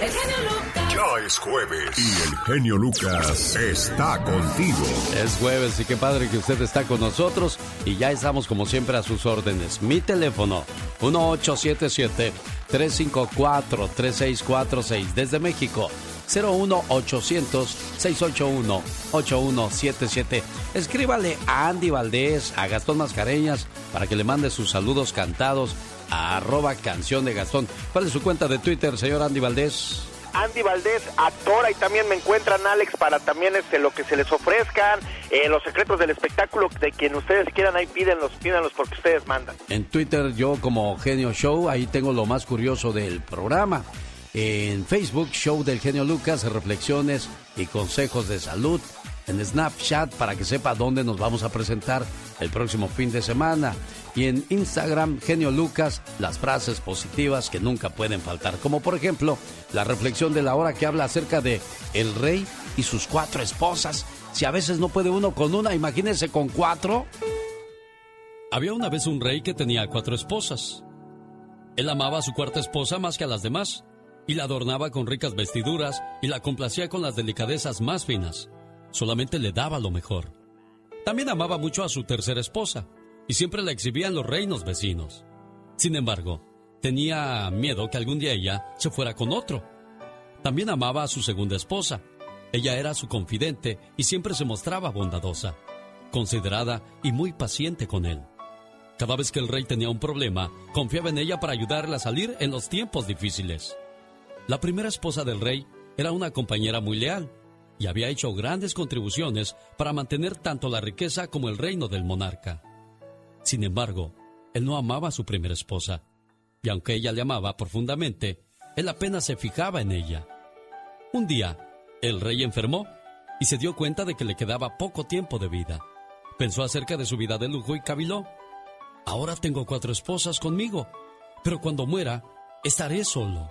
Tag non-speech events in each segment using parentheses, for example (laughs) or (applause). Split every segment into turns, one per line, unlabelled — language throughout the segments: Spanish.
El genio Lucas.
Ya es jueves y el genio Lucas está contigo.
Es jueves y qué padre que usted está con nosotros y ya estamos como siempre a sus órdenes. Mi teléfono 1877 354 3646 desde México 01800-681-8177. Escríbale a Andy Valdés, a Gastón Mascareñas, para que le mande sus saludos cantados a arroba canción de Gastón. ¿Cuál es su cuenta de Twitter, señor Andy Valdés?
Andy Valdés, actor, ahí también me encuentran Alex para también este lo que se les ofrezcan, eh, los secretos del espectáculo de quien ustedes quieran, ahí pídenlos, pídanlos porque ustedes mandan.
En Twitter yo como Genio Show, ahí tengo lo más curioso del programa. En Facebook, Show del Genio Lucas, reflexiones y consejos de salud. En Snapchat para que sepa dónde nos vamos a presentar el próximo fin de semana. Y en Instagram, Genio Lucas, las frases positivas que nunca pueden faltar. Como por ejemplo, la reflexión de la hora que habla acerca de el rey y sus cuatro esposas. Si a veces no puede uno con una, imagínese con cuatro.
Había una vez un rey que tenía cuatro esposas. Él amaba a su cuarta esposa más que a las demás y la adornaba con ricas vestiduras y la complacía con las delicadezas más finas. Solamente le daba lo mejor. También amaba mucho a su tercera esposa y siempre la exhibía en los reinos vecinos. Sin embargo, tenía miedo que algún día ella se fuera con otro. También amaba a su segunda esposa. Ella era su confidente y siempre se mostraba bondadosa, considerada y muy paciente con él. Cada vez que el rey tenía un problema, confiaba en ella para ayudarle a salir en los tiempos difíciles. La primera esposa del rey era una compañera muy leal y había hecho grandes contribuciones para mantener tanto la riqueza como el reino del monarca. Sin embargo, él no amaba a su primera esposa, y aunque ella le amaba profundamente, él apenas se fijaba en ella. Un día, el rey enfermó y se dio cuenta de que le quedaba poco tiempo de vida. Pensó acerca de su vida de lujo y caviló. Ahora tengo cuatro esposas conmigo, pero cuando muera, estaré solo.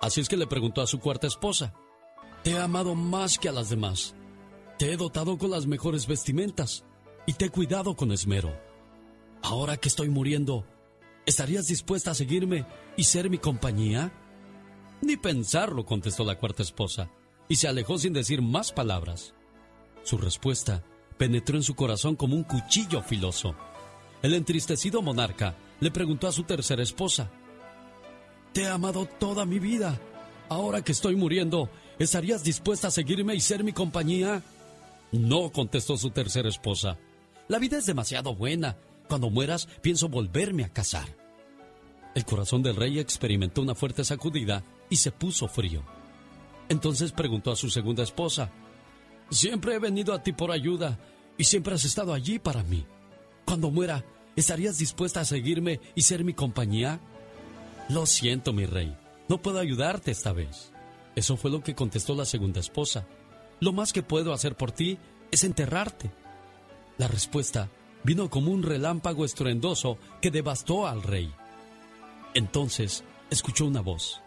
Así es que le preguntó a su cuarta esposa, Te he amado más que a las demás. Te he dotado con las mejores vestimentas y te he cuidado con esmero. Ahora que estoy muriendo, ¿estarías dispuesta a seguirme y ser mi compañía? Ni pensarlo, contestó la cuarta esposa, y se alejó sin decir más palabras. Su respuesta penetró en su corazón como un cuchillo filoso. El entristecido monarca le preguntó a su tercera esposa, te he amado toda mi vida. Ahora que estoy muriendo, ¿estarías dispuesta a seguirme y ser mi compañía? No, contestó su tercera esposa. La vida es demasiado buena. Cuando mueras, pienso volverme a casar. El corazón del rey experimentó una fuerte sacudida y se puso frío. Entonces preguntó a su segunda esposa, Siempre he venido a ti por ayuda y siempre has estado allí para mí. Cuando muera, ¿estarías dispuesta a seguirme y ser mi compañía? Lo siento, mi rey, no puedo ayudarte esta vez. Eso fue lo que contestó la segunda esposa. Lo más que puedo hacer por ti es enterrarte. La respuesta vino como un relámpago estruendoso que devastó al rey. Entonces escuchó una voz.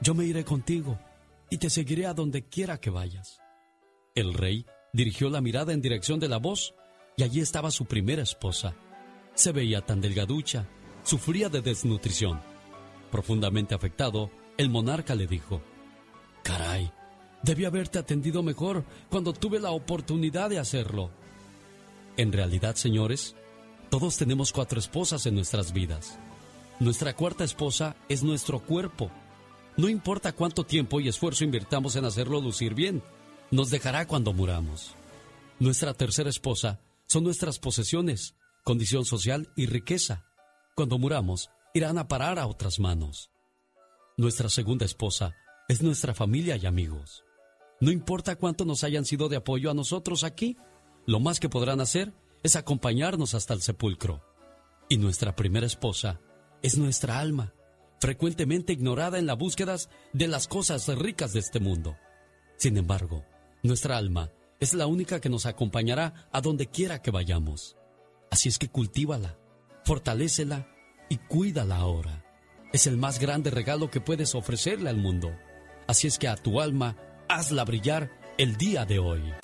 Yo me iré contigo y te seguiré a donde quiera que vayas. El rey dirigió la mirada en dirección de la voz y allí estaba su primera esposa. Se veía tan delgaducha, sufría de desnutrición Profundamente afectado, el monarca le dijo, Caray, debí haberte atendido mejor cuando tuve la oportunidad de hacerlo. En realidad, señores, todos tenemos cuatro esposas en nuestras vidas. Nuestra cuarta esposa es nuestro cuerpo. No importa cuánto tiempo y esfuerzo invirtamos en hacerlo lucir bien, nos dejará cuando muramos. Nuestra tercera esposa son nuestras posesiones, condición social y riqueza. Cuando muramos, irán a parar a otras manos. Nuestra segunda esposa es nuestra familia y amigos. No importa cuánto nos hayan sido de apoyo a nosotros aquí, lo más que podrán hacer es acompañarnos hasta el sepulcro. Y nuestra primera esposa es nuestra alma, frecuentemente ignorada en las búsquedas de las cosas ricas de este mundo. Sin embargo, nuestra alma es la única que nos acompañará a donde quiera que vayamos. Así es que cultívala, fortalécela y cuídala ahora. Es el más grande regalo que puedes ofrecerle al mundo. Así es que a tu alma, hazla brillar el día de hoy.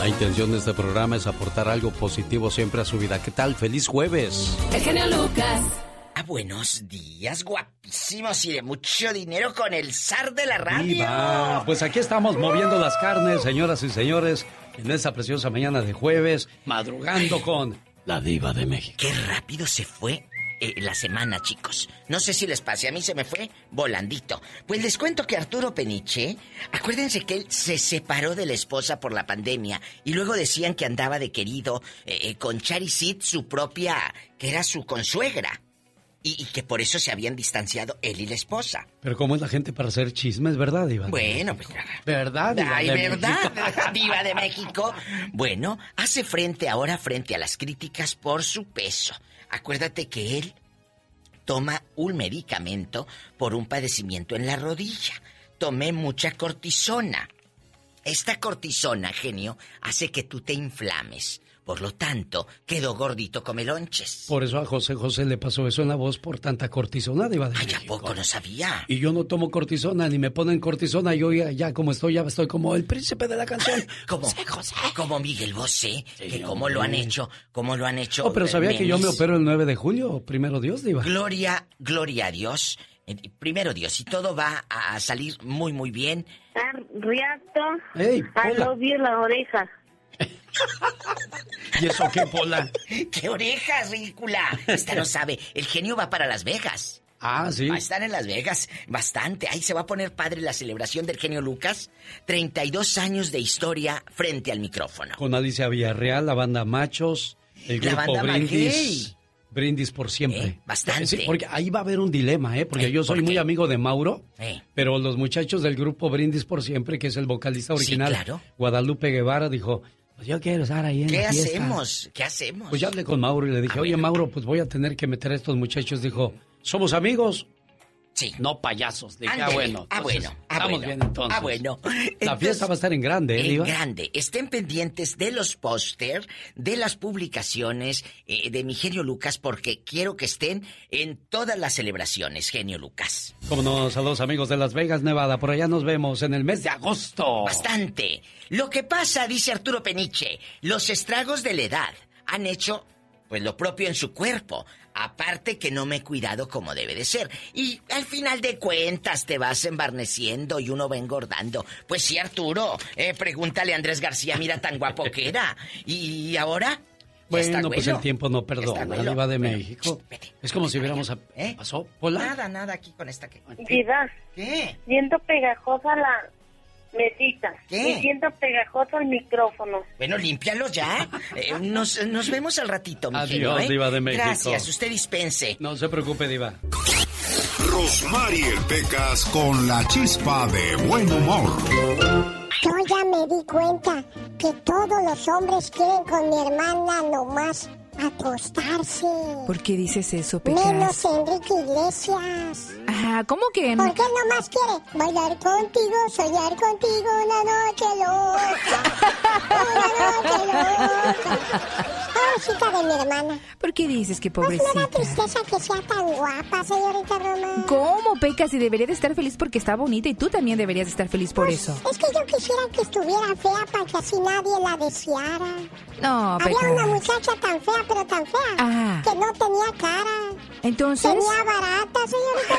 La intención de este programa es aportar algo positivo siempre a su vida. ¿Qué tal? ¡Feliz jueves!
El genio Lucas.
Ah, buenos días, guapísimos y de mucho dinero con el zar de la radio.
pues aquí estamos moviendo las carnes, señoras y señores, en esta preciosa mañana de jueves, madrugando con la diva de México.
Qué rápido se fue eh, la semana, chicos. No sé si les pase, a mí se me fue volandito. Pues les cuento que Arturo Peniche, acuérdense que él se separó de la esposa por la pandemia y luego decían que andaba de querido eh, eh, con Charisit, su propia, que era su consuegra. Y, que por eso se habían distanciado él y la esposa.
Pero ¿cómo es la gente para hacer chismes, verdad, Diva?
Bueno, pues...
¿Verdad,
Diva Ay, ¿verdad, Diva (laughs) de México? Bueno, hace frente ahora frente a las críticas por su peso. Acuérdate que él toma un medicamento por un padecimiento en la rodilla. Tomé mucha cortisona. Esta cortisona, genio, hace que tú te inflames. Por lo tanto, quedó gordito come lonches.
Por eso a José José le pasó eso en la voz por tanta cortisona, Diva de
Ay, ¿a poco no sabía?
Y yo no tomo cortisona, ni me ponen cortisona. Yo ya, como estoy, ya estoy como el príncipe de la canción. (laughs)
como, José, Como Miguel Bosé, que cómo lo han hecho, cómo lo han hecho.
Oh, pero sabía que yo me opero el 9 de julio, primero Dios, Diva.
Gloria, gloria a Dios. Eh, primero Dios, y todo va a salir muy, muy bien.
Riato, hey, a la oreja.
¿Y eso qué, Pola?
¡Qué orejas, ridícula! Esta no sabe. El genio va para Las Vegas.
Ah, sí.
Va a estar en Las Vegas bastante. Ahí se va a poner padre la celebración del genio Lucas. 32 años de historia frente al micrófono.
Con Alicia Villarreal, la banda Machos, el grupo Brindis. Brindis por siempre.
Eh, bastante.
porque ahí va a haber un dilema, ¿eh? Porque yo soy muy amigo de Mauro, pero los muchachos del grupo Brindis por siempre, que es el vocalista original, Guadalupe Guevara, dijo, pues yo quiero estar ahí en
¿Qué
la
fiesta. hacemos? ¿Qué hacemos?
Pues ya hablé con Mauro y le dije, oye Mauro, pues voy a tener que meter a estos muchachos. Dijo, ¿somos amigos?
Sí.
No payasos. Dije, ah, bueno.
ah, bueno. Ah,
estamos bien entonces.
Ah, bueno.
la fiesta va a estar en grande, ¿eh,
En grande. Estén pendientes de los póster, de las publicaciones eh, de mi genio Lucas, porque quiero que estén en todas las celebraciones, genio Lucas.
Como nos a los amigos de Las Vegas, Nevada. Por allá nos vemos en el mes de agosto.
Bastante. Lo que pasa, dice Arturo Peniche, los estragos de la edad han hecho pues lo propio en su cuerpo. Aparte que no me he cuidado como debe de ser. Y al final de cuentas te vas embarneciendo y uno va engordando. Pues sí, Arturo. Eh, pregúntale a Andrés García, mira tan guapo que era. ¿Y ahora?
Bueno, pues el tiempo no perdona, Diva de México. es como si hubiéramos... ¿Eh? ¿Pasó? ¿Hola?
Nada, nada aquí con esta que...
Diva.
¿Qué?
Siento pegajosa la, Mesita. ¿Qué? Me siento pegajoso el micrófono.
Bueno, límpialo ya. Eh, nos, nos, vemos al ratito, mi
Adiós, ¿eh? Diva de México.
Gracias, usted dispense.
No se preocupe, Diva.
Rosmarie Pecas con la chispa de buen humor.
Yo ya me di cuenta que todos los hombres quieren con mi hermana nomás acostarse.
¿Por qué dices eso, Pecas?
Menos Enrique Iglesias.
Ajá, ¿cómo que?
¿Por qué nomás quiere bailar contigo, soñar contigo una noche loca? (laughs) una noche loca. Pobrecita de mi hermana.
¿Por qué dices que pobrecita?
Pues me da tristeza que sea tan guapa, señorita Román.
¿Cómo, Pecas? Y debería de estar feliz porque está bonita y tú también deberías estar feliz por
pues,
eso.
Es que yo quisiera que estuviera fea para que así nadie la deseara.
No,
Había una muchacha tan fea pero tan fea ah. que no tenía cara.
Entonces.
Tenía barata, señorita.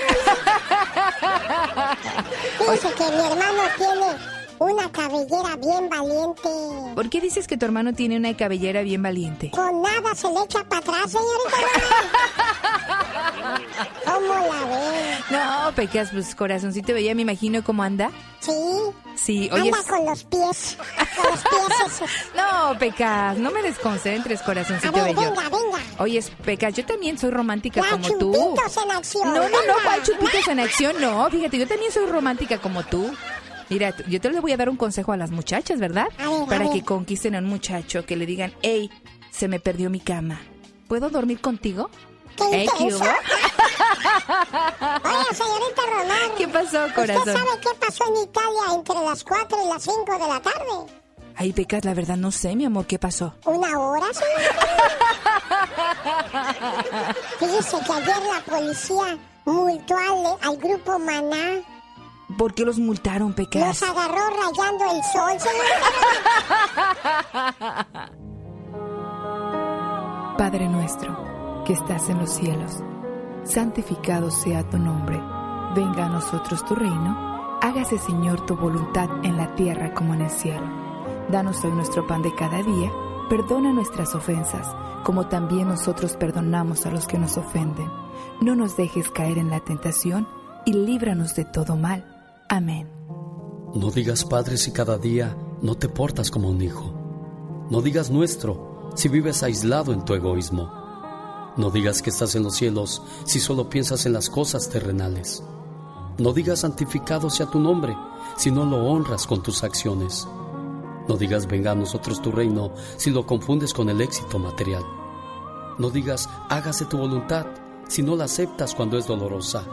(laughs) Dice que mi hermano tiene una cabellera bien valiente.
¿Por qué dices que tu hermano tiene una cabellera bien valiente?
Con nada se le echa para atrás, señorita. (laughs) ¿Cómo la ve?
No, Pecas, pues corazoncito veía, me imagino cómo anda.
Sí.
Sí, oye.
Anda con los pies. Con los pies esos. (laughs)
No, Pecas, no me desconcentres, corazoncito
A
ver,
bello. Venga, venga.
Oye, Pecas, yo también soy romántica como tú.
chupitos en acción.
No, no, no, ¿cuál chupitos en acción? No, fíjate, yo también soy romántica como tú. Mira, yo te le voy a dar un consejo a las muchachas, ¿verdad? Para que conquisten a un muchacho, que le digan, hey, se me perdió mi cama. ¿Puedo dormir contigo?
¿Qué, ¿qué hubo? (laughs) Oye, señorita Román.
¿Qué pasó, corazón?
¿Usted sabe qué pasó en Italia entre las 4 y las 5 de la tarde?
Ay, Pecas, la verdad no sé, mi amor, ¿qué pasó?
¿Una hora, señorita? (laughs) Fíjese que ayer la policía multó al, al grupo Maná
¿Por qué los multaron, Pecas?
Los agarró rayando el sol. (laughs)
Padre nuestro, que estás en los cielos santificado sea tu nombre. Venga a nosotros tu reino. Hágase, Señor, tu voluntad en la tierra como en el cielo. Danos hoy nuestro pan de cada día. Perdona nuestras ofensas, como también nosotros perdonamos a los que nos ofenden. No nos dejes caer en la tentación y líbranos de todo mal. Amén.
No digas Padre si cada día no te portas como un hijo. No digas nuestro si vives aislado en tu egoísmo. No digas que estás en los cielos si solo piensas en las cosas terrenales. No digas santificado sea tu nombre si no lo honras con tus acciones. No digas venga a nosotros tu reino si lo confundes con el éxito material. No digas hágase tu voluntad si no la aceptas cuando es dolorosa.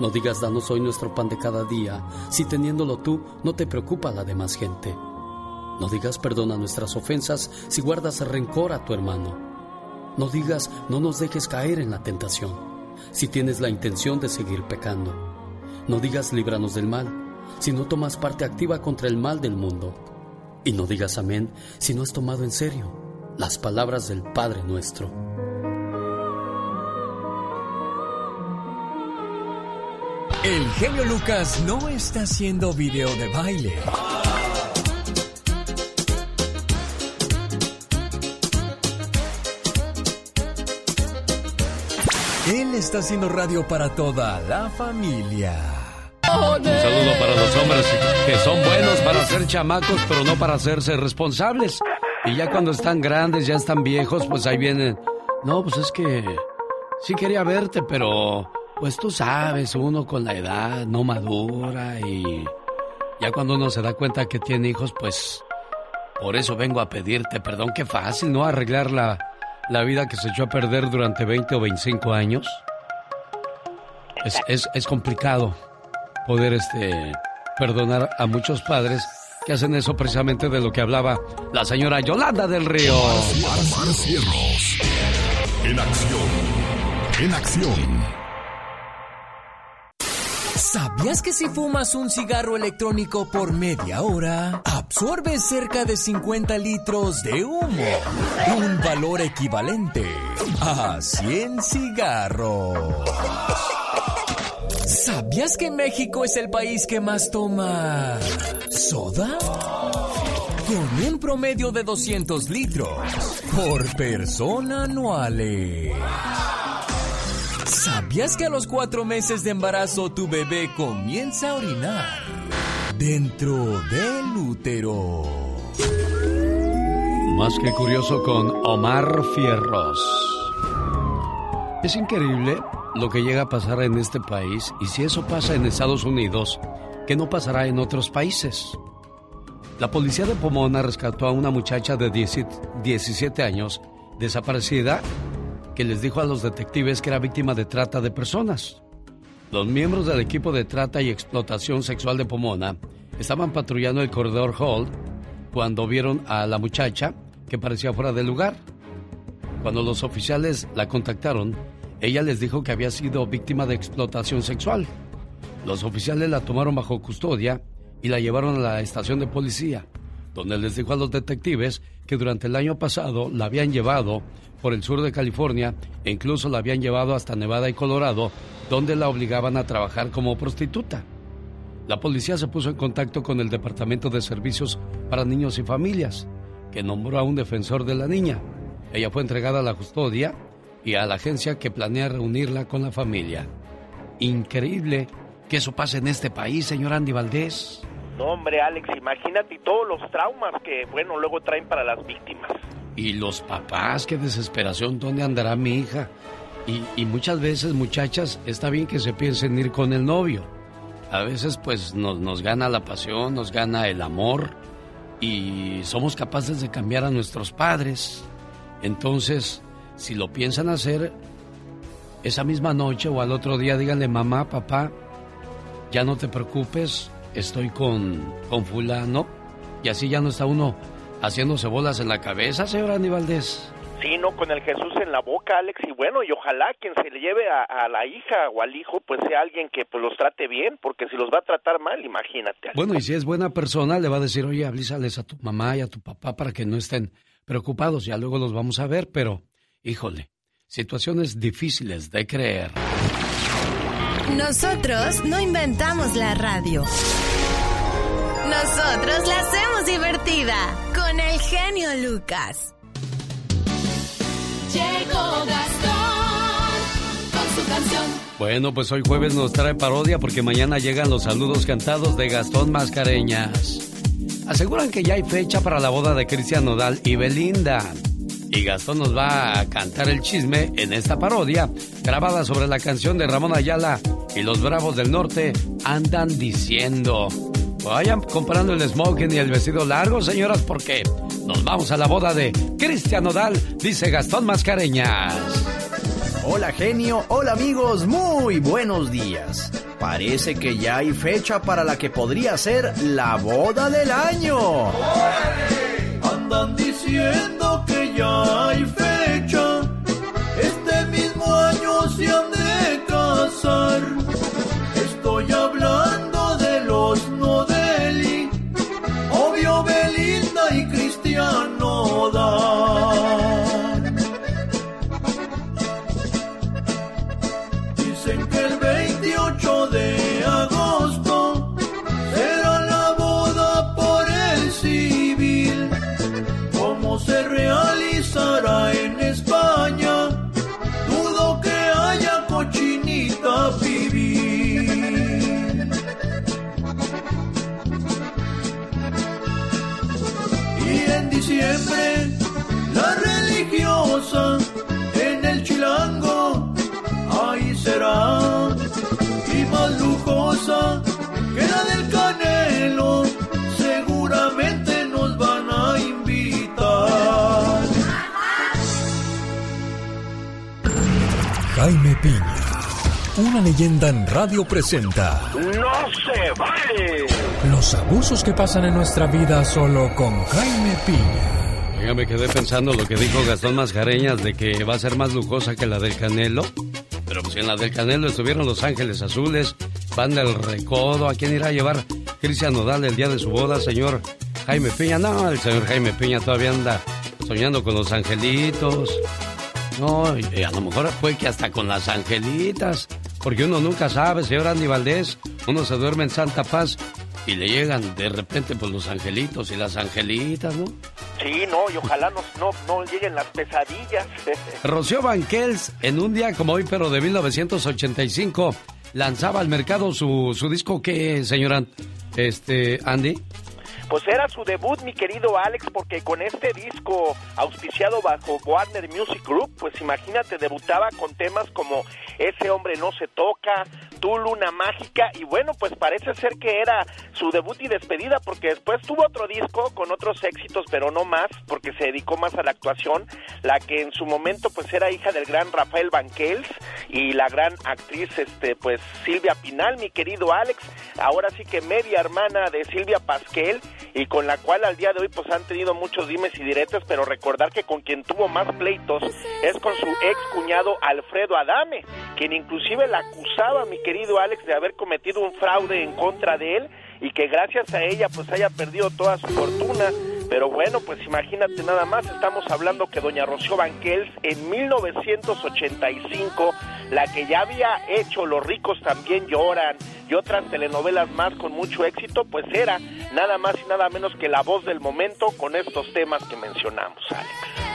No digas danos hoy nuestro pan de cada día, si teniéndolo tú no te preocupa la demás gente. No digas perdona nuestras ofensas si guardas rencor a tu hermano. No digas no nos dejes caer en la tentación, si tienes la intención de seguir pecando. No digas líbranos del mal, si no tomas parte activa contra el mal del mundo. Y no digas amén si no has tomado en serio las palabras del Padre nuestro.
El genio Lucas no está haciendo video de baile. Él está haciendo radio para toda la familia.
Un saludo para los hombres que son buenos para ser chamacos, pero no para hacerse responsables. Y ya cuando están grandes, ya están viejos, pues ahí vienen. No, pues es que sí quería verte, pero pues tú sabes, uno con la edad no madura y ya cuando uno se da cuenta que tiene hijos, pues por eso vengo a pedirte perdón. Qué fácil, ¿no? Arreglar la, la vida que se echó a perder durante 20 o 25 años. Es, es, es complicado poder este, perdonar a muchos padres que hacen eso precisamente de lo que hablaba la señora Yolanda del Río.
En acción. En acción.
¿Sabías que si fumas un cigarro electrónico por media hora, absorbes cerca de 50 litros de humo? Un valor equivalente a 100 cigarros. ¿Sabías que México es el país que más toma soda? Con un promedio de 200 litros por persona anuales. ¿Sabías que a los cuatro meses de embarazo tu bebé comienza a orinar dentro del útero?
Más que curioso con Omar Fierros. Es increíble lo que llega a pasar en este país y si eso pasa en Estados Unidos, ¿qué no pasará en otros países? La policía de Pomona rescató a una muchacha de 17 años desaparecida que les dijo a los detectives que era víctima de trata de personas. Los miembros del equipo de trata y explotación sexual de Pomona estaban patrullando el corredor Hall cuando vieron a la muchacha que parecía fuera del lugar. Cuando los oficiales la contactaron, ella les dijo que había sido víctima de explotación sexual. Los oficiales la tomaron bajo custodia y la llevaron a la estación de policía, donde les dijo a los detectives que durante el año pasado la habían llevado por el sur de California e incluso la habían llevado hasta Nevada y Colorado, donde la obligaban a trabajar como prostituta. La policía se puso en contacto con el Departamento de Servicios para Niños y Familias, que nombró a un defensor de la niña. Ella fue entregada a la custodia y a la agencia que planea reunirla con la familia. Increíble que eso pase en este país, señor Andy Valdés.
No, hombre, Alex, imagínate todos los traumas que, bueno, luego traen para las víctimas.
Y los papás, qué desesperación, ¿dónde andará mi hija? Y, muchas veces, muchachas, está bien que se piensen ir con el novio. A veces, pues, nos, nos gana la pasión, nos gana el amor y somos capaces de cambiar a nuestros padres. Entonces, si lo piensan hacer, esa misma noche o al otro día díganle, mamá, papá, ya no te preocupes, estoy con, con fulano. Y así ya no está uno haciéndose bolas en la cabeza, señor Aníbaldez.
Sí, no, con el Jesús en la boca, Alex, y bueno, y ojalá quien se le lleve a, la hija o al hijo, pues sea alguien que pues los trate bien, porque si los va a tratar mal, imagínate.
Bueno, y si es buena persona, le va a decir, oye, avísales a tu mamá y a tu papá para que no estén preocupados, ya luego los vamos a ver, pero, híjole, situaciones difíciles de creer.
Nosotros no inventamos la radio. Nosotros la hacemos divertida con el genio Lucas.
Llegó Gastón con su canción.
Bueno, pues hoy jueves nos trae parodia porque mañana llegan los saludos cantados de Gastón Mascareñas. Aseguran que ya hay fecha para la boda de Cristian Nodal y Belinda. Y Gastón nos va a cantar el chisme en esta parodia, grabada sobre la canción de Ramón Ayala y los Bravos del Norte andan diciendo. Vayan comprando el smoking y el vestido largo, señoras, porque nos vamos a la boda de Cristian Nodal, dice Gastón Mascareñas.
Hola genio, hola amigos, muy buenos días. Parece que ya hay fecha para la que podría ser la boda del año.
Andan diciendo que ya hay fecha. Este mismo año se han de casar. Lujosa que la del canelo, seguramente nos van a invitar.
Jaime Piña, una leyenda en radio presenta
¡No se vale!
los abusos que pasan en nuestra vida solo con Jaime Piña.
Oiga, me quedé pensando lo que dijo Gastón Mascareñas de que va a ser más lujosa que la del Canelo. Pero pues en la del Canelo estuvieron Los Ángeles Azules, Banda El Recodo. ¿A quién irá a llevar Cristian Nodal el día de su boda, señor Jaime Piña? No, el señor Jaime Piña todavía anda soñando con los angelitos. No, y a lo mejor fue que hasta con las angelitas. Porque uno nunca sabe, señor Andy Valdés. Uno se duerme en Santa Paz y le llegan de repente pues los angelitos y las angelitas, ¿no?
Sí, no, y ojalá no, no, no lleguen las pesadillas. (laughs)
Rocío Banquels, en un día como hoy, pero de 1985, lanzaba al mercado su, su disco, ¿qué, señora? Este, Andy.
Pues era su debut, mi querido Alex, porque con este disco auspiciado bajo Warner Music Group, pues imagínate, debutaba con temas como Ese hombre no se toca, Tu luna mágica, y bueno, pues parece ser que era su debut y despedida, porque después tuvo otro disco con otros éxitos, pero no más, porque se dedicó más a la actuación, la que en su momento pues era hija del gran Rafael Banquels y la gran actriz, este, pues Silvia Pinal, mi querido Alex, ahora sí que media hermana de Silvia Pasquel, y con la cual al día de hoy pues han tenido muchos dimes y diretes, pero recordar que con quien tuvo más pleitos es con su ex cuñado Alfredo Adame, quien inclusive la acusaba, mi querido Alex, de haber cometido un fraude en contra de él y que gracias a ella pues haya perdido toda su fortuna. Pero bueno, pues imagínate nada más, estamos hablando que doña Rocío Banquels en 1985, la que ya había hecho Los ricos también lloran y otras telenovelas más con mucho éxito, pues era nada más y nada menos que la voz del momento con estos temas que mencionamos, Alex.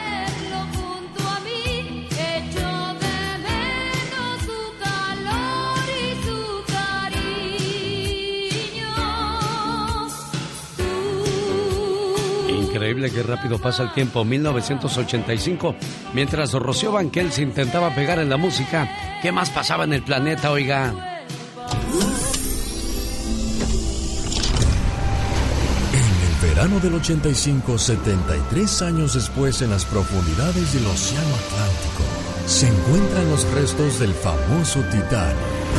Increíble que rápido pasa el tiempo, 1985. Mientras Rocío Banquels intentaba pegar en la música, ¿qué más pasaba en el planeta, oiga?
En el verano del 85, 73 años después, en las profundidades del Océano Atlántico, se encuentran los restos del famoso Titanic.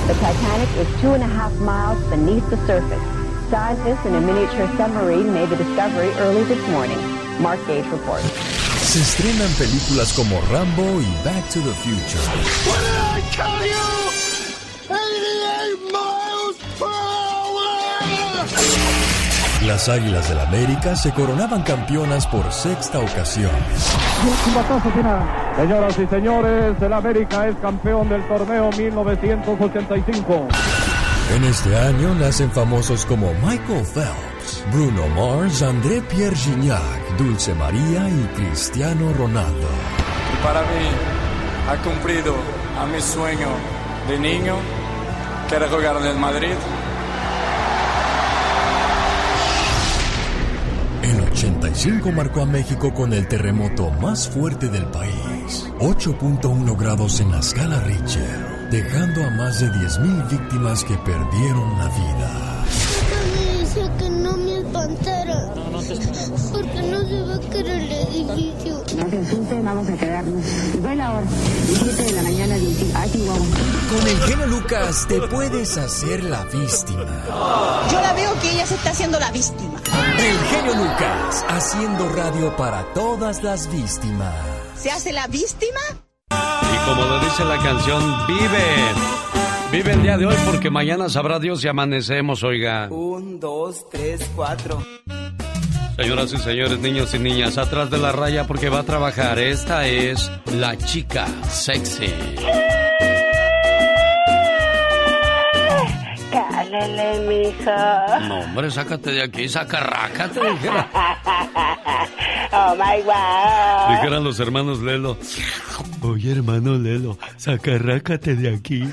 The Titanic is two and a half miles beneath the surface. Scientists in a miniature submarine made the discovery early this morning. Mark Gage reports.
Se estrenan películas como Rambo y Back to the Future.
What did I tell you? 88 miles per hour!
Las Águilas del América se coronaban campeonas por sexta ocasión.
Un batazo final. Señoras y señores, el América es campeón del torneo 1985.
En este año nacen famosos como Michael Phelps, Bruno Mars, André Pierre Gignac, Dulce María y Cristiano Ronaldo.
Y para mí ha cumplido a mi sueño de niño, que era jugar en el Madrid.
El 85 marcó a México con el terremoto más fuerte del país, 8.1 grados en la escala Richter, dejando a más de 10.000 víctimas que perdieron la vida.
Me decía que no me espantara. Porque no se va a caer el edificio.
No se asuste, vamos a quedarnos. Buena hora. 7 de la mañana, 18. Ay.
Con el genio Lucas te puedes hacer la víctima.
Yo la veo que ella se está haciendo la víctima.
El genio Lucas, haciendo radio para todas las víctimas.
¿Se hace la víctima?
Y como lo dice la canción, vive. Vive el día de hoy porque mañana sabrá Dios si amanecemos, oiga.
Un, dos, tres, cuatro.
Señoras y señores, niños y niñas, atrás de la raya porque va a trabajar. Esta es la chica sexy.
Cálele, mijo.
No, hombre, sácate de aquí, sacarrácate, dijera. (laughs)
oh my god.
Dijeran los hermanos Lelo. Oye, hermano Lelo, sacarrácate de aquí. (laughs)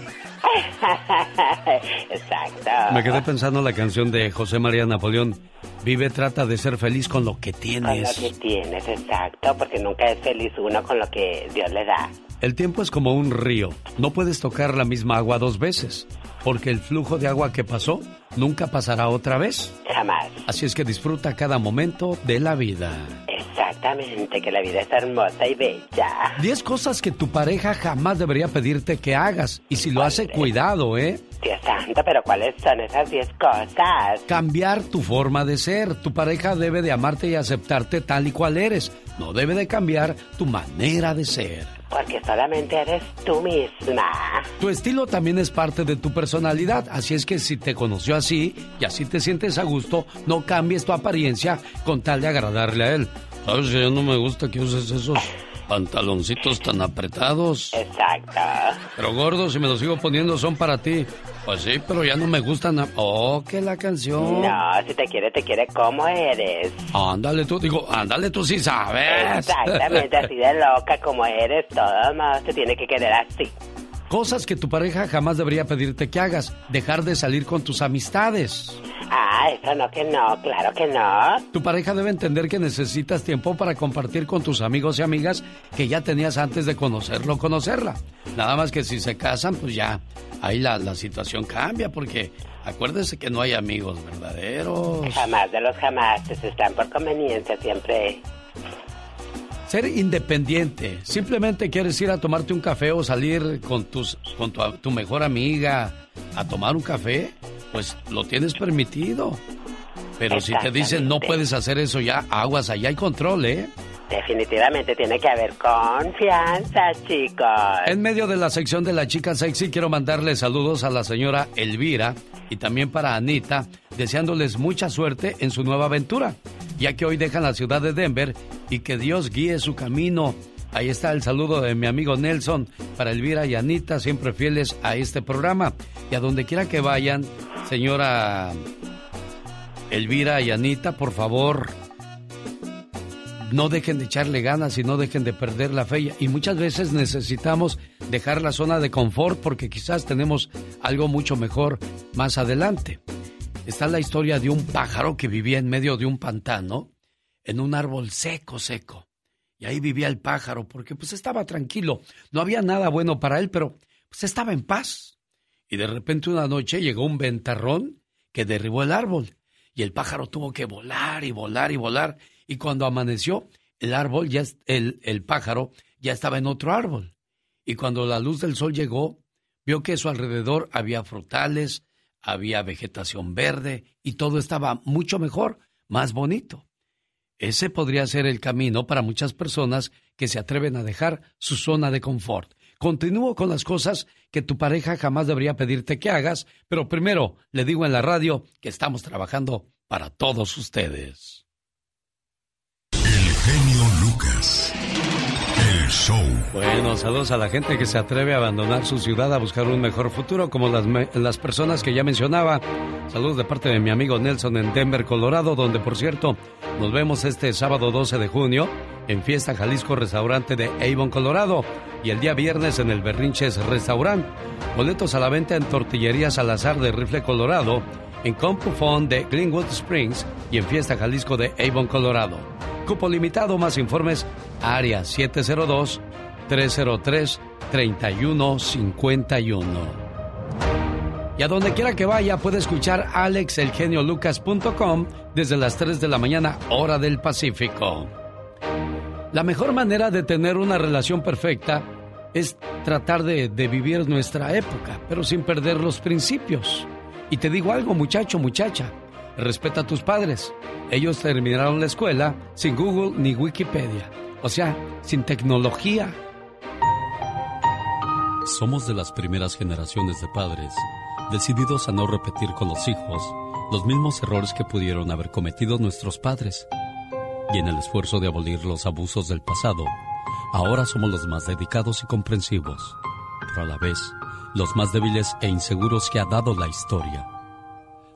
Exacto.
Me quedé pensando en la canción de José María Napoleón. Vive, trata de ser feliz con lo que
Con
tienes.
lo que tienes, exacto, porque nunca es feliz uno con lo que Dios le da.
El tiempo es como un río. No puedes tocar la misma agua dos veces, porque el flujo de agua que pasó nunca pasará otra vez.
Jamás.
Así es que disfruta cada momento de la vida.
Exactamente, que la vida es hermosa y bella.
10 cosas que tu pareja jamás debería pedirte que hagas. Y si lo hace, cuidado, ¿eh?
Dios santo, pero ¿cuáles son esas 10 cosas?
Cambiar tu forma de ser. Tu pareja debe de amarte y aceptarte tal y cual eres. No debe de cambiar tu manera de ser.
Porque solamente eres tú misma.
Tu estilo también es parte de tu personalidad, así es que si te conoció así y así te sientes a gusto, no cambies tu apariencia con tal de agradarle a él. Sabes que ya no me gusta que uses esos pantaloncitos tan apretados.
Exacto.
Pero gordo, si me los sigo poniendo son para ti. Pues sí, pero ya no me gustan. a- Oh, que la canción.
No, si te quiere, te quiere como eres.
Ándale tú, digo, ándale tú sí sabes.
Exactamente, así de loca como eres, todo más te tiene que querer así.
Cosas que tu pareja jamás debería pedirte que hagas. Dejar de salir con tus amistades.
Ah, eso no que no, claro que no.
Tu pareja debe entender que necesitas tiempo para compartir con tus amigos y amigas que ya tenías antes de conocerlo o conocerla. Nada más que si se casan, pues ya, ahí la, la situación cambia porque acuérdese que no hay amigos verdaderos.
Jamás de los jamás, están por conveniencia siempre.
Ser independiente. Simplemente quieres ir a tomarte un café o salir con, tus, con tu, tu mejor amiga a tomar un café, pues lo tienes permitido. Pero si te dicen no puedes hacer eso ya, aguas, allá hay control, ¿eh?
Definitivamente tiene que haber confianza, chicos.
En medio de la sección de la chica sexy, quiero mandarle saludos a la señora Elvira y también para Anita, deseándoles mucha suerte en su nueva aventura, ya que hoy dejan la ciudad de Denver y que Dios guíe su camino. Ahí está el saludo de mi amigo Nelson para Elvira y Anita, siempre fieles a este programa. Y a donde quiera que vayan, señora Elvira y Anita, por favor, no dejen de echarle ganas y no dejen de perder la fe. Y muchas veces necesitamos dejar la zona de confort porque quizás tenemos algo mucho mejor más adelante. Está la historia de un pájaro que vivía en medio de un pantano, en un árbol seco, seco. Y ahí vivía el pájaro porque pues estaba tranquilo. No había nada bueno para él, pero pues estaba en paz. Y de repente una noche llegó un ventarrón que derribó el árbol. Y el pájaro tuvo que volar y volar y volar. Y cuando amaneció, el árbol, ya, el, el pájaro ya estaba en otro árbol. Y cuando la luz del sol llegó, vio que a su alrededor había frutales, había vegetación verde y todo estaba mucho mejor, más bonito. Ese podría ser el camino para muchas personas que se atreven a dejar su zona de confort. Continúo con las cosas que tu pareja jamás debería pedirte que hagas, pero primero le digo en la radio que estamos trabajando para todos ustedes.
Genio Lucas. El show.
Bueno, saludos a la gente que se atreve a abandonar su ciudad a buscar un mejor futuro, como las, las personas que ya mencionaba. Saludos de parte de mi amigo Nelson en Denver, Colorado, donde por cierto nos vemos este sábado 12 de junio en Fiesta Jalisco Restaurante de Avon, Colorado, y el día viernes en el Berrinches Restaurant. Boletos a la venta en Tortillería Salazar de Rifle, Colorado, en Compufón de Glenwood Springs y en Fiesta Jalisco de Avon, Colorado. Cupo limitado, más informes, área 702-303-3151. Y a donde quiera que vaya puede escuchar alexelgeniolucas.com desde las 3 de la mañana, hora del Pacífico. La mejor manera de tener una relación perfecta es tratar de, vivir nuestra época, pero sin perder los principios. Y te digo algo, muchacho, muchacha, respeta a tus padres. Ellos terminaron la escuela sin Google ni Wikipedia, o sea, sin tecnología.
Somos de las primeras generaciones de padres decididos a no repetir con los hijos los mismos errores que pudieron haber cometido nuestros padres. Y en el esfuerzo de abolir los abusos del pasado, ahora somos los más dedicados y comprensivos, pero a la vez los más débiles e inseguros que ha dado la historia.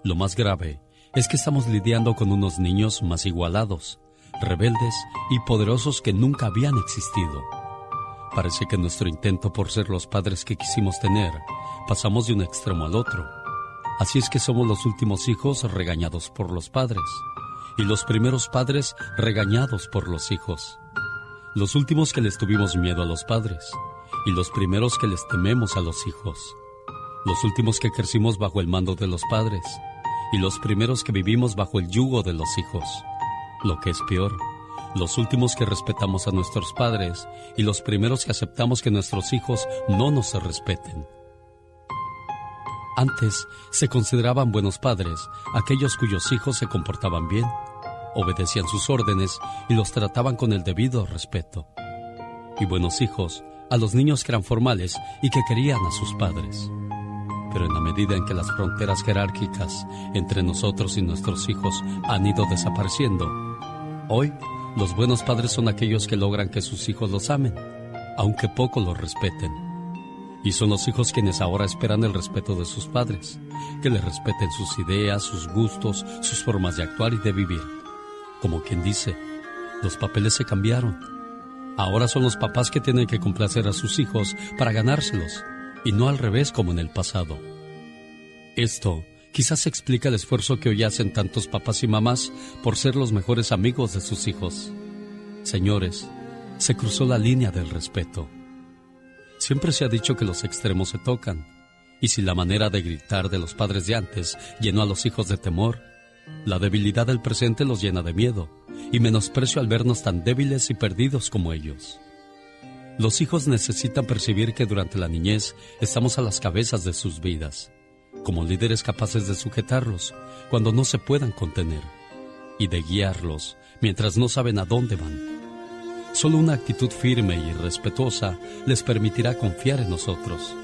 Lo más grave es que estamos lidiando con unos niños más igualados, rebeldes y poderosos que nunca habían existido. Parece que nuestro intento por ser los padres que quisimos tener, pasamos de un extremo al otro. Así es que somos los últimos hijos regañados por los padres y los primeros padres regañados por los hijos. Los últimos que les tuvimos miedo a los padres y los primeros que les tememos a los hijos. Los últimos que crecimos bajo el mando de los padres y los primeros que vivimos bajo el yugo de los hijos. Lo que es peor, los últimos que respetamos a nuestros padres y los primeros que aceptamos que nuestros hijos no nos respeten. Antes se consideraban buenos padres aquellos cuyos hijos se comportaban bien, obedecían sus órdenes y los trataban con el debido respeto. Y buenos hijos a los niños que eran formales y que querían a sus padres. Pero en la medida en que las fronteras jerárquicas entre nosotros y nuestros hijos han ido desapareciendo, hoy los buenos padres son aquellos que logran que sus hijos los amen, aunque poco los respeten. Y son los hijos quienes ahora esperan el respeto de sus padres, que les respeten sus ideas, sus gustos, sus formas de actuar y de vivir. Como quien dice, los papeles se cambiaron. Ahora son los papás que tienen que complacer a sus hijos para ganárselos y no al revés como en el pasado. Esto quizás explica el esfuerzo que hoy hacen tantos papás y mamás por ser los mejores amigos de sus hijos. Señores, se cruzó la línea del respeto. Siempre se ha dicho que los extremos se tocan, y si la manera de gritar de los padres de antes llenó a los hijos de temor, la debilidad del presente los llena de miedo y menosprecio al vernos tan débiles y perdidos como ellos. Los hijos necesitan percibir que durante la niñez estamos a las cabezas de sus vidas, como líderes capaces de sujetarlos cuando no se puedan contener y de guiarlos mientras no saben a dónde van. Solo una actitud firme y respetuosa les permitirá confiar en nosotros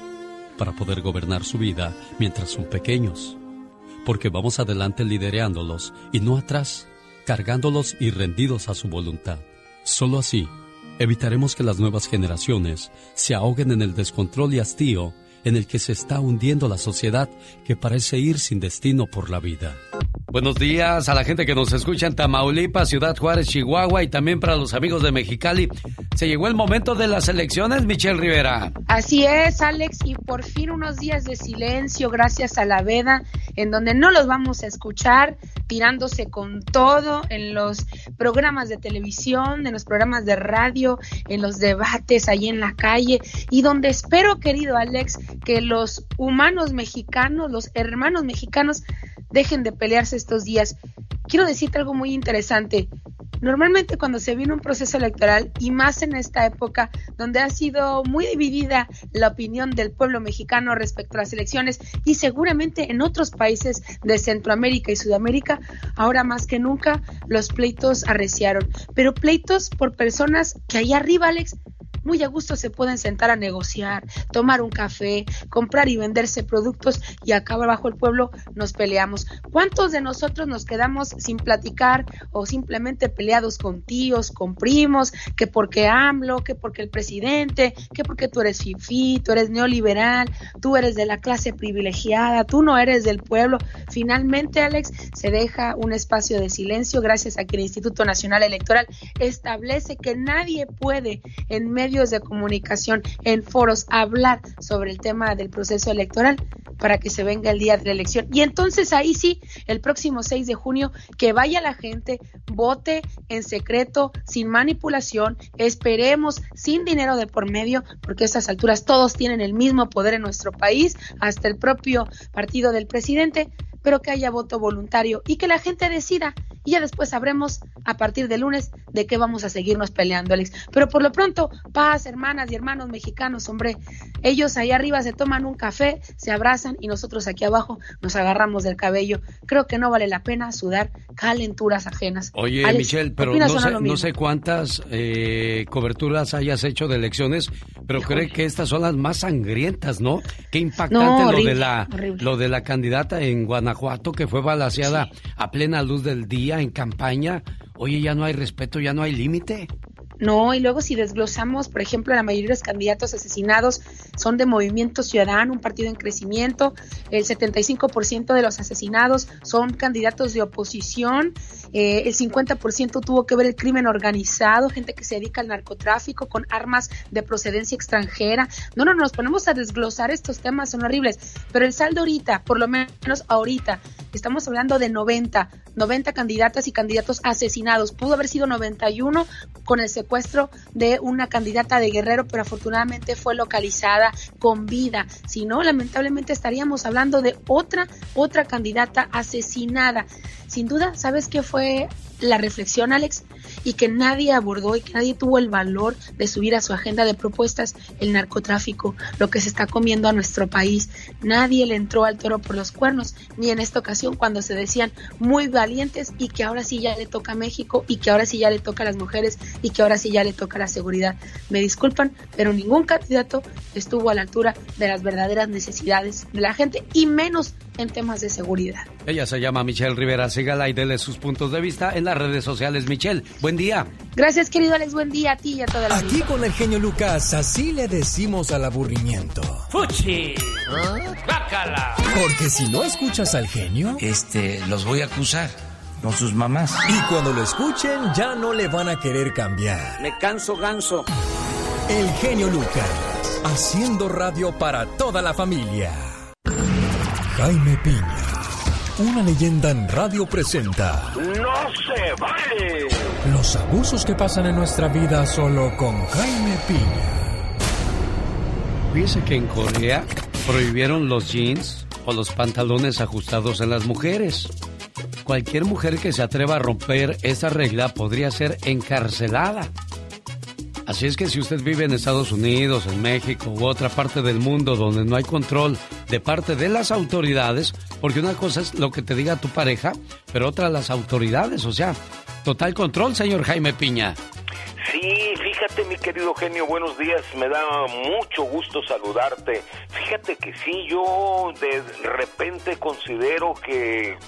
para poder gobernar su vida mientras son pequeños, porque vamos adelante lidereándolos y no atrás, cargándolos y rendidos a su voluntad. Solo así evitaremos que las nuevas generaciones se ahoguen en el descontrol y hastío en el que se está hundiendo la sociedad que parece ir sin destino por la vida.
Buenos días a la gente que nos escucha en Tamaulipas, Ciudad Juárez, Chihuahua y también para los amigos de Mexicali. Se llegó el momento de las elecciones, Michelle Rivera.
Así es, Alex, y por fin unos días de silencio gracias a la veda, en donde no los vamos a escuchar tirándose con todo en los programas de televisión, en los programas de radio, en los debates ahí en la calle, y donde espero, querido Alex, que los humanos mexicanos, los hermanos mexicanos, dejen de pelearse estos días. Quiero decirte algo muy interesante. Normalmente cuando se viene un proceso electoral y más en esta época donde ha sido muy dividida la opinión del pueblo mexicano respecto a las elecciones y seguramente en otros países de Centroamérica y Sudamérica, ahora más que nunca los pleitos arreciaron. Pero pleitos por personas que ahí arriba, Alex, muy a gusto se pueden sentar a negociar, tomar un café, comprar y venderse productos y acá abajo el pueblo nos peleamos. ¿Cuántos de nosotros nos quedamos sin platicar o simplemente peleados con tíos, con primos, que porque AMLO, que porque el presidente, que porque tú eres fifi, tú eres neoliberal, tú eres de la clase privilegiada, tú no eres del pueblo? Finalmente, Alex, se deja un espacio de silencio gracias a que el Instituto Nacional Electoral establece que nadie puede en medios de comunicación, en foros, hablar sobre el tema del proceso electoral para que se venga el día de la elección. Y entonces ahí sí, el próximo 6 de junio, que vaya la gente, vote en secreto, sin manipulación, esperemos, sin dinero de por medio, porque a estas alturas todos tienen el mismo poder en nuestro país, hasta el propio partido del presidente, pero que haya voto voluntario y que la gente decida y ya después sabremos a partir de lunes de qué vamos a seguirnos peleando, Alex. Pero por lo pronto, paz, hermanas y hermanos mexicanos, hombre, ellos ahí arriba se toman un café, se abrazan y nosotros aquí abajo nos agarramos del cabello. Creo que no vale la pena sudar calenturas ajenas.
Oye, Michelle, pero no sé, no sé, cuántas eh, coberturas hayas hecho de elecciones, pero creo que estas son las más sangrientas, ¿no? Qué impactante lo, de la, lo de la candidata en Guanajuato que fue balaseada a plena luz del día en campaña. Oye, ya no hay respeto, ya no hay límite.
No, y luego si desglosamos, por ejemplo, la mayoría de los candidatos asesinados son de Movimiento Ciudadano, un partido en crecimiento, el 75% de los asesinados son candidatos de oposición, eh, el 50% tuvo que ver el crimen organizado, gente que se dedica al narcotráfico con armas de procedencia extranjera. No, no, nos ponemos a desglosar estos temas, son horribles, pero el saldo ahorita, por lo menos ahorita, estamos hablando de 90, 90 candidatas y candidatos asesinados, pudo haber sido 91 con el secuestro de una candidata de Guerrero, pero afortunadamente fue localizada con vida. Si no, lamentablemente estaríamos hablando de otra, otra candidata asesinada. Sin duda, ¿sabes qué fue la reflexión, Alex? y que nadie abordó y que nadie tuvo el valor de subir a su agenda de propuestas el narcotráfico, lo que se está comiendo a nuestro país. Nadie le entró al toro por los cuernos, ni en esta ocasión cuando se decían muy valientes y que ahora sí ya le toca a México y que ahora sí ya le toca a las mujeres y que ahora sí ya le toca la seguridad. Me disculpan, pero ningún candidato estuvo a la altura de las verdaderas necesidades de la gente y menos en temas de seguridad.
Ella se llama Michelle Rivera. Sígala y dele sus puntos de vista en las redes sociales. Michelle, buen día.
Gracias, querido Alex. Buen día a ti y a toda la
Aquí con el genio Lucas, así le decimos al aburrimiento.
¡Fuchi!
¿Ah? Porque si no escuchas al genio...
Este, los voy a acusar con sus mamás.
Y cuando lo escuchen, ya no le van a querer cambiar.
Me canso ganso.
El genio Lucas, haciendo radio para toda la familia. Jaime Piña, una leyenda en radio presenta.
¡No se vale!
Los abusos que pasan en nuestra vida solo con Jaime Piña.
Fíjese que en Corea prohibieron los jeans o los pantalones ajustados en las mujeres. Cualquier mujer que se atreva a romper esa regla podría ser encarcelada. Así es que si usted vive en Estados Unidos, en México u otra parte del mundo donde no hay control de parte de las autoridades, porque una cosa es lo que te diga tu pareja, pero otra las autoridades, o sea, total control, señor Jaime Piña.
Sí, fíjate mi querido genio, buenos días, me da mucho gusto saludarte. Fíjate que sí, yo de repente considero que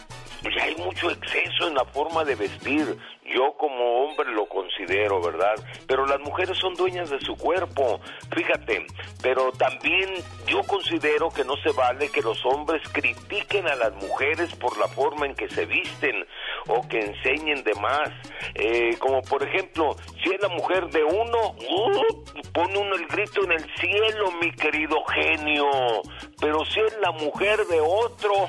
ya hay mucho exceso en la forma de vestir. Yo como hombre lo considero, ¿verdad? Pero las mujeres son dueñas de su cuerpo, fíjate. Pero también yo considero que no se vale que los hombres critiquen a las mujeres por la forma en que se visten o que enseñen de más. Eh, como por ejemplo, si es la mujer de uno, uh, pone uno el grito en el cielo, mi querido genio. Pero si es la mujer de otro,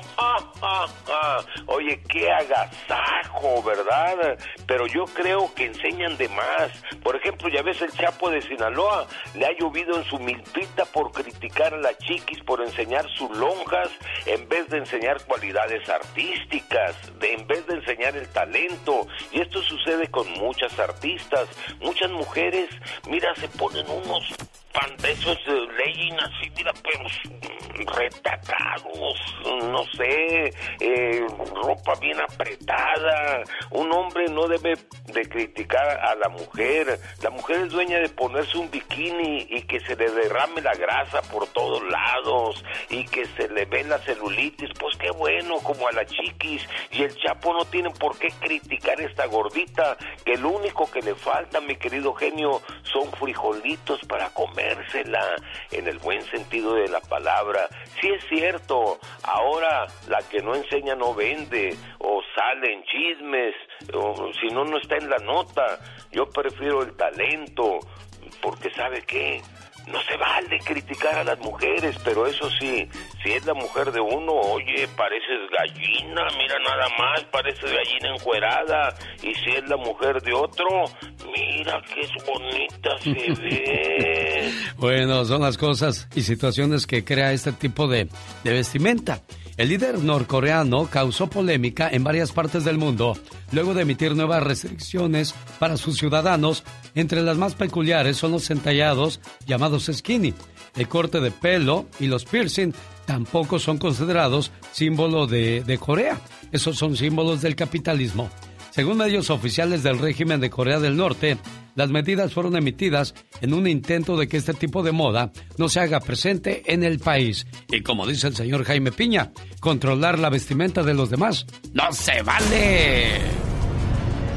(laughs) oye, qué agasajo, ¿verdad? Pero yo creo que enseñan de más. Por ejemplo, ya ves el Chapo de Sinaloa, le ha llovido en su milpita por criticar a las chiquis, por enseñar sus lonjas, en vez de enseñar cualidades artísticas, en vez de enseñar el talento. Y esto sucede con muchas artistas, muchas mujeres, mira, se ponen unos esos leggings así, mira, pero retacados, no sé, eh, ropa bien apretada. Un hombre no debe de criticar a la mujer. La mujer es dueña de ponerse un bikini y que se le derrame la grasa por todos lados y que se le ve la celulitis. Pues qué bueno, como a la chiquis. Y el chapo no tiene por qué criticar esta gordita, que lo único que le falta, mi querido genio, son frijolitos para en el buen sentido de la palabra. Sí es cierto, ahora la que no enseña no vende, o salen chismes, o si no, no está en la nota. Yo prefiero el talento, porque ¿sabe qué? No se vale criticar a las mujeres, pero eso sí, si es la mujer de uno, oye, pareces gallina, mira nada más, pareces gallina encuerada, y si es la mujer de otro, mira qué bonita se (laughs) ve.
bueno, son las cosas y situaciones que crea este tipo de, de vestimenta. El líder norcoreano causó polémica en varias partes del mundo luego de emitir nuevas restricciones para sus ciudadanos. Entre las más peculiares son los entallados llamados skinny. El corte de pelo y los piercing tampoco son considerados símbolo de, de Corea. Esos son símbolos del capitalismo. Según medios oficiales del régimen de Corea del Norte, las medidas fueron emitidas en un intento de que este tipo de moda no se haga presente en el país. Y como dice el señor Jaime Piña, controlar la vestimenta de los demás no se vale.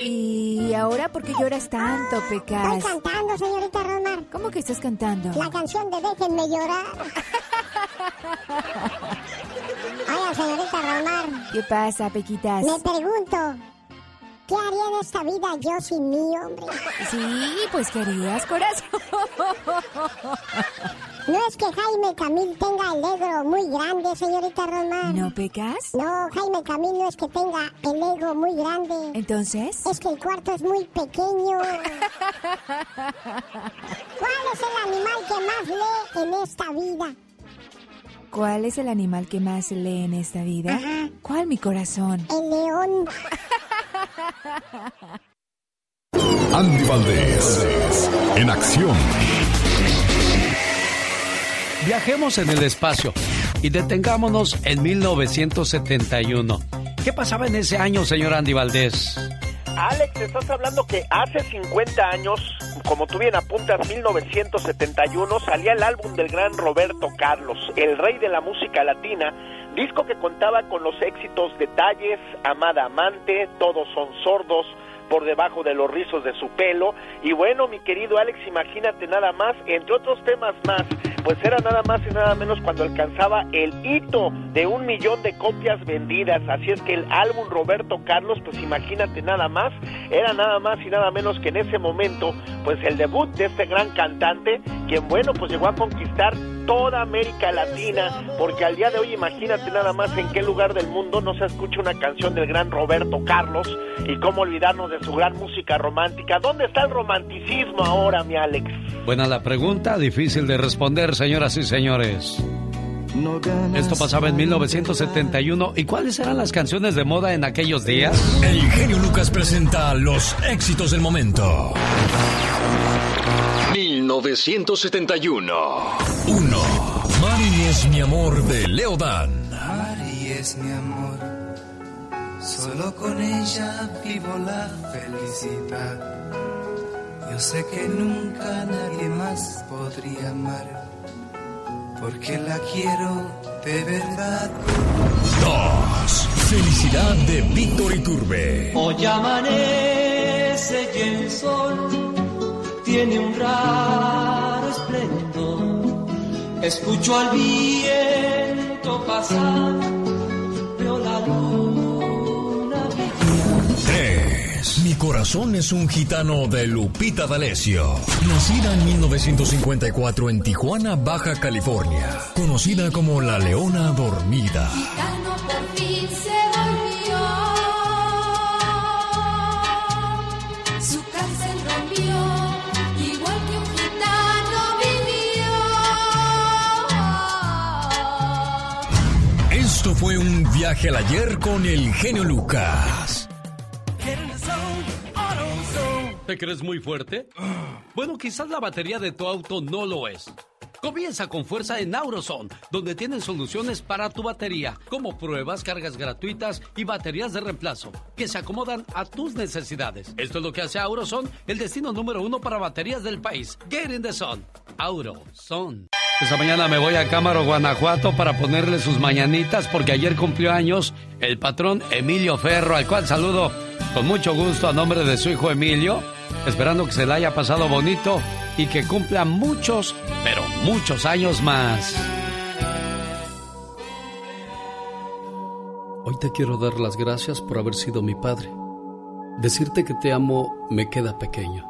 ¿Y ahora por qué lloras tanto, Pecas?
Estoy cantando, señorita Rosmar.
¿Cómo que estás cantando?
La canción de Déjenme llorar. (laughs) Oiga, señorita Rosmar.
¿Qué pasa, Pequitas?
Me pregunto, ¿qué haría en esta vida yo sin mí, hombre?
Sí, pues querías, corazón.
No es que Jaime Camil tenga el ego muy grande, señorita Rosmar.
¿No pecas?
No, Jaime Camil no es que tenga el ego muy grande.
¿Entonces?
Es que el cuarto es muy pequeño. ¿Cuál es el animal que más lee en esta vida?
¿Cuál es el animal que más lee en esta vida?
Ajá.
¿Cuál, mi corazón?
El león.
Andy Valdés, en acción.
Viajemos en el espacio y detengámonos en 1971. ¿Qué pasaba en ese año, señor Andy Valdés?
Alex, estás hablando que hace 50 años, como tú bien apuntas, 1971, salía el álbum del gran Roberto Carlos, el rey de la música latina, disco que contaba con los éxitos Detalles, Amada Amante, Todos son sordos, por debajo de los rizos de su pelo. Y bueno, mi querido Alex, imagínate nada más, entre otros temas más, pues era nada más y nada menos cuando alcanzaba el hito de un millón de copias vendidas. Así es que el álbum Roberto Carlos, pues imagínate nada más, era nada más y nada menos que en ese momento, pues el debut de este gran cantante, quien bueno, pues llegó a conquistar toda América Latina, porque al día de hoy imagínate nada más en qué lugar del mundo no se escucha una canción del gran Roberto Carlos y cómo olvidarnos de su gran música romántica. ¿Dónde está el romanticismo ahora, mi Alex?
Buena la pregunta, difícil de responder, señoras y señores. Esto pasaba en 1971. ¿Y cuáles eran las canciones de moda en aquellos días?
El genio Lucas presenta los éxitos del momento. 1971. 1. Mari es mi amor de Leodan.
Mari es mi amor. Solo con ella vivo la felicidad. Yo sé que nunca nadie más podría amar. Porque la quiero de verdad.
2. Felicidad de Víctor Iturbe.
Hoy amanece y el sol tiene un raro esplendor. Escucho al viento pasar, veo la luna brillar.
3. Mi corazón es un gitano de Lupita D'Alessio. Nacida en 1954 en Tijuana, Baja California. Conocida como la Leona Dormida.
Gitano por fin se
fue un viaje al ayer con el genio Lucas.
¿Te crees muy fuerte? Bueno, quizás la batería de tu auto no lo es. Comienza con fuerza en Auroson, donde tienen soluciones para tu batería, como pruebas, cargas gratuitas y baterías de reemplazo, que se acomodan a tus necesidades. Esto es lo que hace Auroson el destino número uno para baterías del país. Get in the sun. Auroson. Esta mañana me voy a Cámaro, Guanajuato, para ponerle sus mañanitas, porque ayer cumplió años el patrón Emilio Ferro, al cual saludo con mucho gusto a nombre de su hijo Emilio, esperando que se le haya pasado bonito y que cumpla muchos, pero muchos años más. Hoy te quiero dar las gracias por haber sido mi padre. Decirte que te amo me queda pequeño.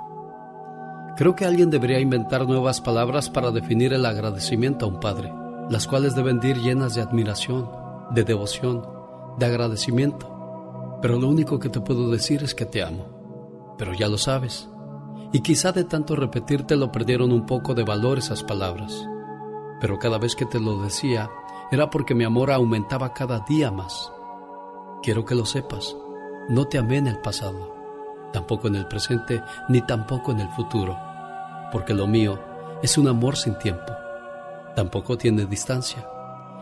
Creo que alguien debería inventar nuevas palabras para definir el agradecimiento a un padre, las cuales deben ir llenas de admiración, de devoción, de agradecimiento. Pero lo único que te puedo decir es que te amo. Pero ya lo sabes. Y quizá de tanto repetírtelo perdieron un poco de valor esas palabras. Pero cada vez que te lo decía era porque mi amor aumentaba cada día más. Quiero que lo sepas. No te amé en el pasado, tampoco en el presente, ni tampoco en el futuro, porque lo mío es un amor sin tiempo. Tampoco tiene distancia.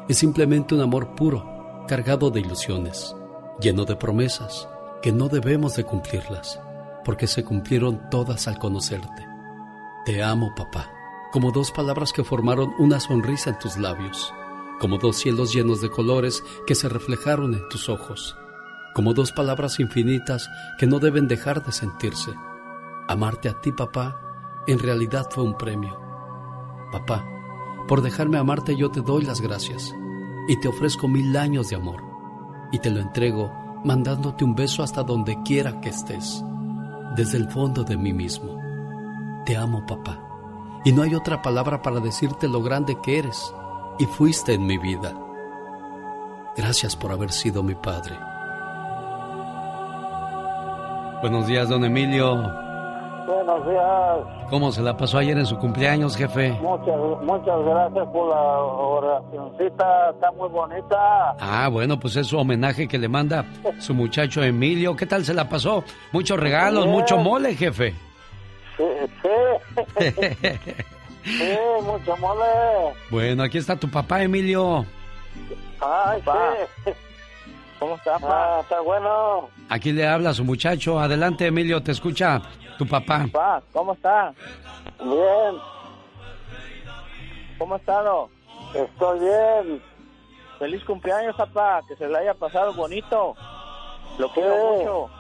Es simplemente un amor puro, cargado de ilusiones, lleno de promesas que no debemos de cumplirlas, porque se cumplieron todas al conocerte. Te amo, papá, como dos palabras que formaron una sonrisa en tus labios, como dos cielos llenos de colores que se reflejaron en tus ojos como dos palabras infinitas que no deben dejar de sentirse. Amarte a ti, papá, en realidad fue un premio. Papá, por dejarme amarte yo te doy las gracias y te ofrezco mil años de amor y te lo entrego mandándote un beso hasta donde quiera que estés, desde el fondo de mí mismo. Te amo, papá, y no hay otra palabra para decirte lo grande que eres y fuiste en mi vida. Gracias por haber sido mi padre. Buenos días, don Emilio.
Buenos días.
¿Cómo se la pasó ayer en su cumpleaños, jefe?
Muchas, muchas gracias por la oracioncita, está muy bonita.
Ah, bueno, pues es su homenaje que le manda su muchacho Emilio. ¿Qué tal se la pasó? Muchos regalos, mucho mole, jefe.
Sí, sí. (laughs) sí, mucho mole.
Bueno, aquí está tu papá, Emilio.
Ay, sí. ¿Cómo está, pa? Ah, está bueno.
Aquí le habla su muchacho. Adelante, Emilio, te escucha tu papá.
Pa, ¿cómo está? Bien. ¿Cómo ha estado? Estoy bien. Feliz cumpleaños, papá. Que se le haya pasado bonito. Lo quiero mucho.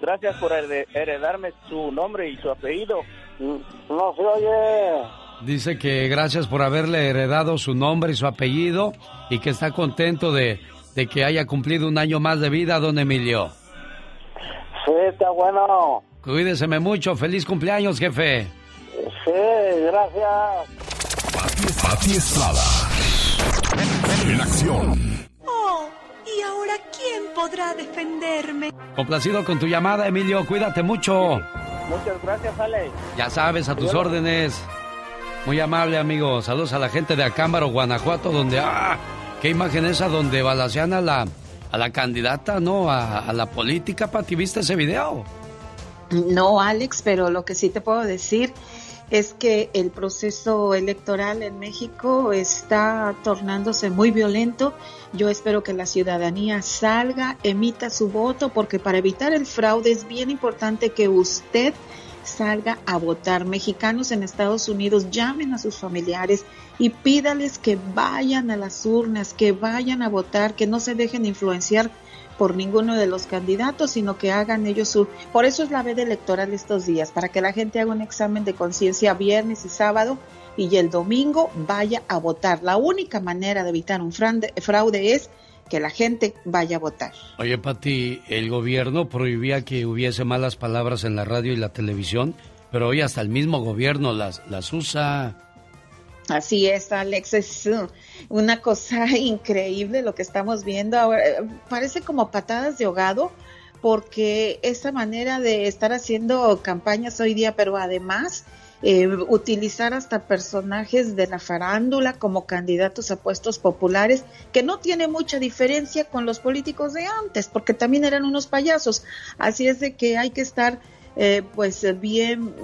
Gracias por hered- heredarme su nombre y su apellido. No se oye.
Dice que gracias por haberle heredado su nombre y su apellido y que está contento de, de que haya cumplido un año más de vida, don Emilio.
Sí, está bueno.
Cuídeseme mucho. Feliz cumpleaños, jefe.
Sí, gracias.
Pati Estrada. En acción.
Oh, ¿y ahora quién podrá defenderme?
Complacido con tu llamada, Emilio. Cuídate mucho.
Muchas gracias, Ale.
Ya sabes, a tus órdenes. Muy amable, amigo. Saludos a la gente de Acámbaro, Guanajuato, donde... ¡Ah! ¿Qué imagen esa donde balacean a la, a la candidata, no? A, la política, Pati. ¿Viste ese video?
No, Alex, pero lo que sí te puedo decir es que el proceso electoral en México está tornándose muy violento. Yo espero que la ciudadanía salga, emita su voto, porque para evitar el fraude es bien importante que usted salga a votar. Mexicanos en Estados Unidos llamen a sus familiares y pídales que vayan a las urnas, que vayan a votar, que no se dejen influenciar por ninguno de los candidatos, sino que hagan ellos su... Por eso es la veda electoral estos días, para que la gente haga un examen de conciencia viernes y sábado y el domingo vaya a votar. La única manera de evitar un fraude, es que la gente vaya a votar.
Oye, Pati, el gobierno prohibía que hubiese malas palabras en la radio y la televisión, pero hoy hasta el mismo gobierno las, las usa.
Así es, Alex, es uh, una cosa (laughs) increíble lo que estamos viendo ahora. Eh, parece como patadas de ahogado porque esa manera de estar haciendo campañas hoy día, pero además eh, utilizar hasta personajes de la farándula como candidatos a puestos populares, que no tiene mucha diferencia con los políticos de antes, porque también eran unos payasos. Así es de que hay que estar eh, pues bien,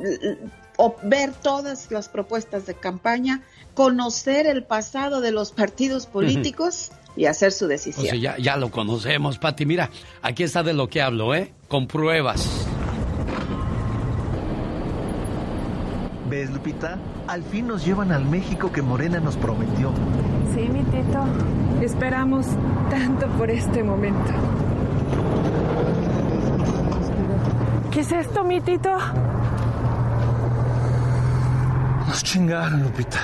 o ver todas las propuestas de campaña, conocer el pasado de los partidos políticos. y hacer su decisión.
O sea, ya, ya lo conocemos, Pati. Mira, aquí está de lo que hablo, ¿eh? Con pruebas.
¿Ves, Lupita? Al fin nos llevan al México que Morena nos prometió.
Sí, mi tito. Esperamos tanto por este momento. ¿Qué es esto, mi tito?
Nos chingaron, Lupita.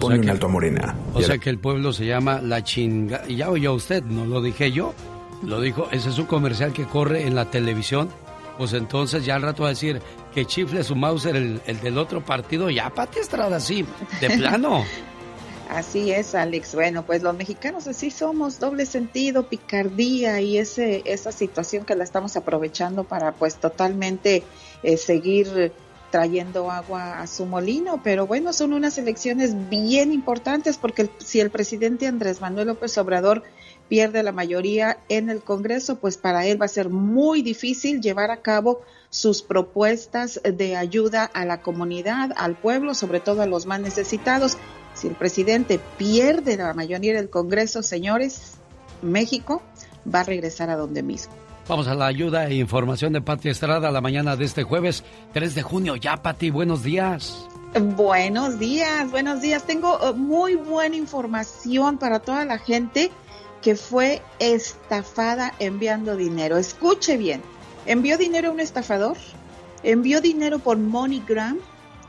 Pon en alto a Morena. O sea que el pueblo se llama La Chinga. Y ya oyó usted, no lo dije yo. Lo dijo, ese es un comercial que corre en la televisión. Pues entonces ya al rato va a decir que chifle su Mauser el, el del otro partido. Ya, Pati Estrada, así, de plano. (laughs)
Así es, Alex. Bueno, pues los mexicanos así somos, doble sentido, picardía y ese, esa situación que la estamos aprovechando para pues totalmente eh, seguir trayendo agua a su molino, pero bueno, son unas elecciones bien importantes porque si el presidente Andrés Manuel López Obrador pierde la mayoría en el Congreso, pues para él va a ser muy difícil llevar a cabo sus propuestas de ayuda a la comunidad, al pueblo, sobre todo a los más necesitados. Si el presidente pierde la mayoría del Congreso, señores, México va a regresar a donde mismo.
Vamos a la ayuda e información de Pati Estrada la mañana de este jueves 3 de junio. Ya, Pati, buenos días.
Buenos días, buenos días. Tengo eh, muy buena información para toda la gente que fue estafada enviando dinero. Escuche bien, envió dinero a un estafador, envió dinero por MoneyGram,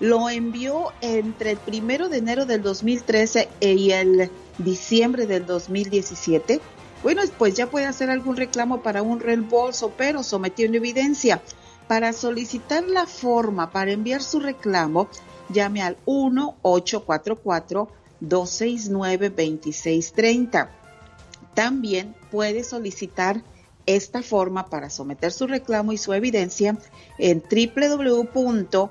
lo envió entre el primero de enero del 2013 y el diciembre del 2017. Bueno, pues ya puede hacer algún reclamo para un reembolso, pero sometió en evidencia. Para solicitar la forma para enviar su reclamo, llame al 1-844-269-2630. También puede solicitar esta forma para someter su reclamo y su evidencia en www.money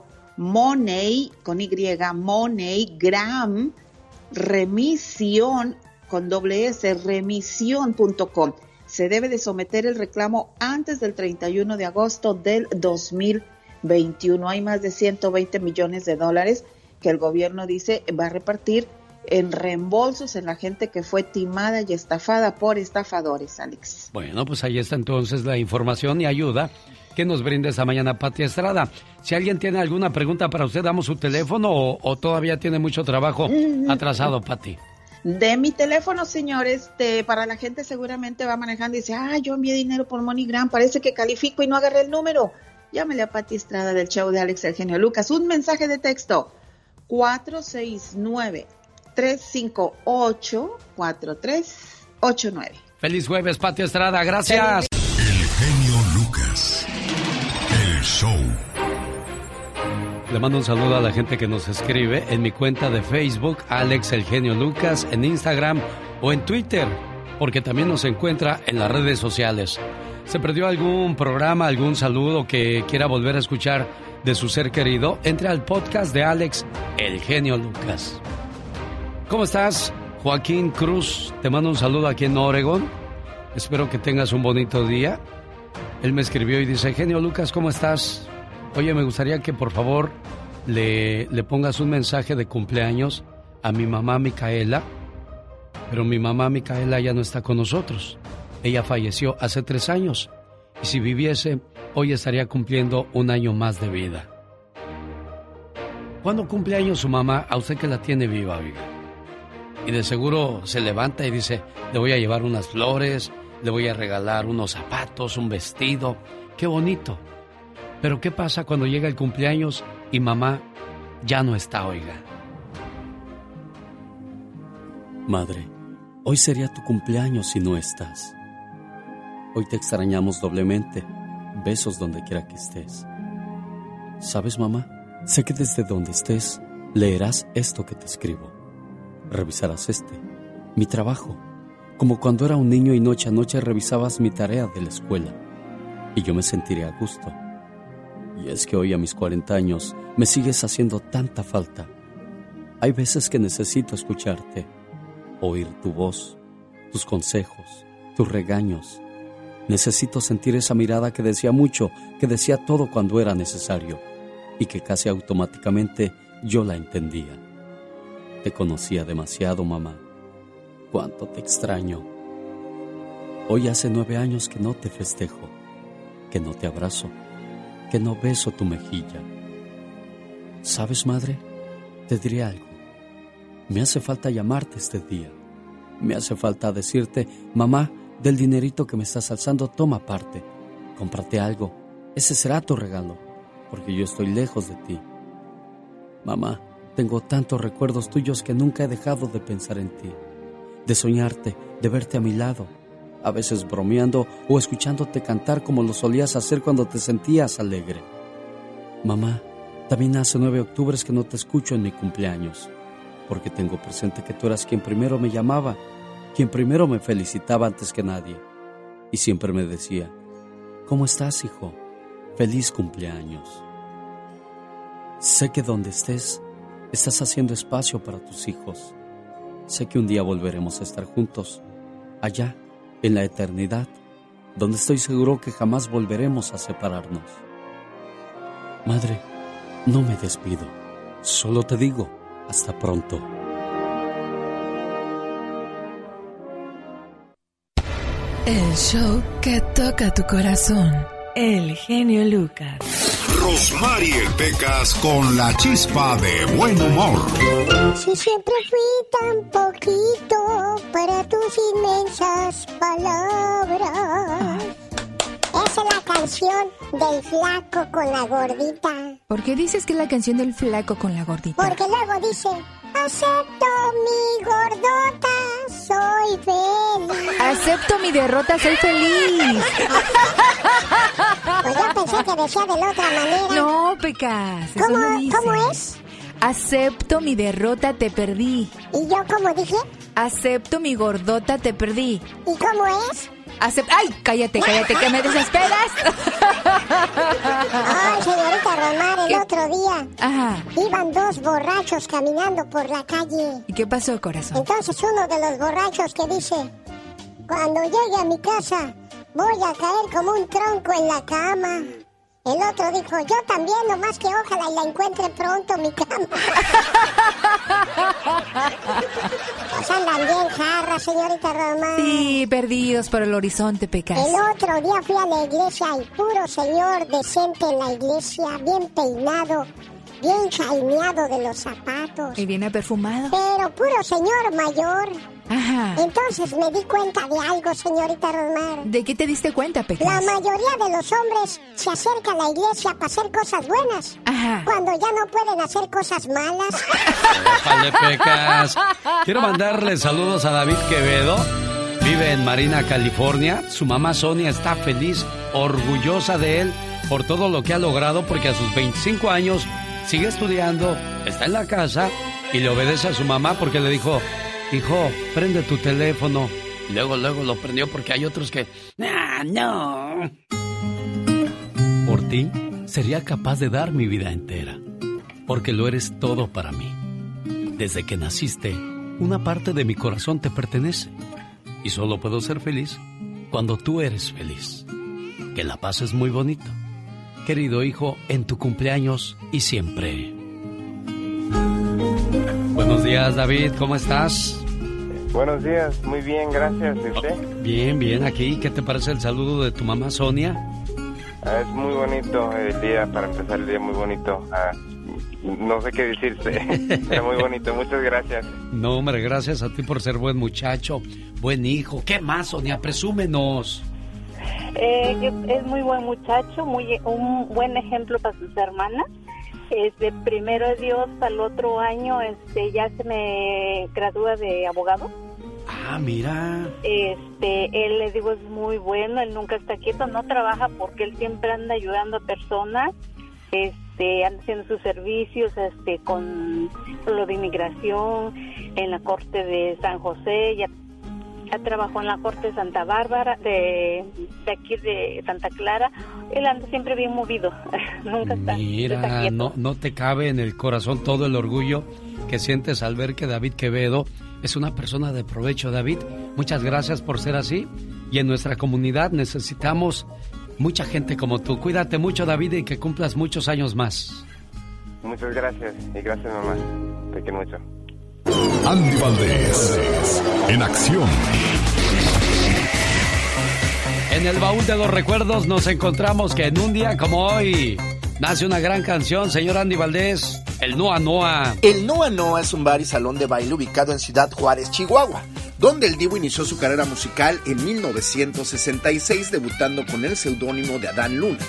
con y moneygram remisión con doble s remisión.com. Se debe de someter el reclamo antes del 31 de agosto del 2021. Hay más de 120 millones de dólares que el gobierno dice va a repartir en reembolsos en la gente que fue timada y estafada por estafadores, Alex.
Bueno, pues ahí está entonces la información y ayuda que nos brinda esta mañana Pati Estrada. Si alguien tiene alguna pregunta para usted, damos su teléfono o, todavía tiene mucho trabajo (laughs) atrasado, Pati.
De mi teléfono, señores, este, para la gente seguramente va manejando y dice, ah, yo envié dinero por MoneyGram, parece que califico y no agarré el número. Llámele a Pati Estrada del show de Alex Eugenio Lucas. Un mensaje de texto, 469 358-4389.
Feliz jueves, Patio Estrada. Gracias.
El genio Lucas. El show.
Le mando un saludo a la gente que nos escribe en mi cuenta de Facebook, Alex El Genio Lucas, en Instagram o en Twitter, porque también nos encuentra en las redes sociales. ¿Se perdió algún programa, algún saludo que quiera volver a escuchar de su ser querido? Entre al podcast de Alex El Genio Lucas. ¿Cómo estás? Joaquín Cruz, te mando un saludo aquí en Oregon. Espero que tengas un bonito día. Él me escribió y dice, genio Lucas, ¿cómo estás? Oye, me gustaría que por favor le, le pongas un mensaje de cumpleaños a mi mamá Micaela, pero mi mamá Micaela ya no está con nosotros. Ella falleció hace tres años y si viviese, hoy estaría cumpliendo un año más de vida. ¿Cuándo cumple años su mamá? A usted que la tiene viva, oiga y de seguro se levanta y dice, le voy a llevar unas flores, le voy a regalar unos zapatos, un vestido, qué bonito. Pero ¿qué pasa cuando llega el cumpleaños y mamá ya no está, oiga? Madre, hoy sería tu cumpleaños si no estás. Hoy te extrañamos doblemente. Besos donde quiera que estés. ¿Sabes, mamá? Sé que desde donde estés leerás esto que te escribo. Revisarás este, mi trabajo, como cuando era un niño y noche a noche revisabas mi tarea de la escuela. Y yo me sentiré a gusto. Y es que hoy a mis 40 años me sigues haciendo tanta falta. Hay veces que necesito escucharte oír tu voz, tus consejos, tus regaños. Necesito sentir esa mirada que decía mucho, que decía todo cuando era necesario y que casi automáticamente yo la entendía. Te conocía demasiado, mamá. Cuánto te extraño. Hoy hace nueve años que no te festejo, que no te abrazo, que no beso tu mejilla. ¿Sabes, madre? Te diré algo. Me hace falta llamarte este día. Me hace falta decirte, mamá, del dinerito que me estás alzando, toma parte. Cómprate algo. Ese será tu regalo, porque yo estoy lejos de ti. Mamá, tengo tantos recuerdos tuyos que nunca he dejado de pensar en ti, de soñarte, de verte a mi lado, a veces bromeando o escuchándote cantar como lo solías hacer cuando te sentías alegre. Mamá, también hace nueve octubres que no te escucho en mi cumpleaños porque tengo presente que tú eras quien primero me llamaba, quien primero me felicitaba antes que nadie. Y siempre me decía, ¿cómo estás, hijo? Feliz cumpleaños. Sé que donde estés, estás haciendo espacio para tus hijos. Sé que un día volveremos a estar juntos, allá, en la eternidad, donde estoy seguro que jamás volveremos a separarnos. Madre, no me despido, solo te digo, hasta pronto.
El show que toca tu corazón. El genio Lucas.
Rosmarie Pecas con la chispa de buen humor.
Si siempre fui tan poquito para tus inmensas palabras. La canción del flaco con la gordita.
¿Por qué dices que es la canción del flaco con la gordita?
Porque luego dice, acepto mi gordota, soy feliz.
Acepto mi derrota, soy feliz.
Pues yo pensé que decía de la otra manera.
No, Pecas.
¿Cómo,
no dice.
¿Cómo es?
Acepto mi derrota, te perdí.
¿Y yo cómo dije?
Acepto mi gordota, te perdí.
¿Y cómo es?
Acep- ¡Ay! Cállate, cállate, que me desesperas. (laughs)
Ay, señorita Romar, el
¿Qué?
otro día
Ajá.
iban dos borrachos caminando por la calle.
¿Y qué pasó, corazón?
Entonces uno de los borrachos que dice, cuando llegue a mi casa voy a caer como un tronco en la cama. El otro dijo, yo también, nomás que ojalá y la encuentre pronto mi cama. (laughs) pues andan bien jarras, señorita Román.
Sí, perdidos por el horizonte, Pecas.
El otro día fui a la iglesia y puro señor decente en la iglesia, bien peinado, bien chaineado de los zapatos.
Y viene perfumado.
Pero puro señor mayor.
Ajá.
Entonces me di cuenta de algo, señorita Rosmar.
¿De qué te diste cuenta,
La
Pecas?
mayoría de los hombres se acercan a la iglesia para hacer cosas buenas.
Ajá.
Cuando ya no pueden hacer cosas malas.
Déjale, Pecas. Quiero mandarle saludos a David Quevedo. Vive en Marina, California. Su mamá Sonia está feliz, orgullosa de él por todo lo que ha logrado porque a sus 25 años sigue estudiando, está en la casa y le obedece a su mamá porque le dijo, hijo, prende tu teléfono. Luego, luego lo prendió porque hay otros que, ah, no.
Por ti, sería capaz de dar mi vida entera, porque lo eres todo para mí. Desde que naciste, una parte de mi corazón te pertenece, y solo puedo ser feliz cuando tú eres feliz. Que la paz es muy bonito. Querido hijo, en tu cumpleaños y siempre.
Buenos días, David, ¿cómo estás?
Buenos días, muy bien, gracias. ¿Y usted?
Bien, bien, aquí. ¿Qué te parece el saludo de tu mamá Sonia?
Ah, es muy bonito el día, para empezar el día muy bonito. Ah, no sé qué decirte, (laughs) pero muy bonito, muchas gracias.
No, hombre, gracias a ti por ser buen muchacho, buen hijo. ¿Qué más, Sonia? Presúmenos.
Eh, es muy buen muchacho, muy un buen ejemplo para sus hermanas Este, primero Dios, al otro año este, ya se me gradúa de abogado.
Ah, mira.
Este, él le digo es muy bueno, él nunca está quieto, no trabaja porque él siempre anda ayudando a personas, este, anda haciendo sus servicios, este, con lo de inmigración en la corte de San José, ya, ya trabajó en la corte de Santa Bárbara, de, de aquí de Santa Clara, él anda siempre bien movido, (laughs) nunca está,
Mira,
está
no, no te cabe en el corazón todo el orgullo que sientes al ver que David Quevedo es una persona de provecho, David. Muchas gracias por ser así. Y en nuestra comunidad necesitamos mucha gente como tú. Cuídate mucho, David, y que cumplas muchos años más.
Muchas gracias y gracias mamá. Te quiero mucho.
Andy Valdés, en acción.
En el baúl de los recuerdos nos encontramos que en un día como hoy nace una gran canción, señor Andy Valdés, el Noa Noa.
El Noa Noa es un bar y salón de baile ubicado en Ciudad Juárez, Chihuahua, donde el Divo inició su carrera musical en 1966 debutando con el seudónimo de Adán Luna,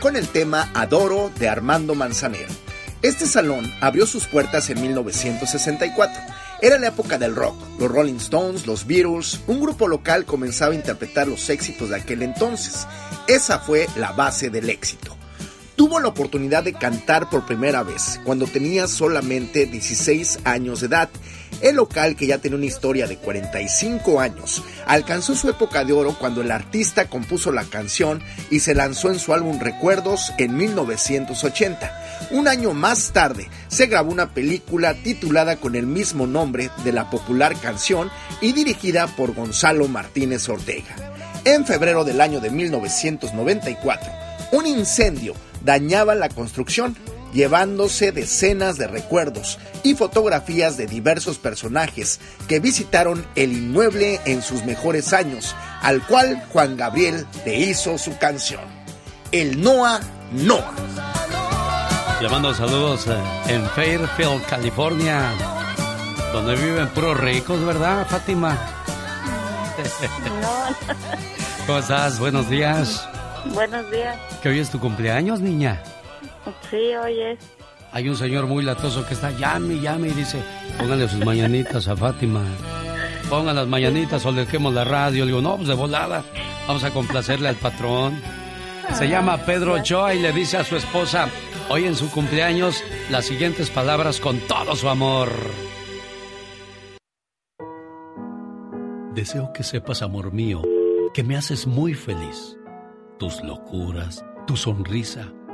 con el tema Adoro de Armando Manzanero. Este salón abrió sus puertas en 1964. Era la época del rock. Los Rolling Stones, los Beatles, un grupo local comenzaba a interpretar los éxitos de aquel entonces. Esa fue la base del éxito. Tuvo la oportunidad de cantar por primera vez cuando tenía solamente 16 años de edad. El local, que ya tiene una historia de 45 años, alcanzó su época de oro cuando el artista compuso la canción y se lanzó en su álbum Recuerdos en 1980. Un año más tarde se grabó una película titulada con el mismo nombre de la popular canción y dirigida por Gonzalo Martínez Ortega. En febrero del año de 1994, un incendio dañaba la construcción, llevándose decenas de recuerdos y fotografías de diversos personajes que visitaron el inmueble en sus mejores años, al cual Juan Gabriel le hizo su canción. El Noa Noa.
Le mando saludos eh, en Fairfield, California, donde viven puros ricos, ¿verdad, Fátima? (laughs) ¿Cómo estás? Buenos días.
Buenos días.
¿Que hoy es tu cumpleaños, niña?
Sí, oye.
Hay un señor muy latoso que está llame, llame y dice, póngale sus mañanitas a Fátima. Pongan las mañanitas o le quemo la radio. Le digo, no, pues de volada. Vamos a complacerle al patrón. Se llama Pedro Ochoa y le dice a su esposa, hoy en su cumpleaños, las siguientes palabras con todo su amor. Deseo que sepas, amor mío, que me haces muy feliz. Tus locuras, tu sonrisa,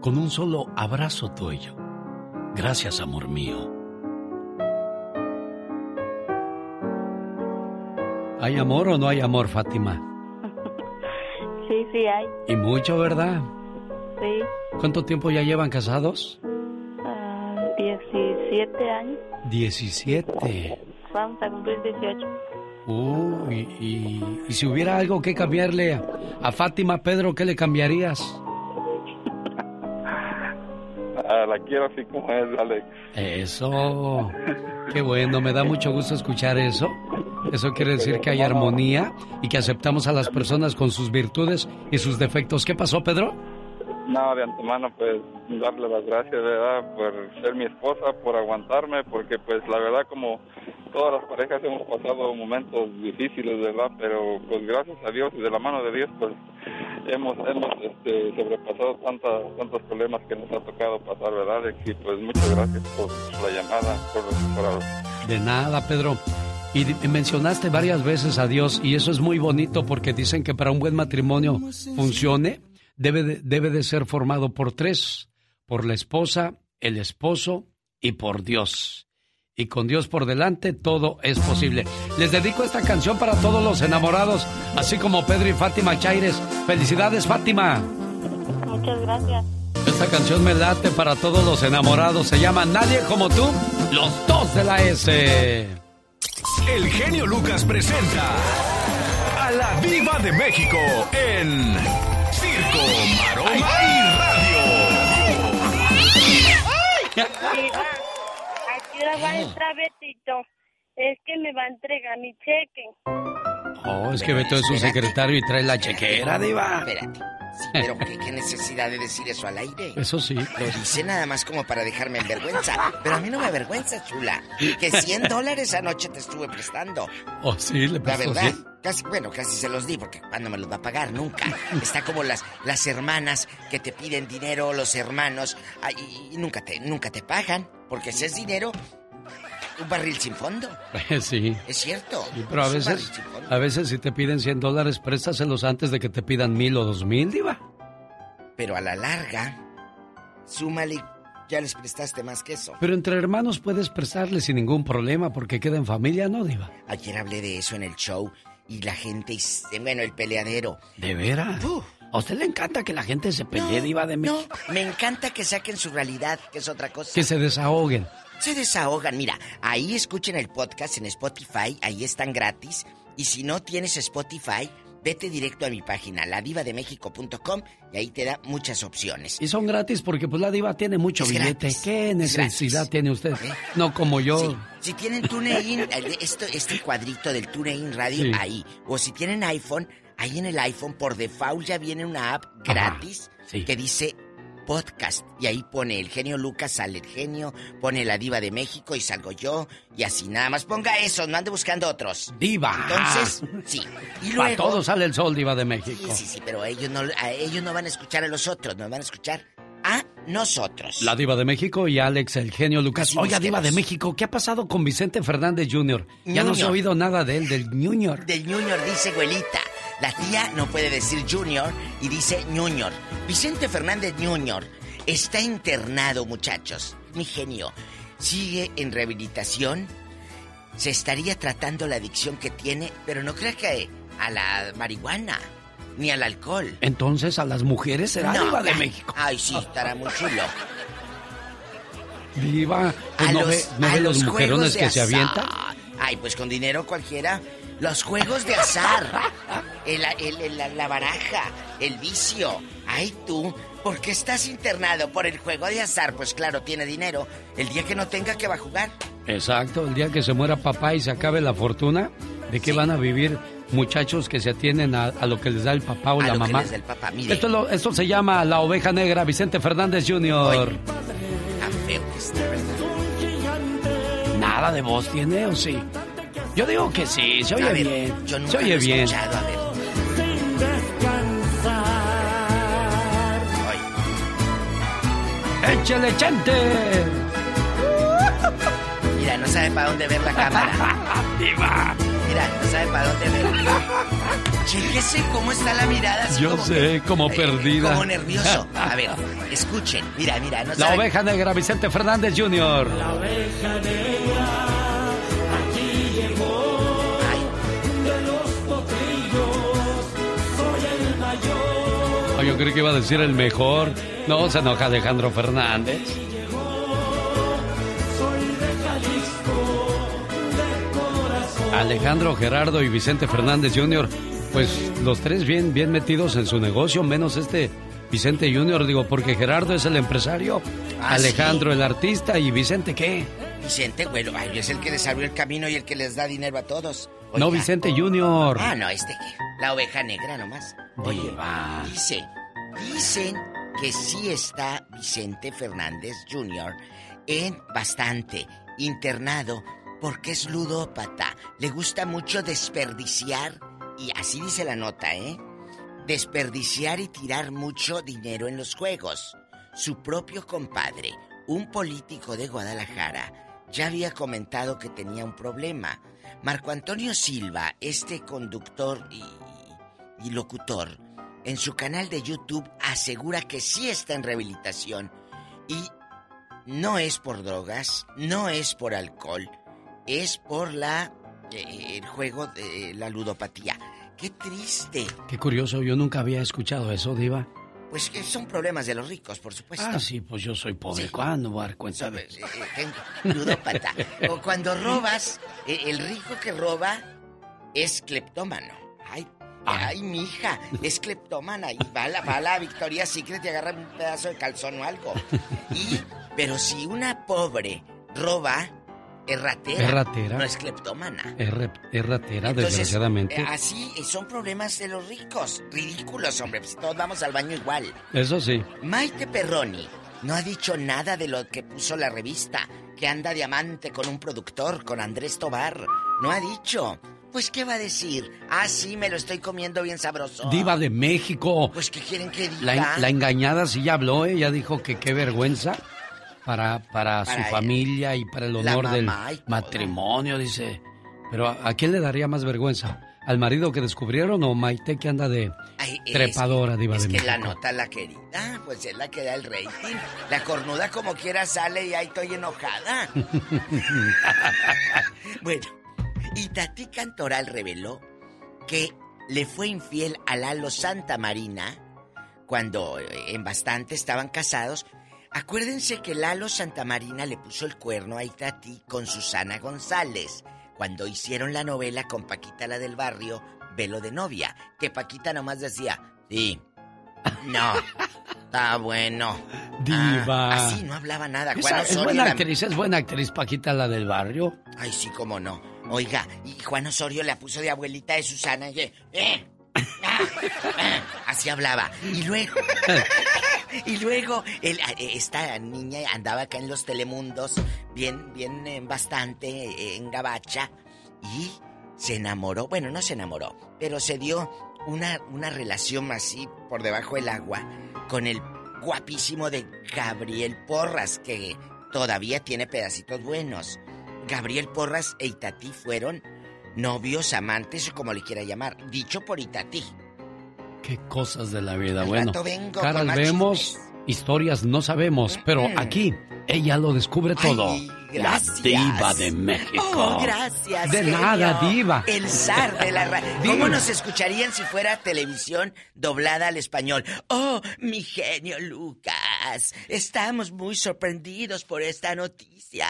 con un solo abrazo tuyo. Gracias, amor mío. ¿Hay amor o no hay amor, Fátima? (laughs)
Sí, sí hay.
Y mucho, ¿verdad?
Sí.
¿Cuánto tiempo ya llevan casados?
Ah, 17 años.
17.
Vamos a cumplir 18.
Uy, y, y si hubiera algo que cambiarle a, a Fátima, Pedro, ¿qué le cambiarías?
La quiero así como es, Alex.
Eso. Qué bueno, me da mucho gusto escuchar eso. Eso quiere decir que hay armonía y que aceptamos a las personas con sus virtudes y sus defectos. ¿Qué pasó, Pedro?
No, de antemano, pues, darle las gracias, ¿verdad? Por ser mi esposa, por aguantarme, porque, pues, la verdad, como todas las parejas hemos pasado momentos difíciles, ¿verdad? Pero, pues, gracias a Dios y de la mano de Dios, pues, hemos, hemos este, sobrepasado tantas, tantos problemas que nos ha tocado pasar, ¿verdad? Y, pues, muchas gracias por la llamada, por,
De nada, Pedro. Y mencionaste varias veces a Dios y eso es muy bonito porque dicen que para un buen matrimonio funcione debe de, debe de ser formado por tres, por la esposa, el esposo y por Dios. Y con Dios por delante todo es posible. Les dedico esta canción para todos los enamorados, así como Pedro y Fátima Chaires. Felicidades, Fátima.
Muchas gracias.
Esta canción me late para todos los enamorados. Se llama Nadie como tú, los dos de la S.
El genio Lucas presenta a la Viva de México en Circo, Maroma y Radio.
Aquí la va a entrar Betito. Es que me va a entregar mi cheque.
Oh, es que Beto es su secretario y trae la chequera, Diva.
Espérate. Sí, pero ¿qué, qué necesidad de decir eso al aire?
Eso sí.
Lo dice nada más como para dejarme en vergüenza. Pero a mí no me avergüenza, chula. Que 100 dólares anoche te estuve prestando.
Oh, sí, le
La
prestó
verdad,
cien.
casi, bueno, casi se los di porque cuando me los va a pagar, nunca. Está como las, las hermanas que te piden dinero, los hermanos, y nunca te, nunca te pagan. Porque ese es dinero, un barril sin fondo. (laughs)
Sí.
Es cierto.
Sí, pero a veces, a veces si te piden 100 dólares, préstaselos antes de que te pidan mil o dos mil, Diva.
Pero a la larga, súmale, ya les prestaste más que eso.
Pero entre hermanos puedes prestarle sin ningún problema porque queda en familia, ¿no, Diva?
Ayer hablé de eso en el show y la gente, bueno, el peleadero.
¿De veras? ¿A usted le encanta que la gente se pelee, Diva de
No,
México?
me encanta que saquen su realidad, que es otra cosa.
Que se desahoguen.
Se desahogan. Mira, ahí escuchen el podcast en Spotify, ahí están gratis. Y si no tienes Spotify, vete directo a mi página, ladivademexico.com, y ahí te da muchas opciones.
Y son gratis porque pues la diva tiene mucho
Es
billete.
gratis,
¿Qué
es
necesidad tiene usted? No como yo.
Sí, si tienen TuneIn, esto, este cuadrito del TuneIn Radio,
Sí.
ahí. O si tienen iPhone, ahí en el iPhone por default ya viene una app gratis
sí.
que dice podcast. Y ahí pone el genio Lucas, sale el genio, pone la diva de México y salgo yo. Y así nada más ponga eso, no ande buscando otros.
Diva.
Entonces, sí. (laughs) Y luego...
todos sale el sol, Diva de México.
Sí, sí, sí, pero ellos no, a ellos no van a escuchar a los otros, nos van a escuchar a nosotros.
La Diva de México y Alex, el genio Lucas. Oiga,
busquemos.
Diva de México, ¿qué ha pasado con Vicente Fernández Jr.? Ya no se ha oído nada de él, del Junior.
Del Junior dice güelita. La tía no puede decir Junior y dice Junior. Vicente Fernández Junior está internado, muchachos. Mi genio. Sigue en rehabilitación. Se estaría tratando la adicción que tiene, pero no crea que a la marihuana ni al alcohol.
Entonces, a las mujeres será
No,
Diva de. México.
Ay, sí, estará muy chulo.
Diva, pues
A
no
los-
ve, no
a
ve los
los
mujerones que se
azar.
avientan.
Ay, pues con dinero cualquiera. Los juegos de azar. El- el- el- la, la baraja. El vicio. Ay, tú. ¿Por qué estás internado por el juego de azar? Pues claro, tiene dinero. El día que no tenga, que va a jugar?
Exacto, el día que se muera papá y se acabe la fortuna, ¿de qué van a vivir muchachos que se atienen a, a lo que les da el papá o
A
la
lo que
mamá?
les da el papá, mire.
Esto, es lo- esto se llama La Oveja Negra, Vicente Fernández Jr. Nada de voz tiene, ¿o sí? Yo digo que sí, se oye
ver,
bien.
yo nunca
se oye
lo he
bien.
escuchado, a ver.
¡Échale, chante!
No sabe para dónde ver la cámara. (laughs)
Diva.
Mira, no sabe para dónde ver. Chéquese cómo está la mirada. así
Yo
como
sé, como
que-
perdida.
Como nervioso. (laughs) A ver, escuchen. Mira, mira, no
La
sabe.
Oveja Negra, Vicente Fernández Jr.
La oveja negra aquí llegó. De los potrillos soy el mayor.
Oh, yo creí que iba a decir el mejor. No, se enoja Alejandro Fernández. Alejandro, Gerardo y Vicente Fernández Jr., pues los tres bien, bien metidos en su negocio, menos este Vicente Jr., digo, porque Gerardo es el empresario,
Ah,
Alejandro el artista y Vicente qué?
Vicente, bueno, ay, es el que les abrió el camino y el que les da dinero a todos.
No. Vicente Jr.
Ah, no, este qué. La oveja negra nomás. Oye,
Diva.
dice, dicen que sí está Vicente Fernández Jr. en bastante internado porque es ludópata. Le gusta mucho desperdiciar, y así dice la nota, ¿eh? Desperdiciar y tirar mucho dinero en los juegos. Su propio compadre, un político de Guadalajara, ya había comentado que tenía un problema. Marco Antonio Silva, este conductor y, y locutor, en su canal de YouTube asegura que sí está en rehabilitación y no es por drogas, no es por alcohol, es por la eh, el juego de la ludopatía. Qué triste.
Qué curioso, yo nunca había escuchado eso, Diva.
Pues que son problemas de los ricos, por supuesto.
Ah, sí, pues yo soy pobre. ¿Cuándo voy a dar cuenta de eso?
Eh, eh, tengo- ludópata. O cuando robas, eh, el rico que roba es cleptómano. Ay, ay, mi hija, es cleptómana. Y va a la, va a la Victoria's Secret y agarra un pedazo de calzón o algo. Y, pero si una pobre roba, es ratera.
Es ratera.
No es cleptómana.
Es, re- es ratera,
Entonces,
desgraciadamente.
eh, así eh, son problemas de los ricos. Ridículos, hombre. Pues todos vamos al baño igual.
Eso sí.
Maite Perroni no ha dicho nada de lo que puso la revista, que anda diamante con un productor, con Andrés Tobar. No ha dicho. Pues, ¿qué va a decir? Ah, sí, me lo estoy comiendo bien sabroso.
Diva de México.
Pues, ¿qué quieren que diga?
La, la engañada sí ya habló, ¿eh? Ya dijo que qué vergüenza para, para,
Para
su
ella.
familia y para el honor del matrimonio, dice. Pero ¿a, a quién le daría más vergüenza? ¿Al marido que descubrieron o Maite que anda de
Ay, es-
trepadora, Diva
Es
de
que
México?
la nota la querida, pues es la que da el rating. La cornuda como quiera sale y ahí estoy enojada. (laughs) Bueno, y Tati Cantoral reveló que le fue infiel a Lalo Santa Marina cuando eh, en bastante estaban casados. Acuérdense que Lalo Santa Marina le puso el cuerno a Itati con Susana González cuando hicieron la novela con Paquita la del barrio, Velo de novia, que Paquita nomás decía, sí, no, está bueno.
Diva.
Ah, así no hablaba nada. Juan
Esa- es buena
la-
actriz, es buena actriz Paquita, la del barrio.
Ay, sí, cómo no. Oiga, y Juan Osorio la puso de abuelita de Susana y... eh, ah, ah, así hablaba. Y luego... (laughs) y luego, el- eh, esta niña andaba acá en los Telemundos, bien, bien, eh, bastante eh, en Gabacha, y se enamoró. Bueno, no se enamoró, pero se dio una, una relación así por debajo del agua con el guapísimo de Gabriel Porras, que todavía tiene pedacitos buenos. Gabriel Porras e Itatí fueron novios, amantes o como le quiera llamar, dicho por Itatí.
Qué cosas de la vida.
Al
Bueno, caras vemos, historias no sabemos, pero aquí ella lo descubre todo. la
gracias.
diva de México.
Oh, gracias.
De
genio.
nada, diva.
El zar de la radio. (laughs) ¿Cómo nos escucharían si fuera televisión doblada al español? Oh, mi genio Lucas. Estamos muy sorprendidos por esta noticia.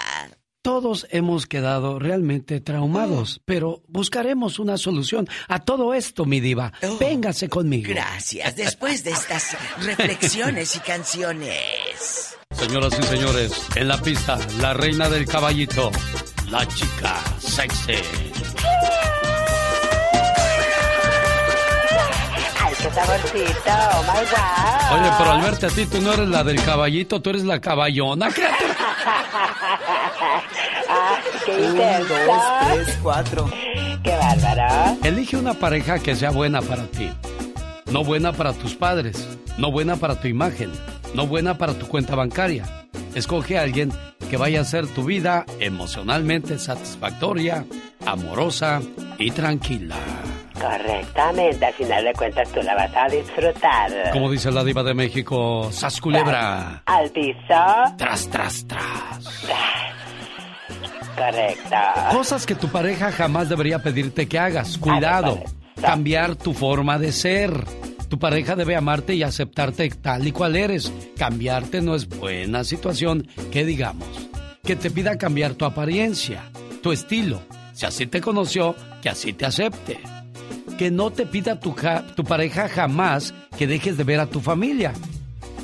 Todos hemos quedado realmente traumados, pero buscaremos una solución a todo esto, mi diva. Véngase conmigo.
Gracias. Después de estas (laughs) reflexiones y canciones.
Señoras y señores, en la pista, la reina del caballito, la chica sexy.
Ay, qué saborcito, oh my God.
Oye, pero al verte a ti, tú no eres la del caballito, tú eres la caballona, (laughs) criatura.
Qué
Un, dos, tres,
cuatro. Qué bárbaro.
Elige una pareja que sea buena para ti. No buena para tus padres, no buena para tu imagen, no buena para tu cuenta bancaria. Escoge a alguien que vaya a hacer tu vida emocionalmente satisfactoria, amorosa y tranquila.
Correctamente, al final de cuentas tú la vas a disfrutar.
Como dice la diva de México, Sas Culebra.
Al piso.
Tras, tras, tras. Cosas que tu pareja jamás debería pedirte que hagas. Cuidado. Cambiar tu forma de ser. Tu pareja debe amarte y aceptarte tal y cual eres. Cambiarte no es buena situación que digamos. Que te pida cambiar tu apariencia, tu estilo. Si así te conoció, que así te acepte. Que no te pida tu, ja- tu pareja jamás que dejes de ver a tu familia.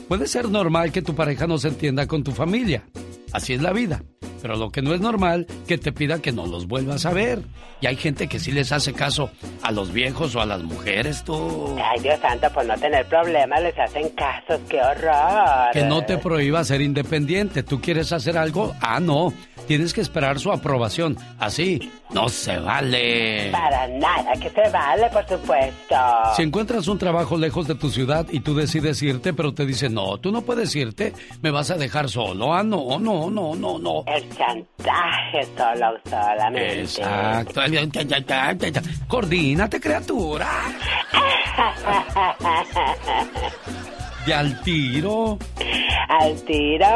Puede ser normal que tu pareja no se entienda con tu familia. Así es la vida. Pero lo que no es normal, que te pida que no los vuelvas a ver. Y hay gente que sí les hace caso a los viejos o a las mujeres, tú.
Ay, Dios santo, por no tener problemas les hacen casos, qué horror.
Que no te prohíba ser independiente. ¿Tú quieres hacer algo? Ah, no. Tienes que esperar su aprobación. Así, no se vale.
Para nada, que se vale, por supuesto.
Si encuentras un trabajo lejos de tu ciudad y tú decides irte, pero te dicen, no, tú no puedes irte, me vas a dejar solo. Ah, no, no, no, no, no.
El chantaje solo, solamente.
Exacto. Coordínate, criatura. (laughs) De al tiro.
Al tiro.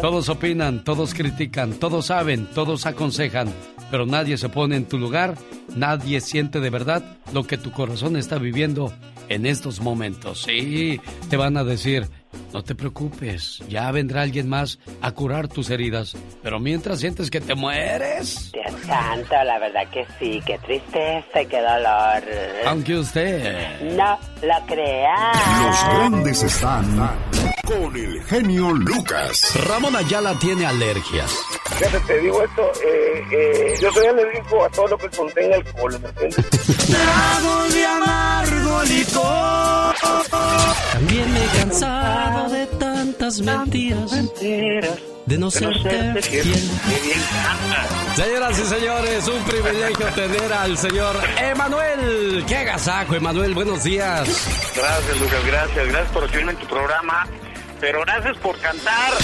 Todos opinan, todos critican, todos saben, todos aconsejan. pero nadie se pone en tu lugar, nadie siente de verdad lo que tu corazón está viviendo en estos momentos. Sí, te van a decir, no te preocupes, ya vendrá alguien más a curar tus heridas, pero mientras sientes que te mueres.
Dios santo, la verdad que sí, qué tristeza y qué dolor.
Aunque usted...
No lo crea.
Los grandes están con el genio Lucas.
Ramón Ayala tiene alergias.
Fíjate, te digo esto, eh, eh, yo soy alérgico a todo lo que contenga alcohol, ¿me entiendes?
Trago de amargo licor.
También me he cansado de tantas mentiras. De no serte fiel.
Señoras y señores, un privilegio tener al señor Emanuel. ¡Qué agasajo, Emanuel! Buenos días.
Gracias, Lucas, gracias. Gracias por recibirme en tu programa. Pero gracias por cantar.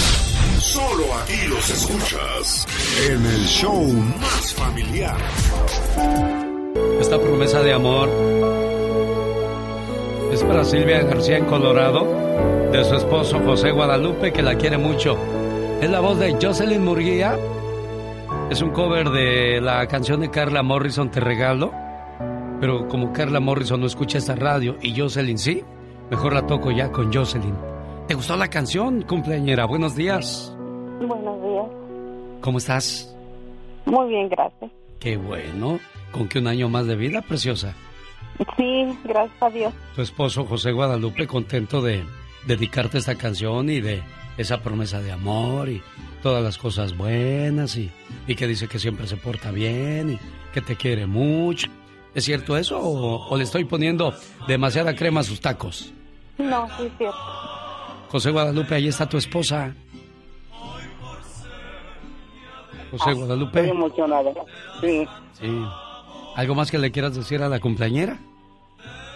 Solo aquí los escuchas en el show más familiar.
Esta promesa de amor es para Silvia García en Colorado, de su esposo José Guadalupe, que la quiere mucho. Es la voz de Jocelyn Murguía. Es un cover de la canción de Carla Morrison, Te Regalo. Pero como Carla Morrison no escucha esta radio y Jocelyn sí, mejor la toco ya con Jocelyn. ¿Te gustó la canción, cumpleañera? Buenos días.
Buenos días.
¿Cómo estás?
Muy bien, gracias.
Qué bueno. ¿Con qué un año más de vida, preciosa?
Sí, gracias a Dios.
Tu esposo José Guadalupe contento de dedicarte esta canción y de esa promesa de amor y todas las cosas buenas y, y que dice que siempre se porta bien y que te quiere mucho. ¿Es cierto eso o, o le estoy poniendo demasiada crema a sus tacos?
No, sí es cierto.
José Guadalupe, ahí está tu esposa. José Guadalupe.
Estoy emocionado. Sí,
Sí. ¿Algo más que le quieras decir a la cumpleañera?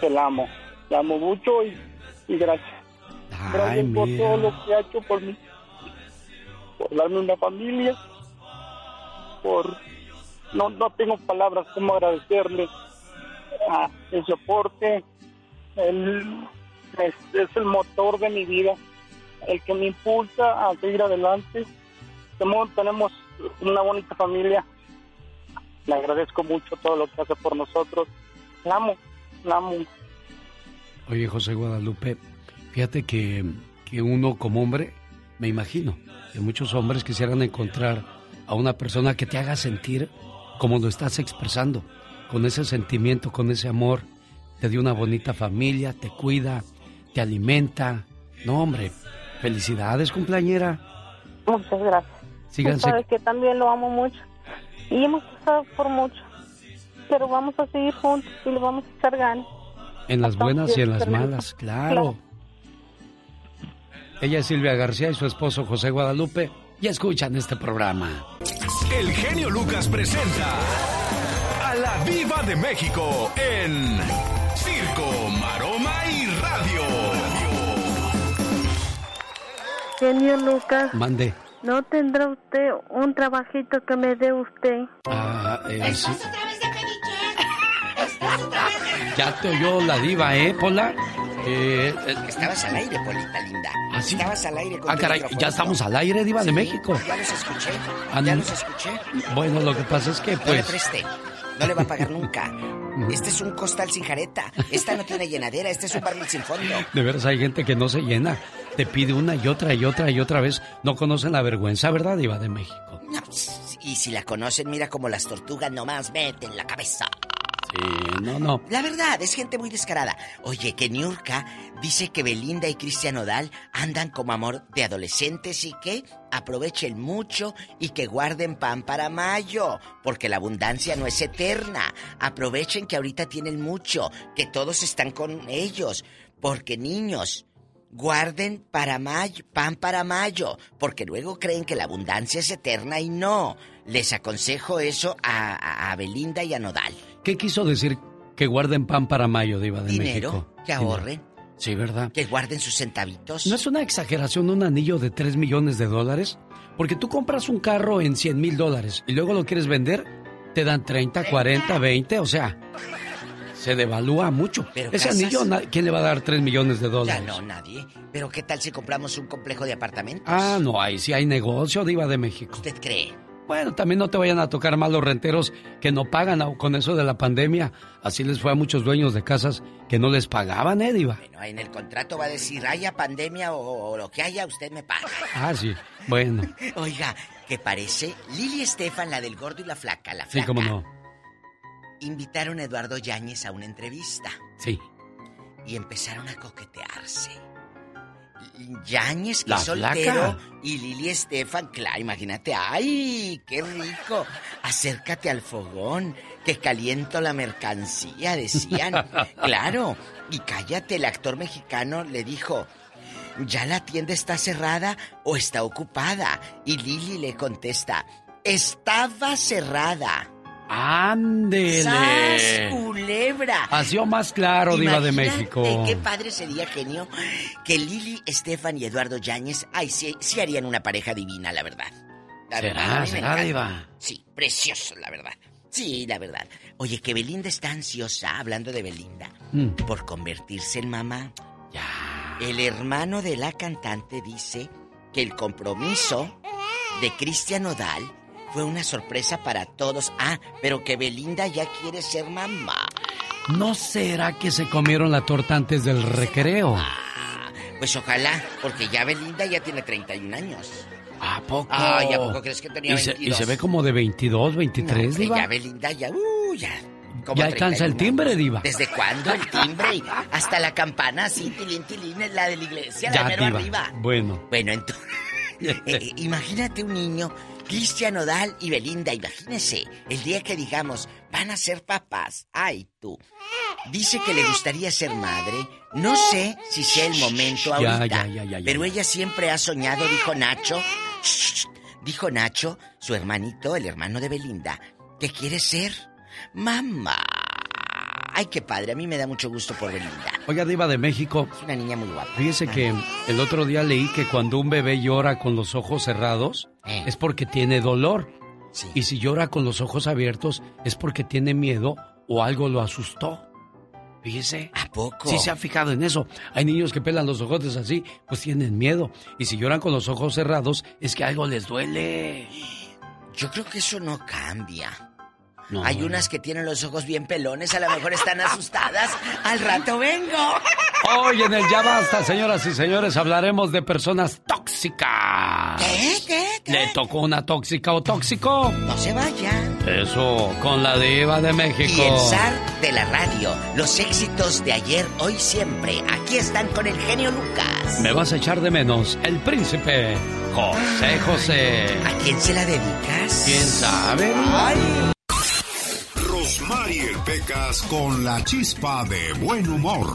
Te la amo. Te amo mucho y, y gracias. Gracias por todo lo que ha hecho por mí. Por darme una familia. Por... No, no tengo palabras como agradecerle a el soporte. El, es, es el motor de mi vida. El que me impulsa a seguir adelante. Tenemos, tenemos una bonita familia. Le agradezco mucho todo lo que hace por nosotros. La amo, la amo.
Oye, José Guadalupe, fíjate que, que uno como hombre, me imagino, que muchos hombres quisieran encontrar a una persona que te haga sentir como lo estás expresando, con ese sentimiento, con ese amor, te dio una bonita familia, te cuida, te alimenta. No, hombre, felicidades, cumpleañera.
Muchas gracias.
Síganse.
Tú sabes que también lo amo mucho. Y hemos pasado por mucho. Pero vamos a seguir juntos y le vamos a echar ganas.
En las buenas y en las malas, claro. Ella es Silvia García y su esposo José Guadalupe. Y escuchan este programa.
El genio Lucas presenta a la Viva de México en Circo, Maroma y Radio.
Genio Lucas,
Mande.
¿no tendrá usted un trabajito que me dé usted?
Ah, eh, sí. Ya te oyó la diva, ¿eh, Pola? Eh, eh,
Estabas al aire, Polita linda.
¿Ah, sí?
Estabas al aire con
Ah, caray, ya estamos al aire, diva de México.
Ya los escuché.
Ah,
ya los escuché.
Bueno, lo que pasa es que,
No le
pues...
preste. No le va a pagar nunca. (laughs) Este es un costal sin jareta. Esta no tiene llenadera. Este es un barril sin fondo.
De veras hay gente que no se llena. Te pide una y otra y otra y otra vez. No conocen la vergüenza, ¿verdad, diva de México?
No, y si la conocen, mira como las tortugas nomás meten la cabeza.
Sí, no, no.
La verdad, es gente muy descarada. Oye, que Niurka dice que Belinda y Cristian Odal andan como amor de adolescentes y que aprovechen mucho y que guarden pan para mayo, porque la abundancia no es eterna. Aprovechen que ahorita tienen mucho, que todos están con ellos, porque niños, guarden para mayo, pan para mayo, porque luego creen que la abundancia es eterna y no. Les aconsejo eso a- a Belinda y a Nodal.
¿Qué quiso decir que guarden pan para mayo, diva de
Dinero,
México?
que ahorren.
Sí, ¿verdad?
Que guarden sus centavitos.
¿No es una exageración un anillo de 3 millones de dólares? Porque tú compras un carro en 100 mil dólares y luego lo quieres vender, te dan 30, 40, 20, o sea, se devalúa mucho.
Pero
Ese
casas-
anillo, ¿quién le va a dar 3 millones de
Ya
dólares?
no, nadie. Pero ¿qué tal si compramos un complejo de apartamentos?
Ah, no, ahí sí hay negocio, diva de México.
¿Usted cree?
Bueno, también no te vayan a tocar mal los renteros que no pagan con eso de la pandemia. Así les fue a muchos dueños de casas que no les pagaban, ¿eh, Diva?
Bueno, en el contrato va a decir, haya pandemia o, o lo que haya, usted me paga. (laughs)
Ah, sí. Bueno. (laughs)
Oiga, ¿qué parece? Lili Estefan, la del gordo y la flaca, la
Sí,
flaca.
cómo no.
Invitaron a Eduardo Yáñez a una entrevista
Sí.
y empezaron a coquetearse. Yáñez, que
La
soltero,
flaca.
y Lili Estefan, claro, imagínate, ¡ay, qué rico! Acércate al fogón, que caliento la mercancía, decían. (laughs) claro, y cállate, el actor mexicano le dijo, ¿ya la tienda está cerrada o está ocupada? Y Lili le contesta, estaba cerrada.
¡Ándele!
¡Sas, culebra!
O más claro, Diva de México.
Qué padre sería, genio, que Lili, Estefan y Eduardo Yáñez, ay, sí, sí harían una pareja divina, la verdad. La
¿Será?
verdad,
¿Será. Diva?
Sí, precioso, la verdad. Sí, la verdad. Oye, que Belinda está ansiosa, hablando de Belinda,
Mm.
por convertirse en mamá. Ya. El hermano de la cantante dice que el compromiso de Cristian Odal fue una sorpresa para todos. Ah, pero que Belinda ya quiere ser mamá.
¿No será que se comieron la torta antes del recreo?
Pues ojalá, porque ya Belinda ya tiene 31 años.
¿A poco?
Ay, ¿a poco crees que tenía
y se,
22?
y se ve como de 22, 23,
No,
Diva.
ya Belinda ya, uh, ya. como
Ya alcanza el
31
timbre. Diva.
¿Desde cuándo el timbre? Y Hasta la campana así, tilín, tilín, es la de la iglesia,
Ya,
mero
Diva.
arriba.
Bueno.
Bueno, entonces, (laughs) eh, imagínate un niño, Cristian Odal y Belinda, imagínese, el día que digamos, van a ser papás, ay tú. Dice que le gustaría ser madre, no sé si sea el momento ahorita,
ya, ya, ya.
pero ella siempre ha soñado, dijo Nacho, dijo Nacho, su hermanito, el hermano de Belinda, que quiere ser mamá. Ay, qué padre, a mí me da mucho gusto por Belinda.
Oiga, Diva de México.
Es una niña muy guapa.
Fíjese que el otro día leí que cuando un bebé llora con los ojos cerrados
Eh.
es porque tiene dolor. Y si llora con los ojos abiertos es porque tiene miedo o algo lo asustó. Fíjese.
¿A poco?
Sí se ha fijado en eso. Hay niños que pelan los ojotes así, pues tienen miedo. Y si lloran con los ojos cerrados es que algo les duele.
Yo creo que eso no cambia.
No.
Hay unas que tienen los ojos bien pelones, a lo mejor están asustadas. Al rato vengo.
Hoy en el Ya Basta, señoras y señores, hablaremos de personas tóxicas.
¿Qué? ¿Qué?
¿Le tocó una tóxica o tóxico?
No se vaya.
Eso, con la diva de México.
Y el zar de la radio. Los éxitos de ayer, hoy, siempre. Aquí están con el genio Lucas.
Me vas a echar de menos, el príncipe José José.
¿A quién se la dedicas?
¿Quién sabe?
Rosmarie Pecas con la chispa de buen humor.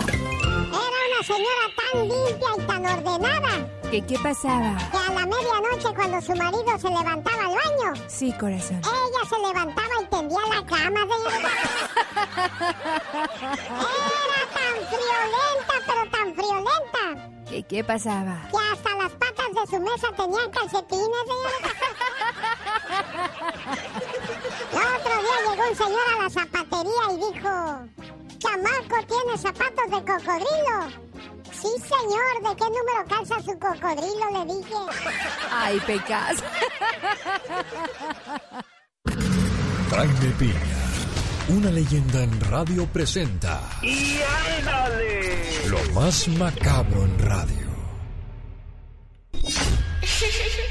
Una señora tan limpia y tan ordenada
¿Qué, qué pasaba?
que a la medianoche cuando su marido se levantaba al baño,
Sí, corazón.
ella se levantaba y tendía la cama, señorita. Era tan friolenta, pero tan friolenta,
¿Qué, qué pasaba?
que hasta las patas de su mesa tenían calcetines, señorita. El (laughs) otro día llegó un señor a la zapatería y dijo, chamaco, ¿tiene zapatos de cocodrilo? Sí, señor, ¿de qué número calza su cocodrilo? Le dije.
Ay, pecas.
Jaime Piña, una leyenda en radio presenta
¡Y ándale!
lo más macabro en radio.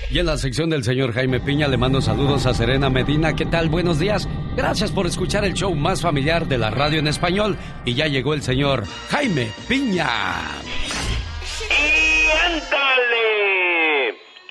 Y en la sección del señor Jaime Piña le mando saludos a Serena Medina. ¿Qué tal? Buenos días. Gracias por escuchar el show más familiar de la radio en español. Y ya llegó el señor Jaime Piña.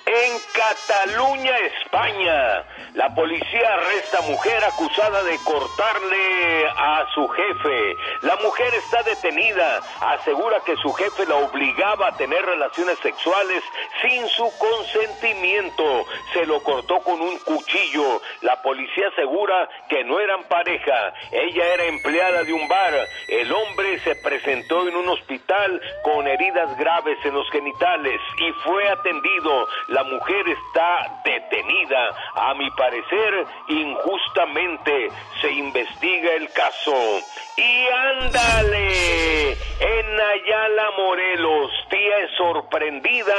En Cataluña, España, la policía arresta mujer acusada de cortarle a su jefe. La mujer está detenida. Asegura que su jefe la obligaba a tener relaciones sexuales sin su consentimiento. Se lo cortó con un cuchillo. La policía asegura que no eran pareja. Ella era empleada de un bar. El hombre se presentó en un hospital con heridas graves en los genitales y fue atendido. La mujer está detenida. A mi parecer, injustamente se investiga el caso. Y ándale, en Ayala, Morelos, ella es sorprendida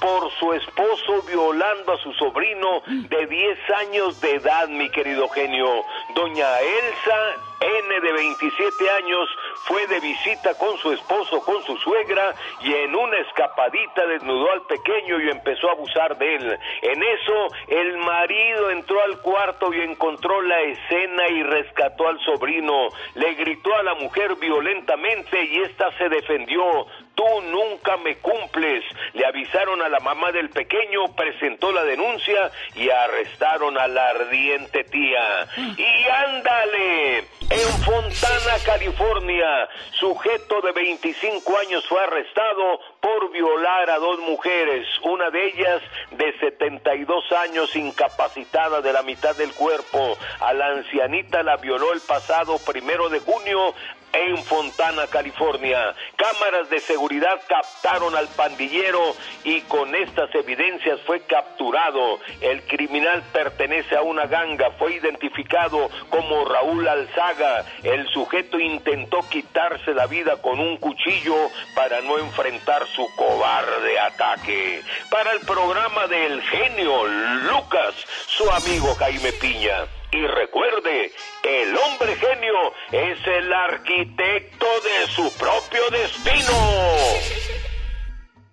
por su esposo violando a su sobrino de 10 años de edad, mi querido genio. Doña Elsa N de 27 años fue de visita con su esposo, con su suegra, y en una escapadita desnudó al pequeño y empezó a abusar de él. En eso, el marido entró al cuarto y encontró la escena y rescató al sobrino. Le gritó a la mujer violentamente y ésta se defendió. Tú nunca me cumples. Le avisaron a la mamá del pequeño, presentó la denuncia y arrestaron a la ardiente tía. Y ándale, en Fontana, California, sujeto de 25 años fue arrestado por violar a dos mujeres, una de ellas de 72 años incapacitada de la mitad del cuerpo. A la ancianita la violó el pasado primero de junio en Fontana, California. Cámaras de seguridad captaron al pandillero y con estas evidencias fue capturado. El criminal pertenece a una ganga, fue identificado como Raúl Alzaga. El sujeto intentó quitarse la vida con un cuchillo para no enfrentar su cobarde ataque. Para el programa del genio Lucas, su amigo Jaime Piña. Y recuerde, el hombre genio es el arquitecto de su propio destino.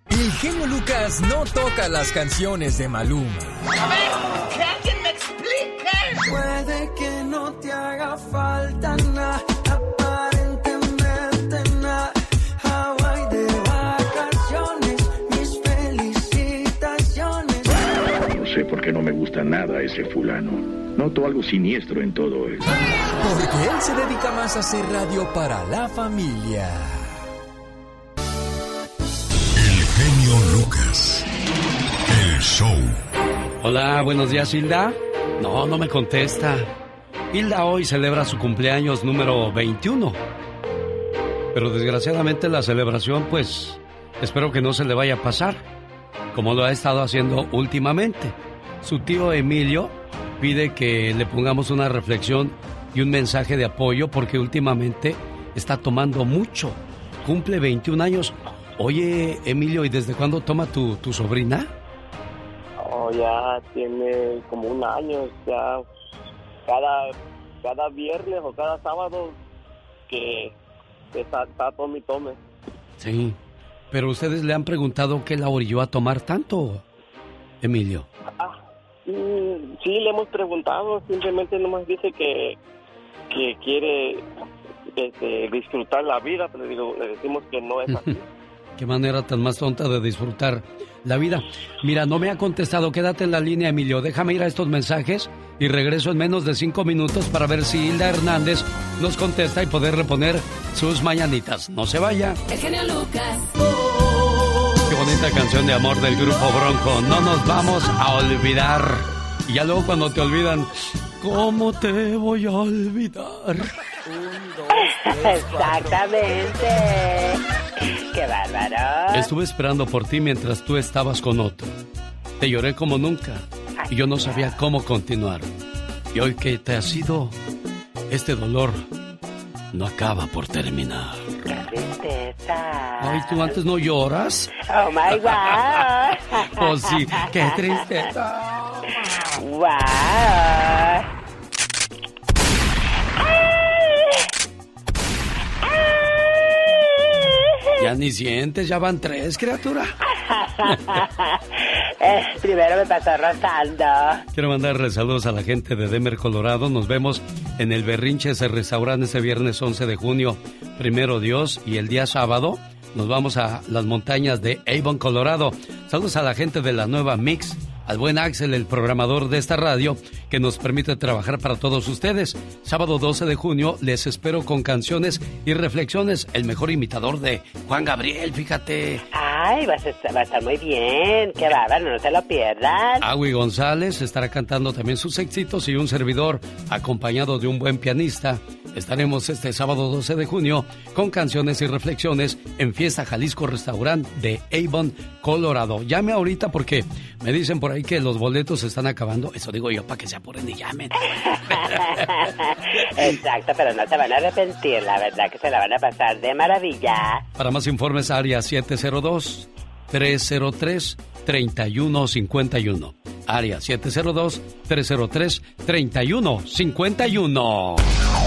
El genio Lucas no toca las canciones de Maluma.
A ver, que alguien me explique.
Puede que no te haga falta nada, aparentemente nada. Hawaii de vacaciones, mis felicitaciones.
No sé por qué no me gusta nada ese fulano. Noto algo siniestro en todo esto.
Porque él se dedica más a hacer radio para la familia.
El genio Lucas. El show.
Hola, buenos días, Hilda. No, no me contesta. Hilda hoy celebra su cumpleaños número 21. Pero desgraciadamente la celebración, pues, espero que no se le vaya a pasar, como lo ha estado haciendo últimamente. Su tío Emilio pide que le pongamos una reflexión y un mensaje de apoyo porque últimamente está tomando mucho. Cumple 21 años. Oye, Emilio, ¿y desde cuándo toma tu, tu sobrina?
Oh, ya tiene como un año, ya cada, cada viernes o cada sábado que está, está tome y tome.
Sí. Pero ustedes le han preguntado qué la orilló a tomar tanto, Emilio.
Ah, sí, le hemos preguntado, simplemente nomás dice que, que quiere este, disfrutar la vida, pero le, digo, le decimos que no es así. (laughs)
Qué manera tan más tonta de disfrutar la vida. Mira, no me ha contestado. Quédate en la línea, Emilio. Déjame ir a estos mensajes y regreso en menos de cinco minutos para ver si Hilda Hernández nos contesta y poder reponer sus mañanitas. No se vaya.
El genio Lucas.
Bonita canción de amor del grupo Bronco. No nos vamos a olvidar. Y ya luego cuando te olvidan, ¿cómo te voy a olvidar?
Exactamente. Qué bárbaro.
Estuve esperando por ti mientras tú estabas con otro. Te lloré como nunca y yo no sabía cómo continuar. Y hoy que te has ido, este dolor no acaba por terminar.
Qué tristeza.
Ay, ¿tú antes no lloras?
Oh my God. (laughs)
Oh, sí, qué tristeza.
Wow.
Ya ni sientes, ya van tres, criatura.
Eh, primero me pasó rozando.
Quiero mandarle saludos a la gente de Denver, Colorado. Nos vemos en el Berrinche, ese restaurante, ese viernes 11 de junio. Primero Dios. Y el día sábado nos vamos a las montañas de Avon, Colorado. Saludos a la gente de la nueva Mix. Al buen Axel, el programador de esta radio, que nos permite trabajar para todos ustedes. Sábado 12 de junio les espero con canciones y reflexiones. El mejor imitador de Juan Gabriel, fíjate.
Ay, va a, estar, va a estar muy bien. Qué bárbaro, no se lo pierdan.
Agui González estará cantando también sus éxitos y un servidor, acompañado de un buen pianista. Estaremos este sábado 12 de junio con canciones y reflexiones en Fiesta Jalisco Restaurant de Avon, Colorado. Llame ahorita porque me dicen por ahí que los boletos se están acabando. Eso digo yo para que se apuren y llamen. (laughs)
Exacto, pero no se van a arrepentir, la verdad que se la van a pasar de maravilla.
Para más informes, área 702 702-303-3151. Área 702-303-3151.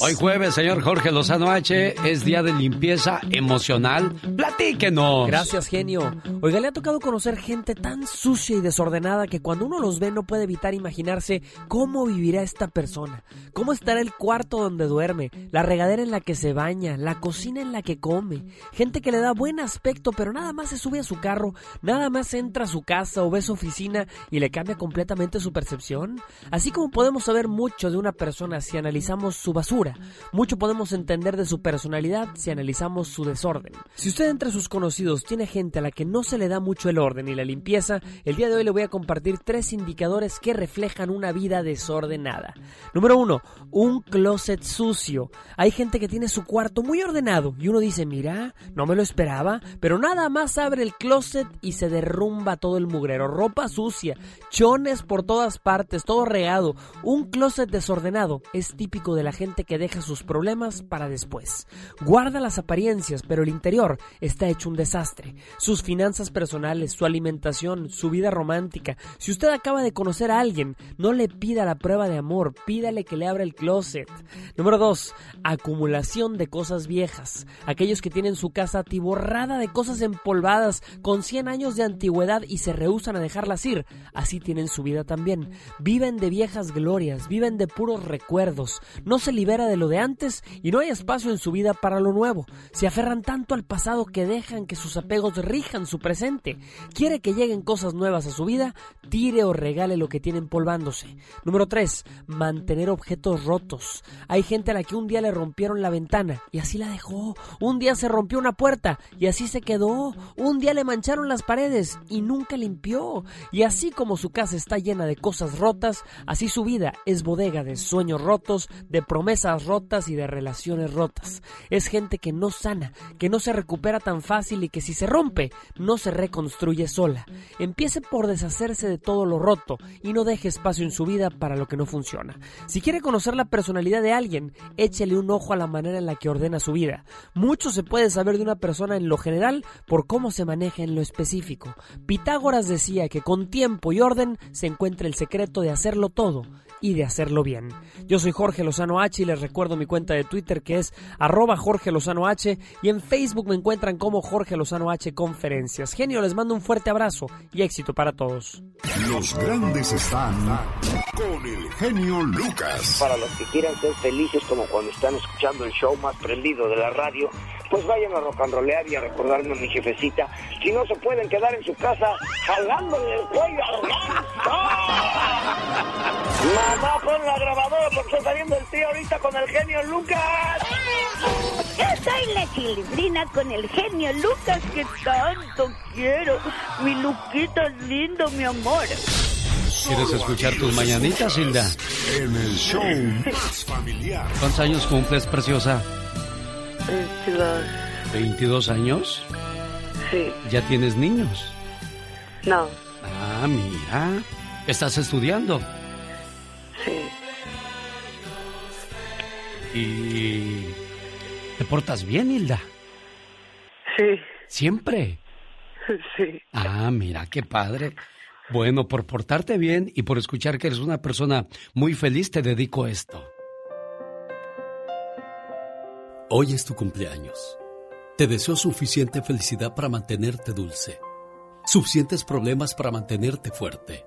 Hoy jueves, señor Jorge Lozano H, es día de limpieza emocional. Platíquenos.
Gracias, genio. Oiga, le ha tocado conocer gente tan sucia y desordenada que cuando uno los ve no puede evitar imaginarse cómo vivirá esta persona. Cómo estará el cuarto donde duerme, la regadera en la que se baña, la cocina en la que come. Gente que le da buen aspecto, pero nada más se sube a su carro, nada más entra a su casa o ve su oficina y le cambia completamente su percepción. Así como podemos saber mucho de una persona si analizamos su basura, mucho podemos entender de su personalidad si analizamos su desorden. Si usted entre sus conocidos tiene gente a la que no se le da mucho el orden y la limpieza, el día de hoy le voy a compartir tres indicadores que reflejan una vida desordenada. Número uno, un closet sucio. Hay gente que tiene su cuarto muy ordenado y uno dice, mira, no me lo esperaba, pero nada más abre el closet y se derrumba todo el mugrero. Ropa sucia, chones por todas partes, todo regado. Un closet desordenado es típico de la gente que deja sus problemas para después. Guarda las apariencias, pero el interior está hecho un desastre. Sus finanzas personales, su alimentación, su vida romántica. Si usted acaba de conocer a alguien, no le pida la prueba de amor, pídale que le abra el closet. Número 2. Acumulación de cosas viejas. Aquellos que tienen su casa atiborrada de cosas empolvadas con 100 años de antigüedad y se rehusan a dejarlas ir, así tienen su vida también. Viven de viejas glorias, viven de puros recuerdos. No se de lo de antes y no hay espacio en su vida para lo nuevo. Se aferran tanto al pasado que dejan que sus apegos rijan su presente. Quiere que lleguen cosas nuevas a su vida, tire o regale lo que tiene empolvándose. Número 3. Mantener objetos rotos. Hay gente a la que un día le rompieron la ventana y así la dejó. Un día se rompió una puerta y así se quedó. Un día le mancharon las paredes y nunca limpió. Y así como su casa está llena de cosas rotas, así su vida es bodega de sueños rotos, de promesas rotas y de relaciones rotas. Es gente que no sana, que no se recupera tan fácil y que si se rompe, no se reconstruye sola. Empiece por deshacerse de todo lo roto y no deje espacio en su vida para lo que no funciona. Si quiere conocer la personalidad de alguien, échele un ojo a la manera en la que ordena su vida. Mucho se puede saber de una persona en lo general por cómo se maneja en lo específico. Pitágoras decía que con tiempo y orden se encuentra el secreto de hacerlo todo y de hacerlo bien. Yo soy Jorge Lozano H y les recuerdo mi cuenta de Twitter que es arroba Jorge Lozano H y en Facebook me encuentran como Jorge Lozano H Conferencias. Genio, les mando un fuerte abrazo y éxito para todos.
Los grandes están con el genio Lucas.
Para los que quieran ser felices como cuando están escuchando el show más prendido de la radio, pues vayan a rock and rollear y a recordarme a mi jefecita. Si no se pueden quedar en su casa jalándole el cuello al ganso. Mamá, pon la grabadora porque está saliendo el tío ahorita con el genio Lucas.
Yo soy la chilindrina con el genio Lucas que tanto quiero. Mi Luquita es lindo, mi amor.
¿Quieres escuchar tus mañanitas, Hilda?
En el show más familiar.
¿Cuántos años cumples, preciosa?
22.
¿22 años?
Sí.
¿Ya tienes niños?
No.
Ah, mira. ¿Estás estudiando?
Sí.
¿Y te portas bien, Hilda?
Sí.
¿Siempre? (laughs)
Sí.
Ah, mira, qué padre. Bueno, por portarte bien y por escuchar que eres una persona muy feliz, te dedico esto. Hoy es tu cumpleaños. Te deseo suficiente felicidad para mantenerte dulce, suficientes problemas para mantenerte fuerte,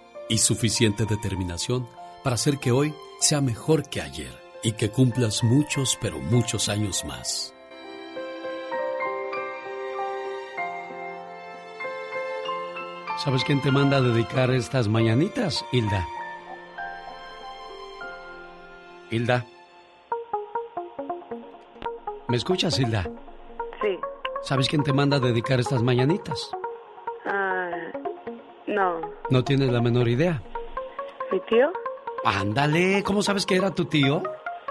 y suficiente determinación para hacer que hoy sea mejor que ayer y que cumplas muchos, pero muchos años más. ¿Sabes quién te manda a dedicar estas mañanitas, Hilda? Hilda. ¿Me escuchas, Hilda?
Sí.
¿Sabes quién te manda a dedicar estas mañanitas?
No.
No tienes la menor idea.
¿Mi tío?
Ándale, ¿cómo sabes que era tu tío?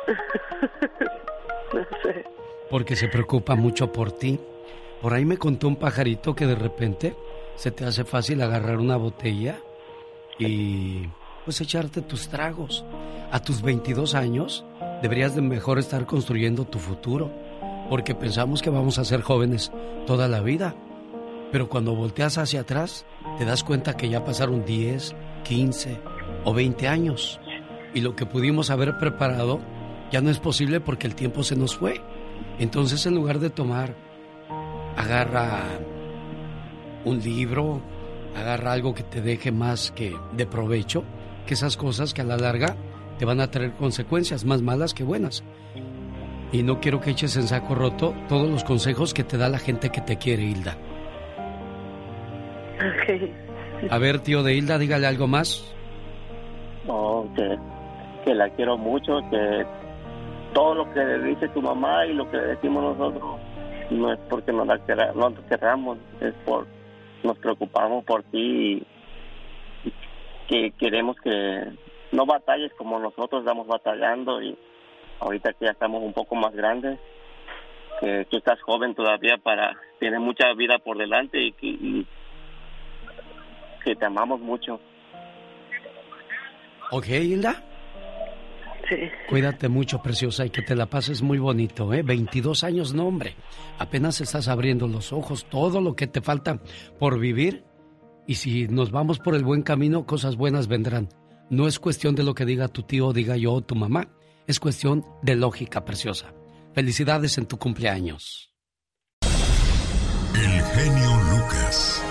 (laughs)
no sé.
Porque se preocupa mucho por ti. Por ahí me contó un pajarito que de repente se te hace fácil agarrar una botella y pues echarte tus tragos. A tus 22 años deberías de mejor estar construyendo tu futuro, porque pensamos que vamos a ser jóvenes toda la vida. Pero cuando volteas hacia atrás, te das cuenta que ya pasaron 10, 15 o 20 años. Y lo que pudimos haber preparado ya no es posible porque el tiempo se nos fue. Entonces, en lugar de tomar, agarra un libro, agarra algo que te deje más que de provecho, que esas cosas que a la larga te van a traer consecuencias más malas que buenas. Y no quiero que eches en saco roto todos los consejos que te da la gente que te quiere, Hilda. A ver, tío de Hilda, dígale algo más.
No, que, la quiero mucho, que todo lo que dice tu mamá y lo que decimos nosotros no es porque no la queramos, es por nos preocupamos por ti y que queremos que no batalles como nosotros estamos batallando y ahorita que ya estamos un poco más grandes, que tú estás joven todavía para tienes mucha vida por delante y y que te amamos mucho.
¿Ok, Hilda?
Sí.
Cuídate mucho, preciosa, y que te la pases muy bonito, ¿eh? 22 años, no, hombre. Apenas estás abriendo los ojos, todo lo que te falta por vivir. Y si nos vamos por el buen camino, cosas buenas vendrán. No es cuestión de lo que diga tu tío, diga yo o tu mamá. Es cuestión de lógica, preciosa. Felicidades en tu cumpleaños.
El genio Lucas.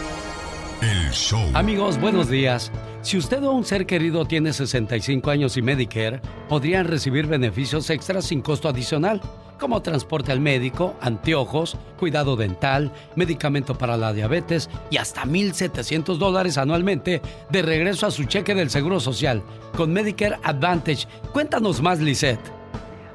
El show.
Amigos, buenos días. Si usted o un ser querido tiene 65 años y Medicare, podrían recibir beneficios extras sin costo adicional, como transporte al médico, anteojos, cuidado dental, medicamento para la diabetes y hasta 1.700 dólares anualmente de regreso a su cheque del Seguro Social con Medicare Advantage. Cuéntanos más, Lisette.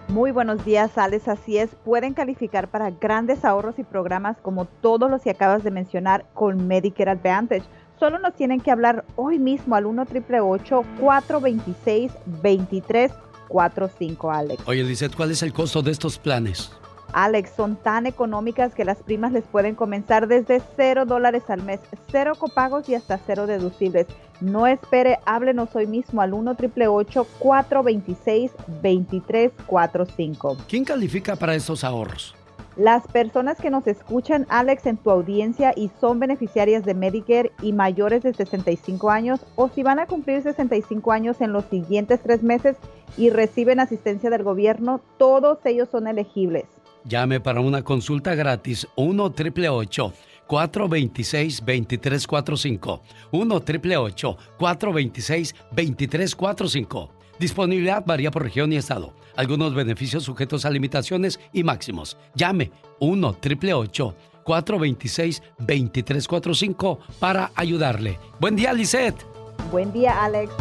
Muy buenos días, Alex. Así es, pueden calificar para grandes ahorros y programas como todos los que acabas de mencionar con Medicare Advantage. Solo nos tienen que hablar hoy mismo al 1 888 426 2345 Alex.
Oye, Lisette, ¿cuál es el costo de estos planes?
Alex, son tan económicas que las primas les pueden comenzar desde 0 dólares al mes, cero copagos y hasta cero deducibles. No espere, háblenos hoy mismo al 1 888 426 2345
¿Quién califica para estos ahorros?
Las personas que nos escuchan, Alex, en tu audiencia y son beneficiarias de Medicare y mayores de 65 años o si van a cumplir 65 años en los siguientes tres meses y reciben asistencia del gobierno, todos ellos son elegibles.
Llame para una consulta gratis 1 888 426 2345 1 888 426 2345 Disponibilidad varía por región y estado. Algunos beneficios sujetos a limitaciones y máximos. Llame 1 888 426 2345 para ayudarle. Buen día, Lisette.
Buen día, Alex.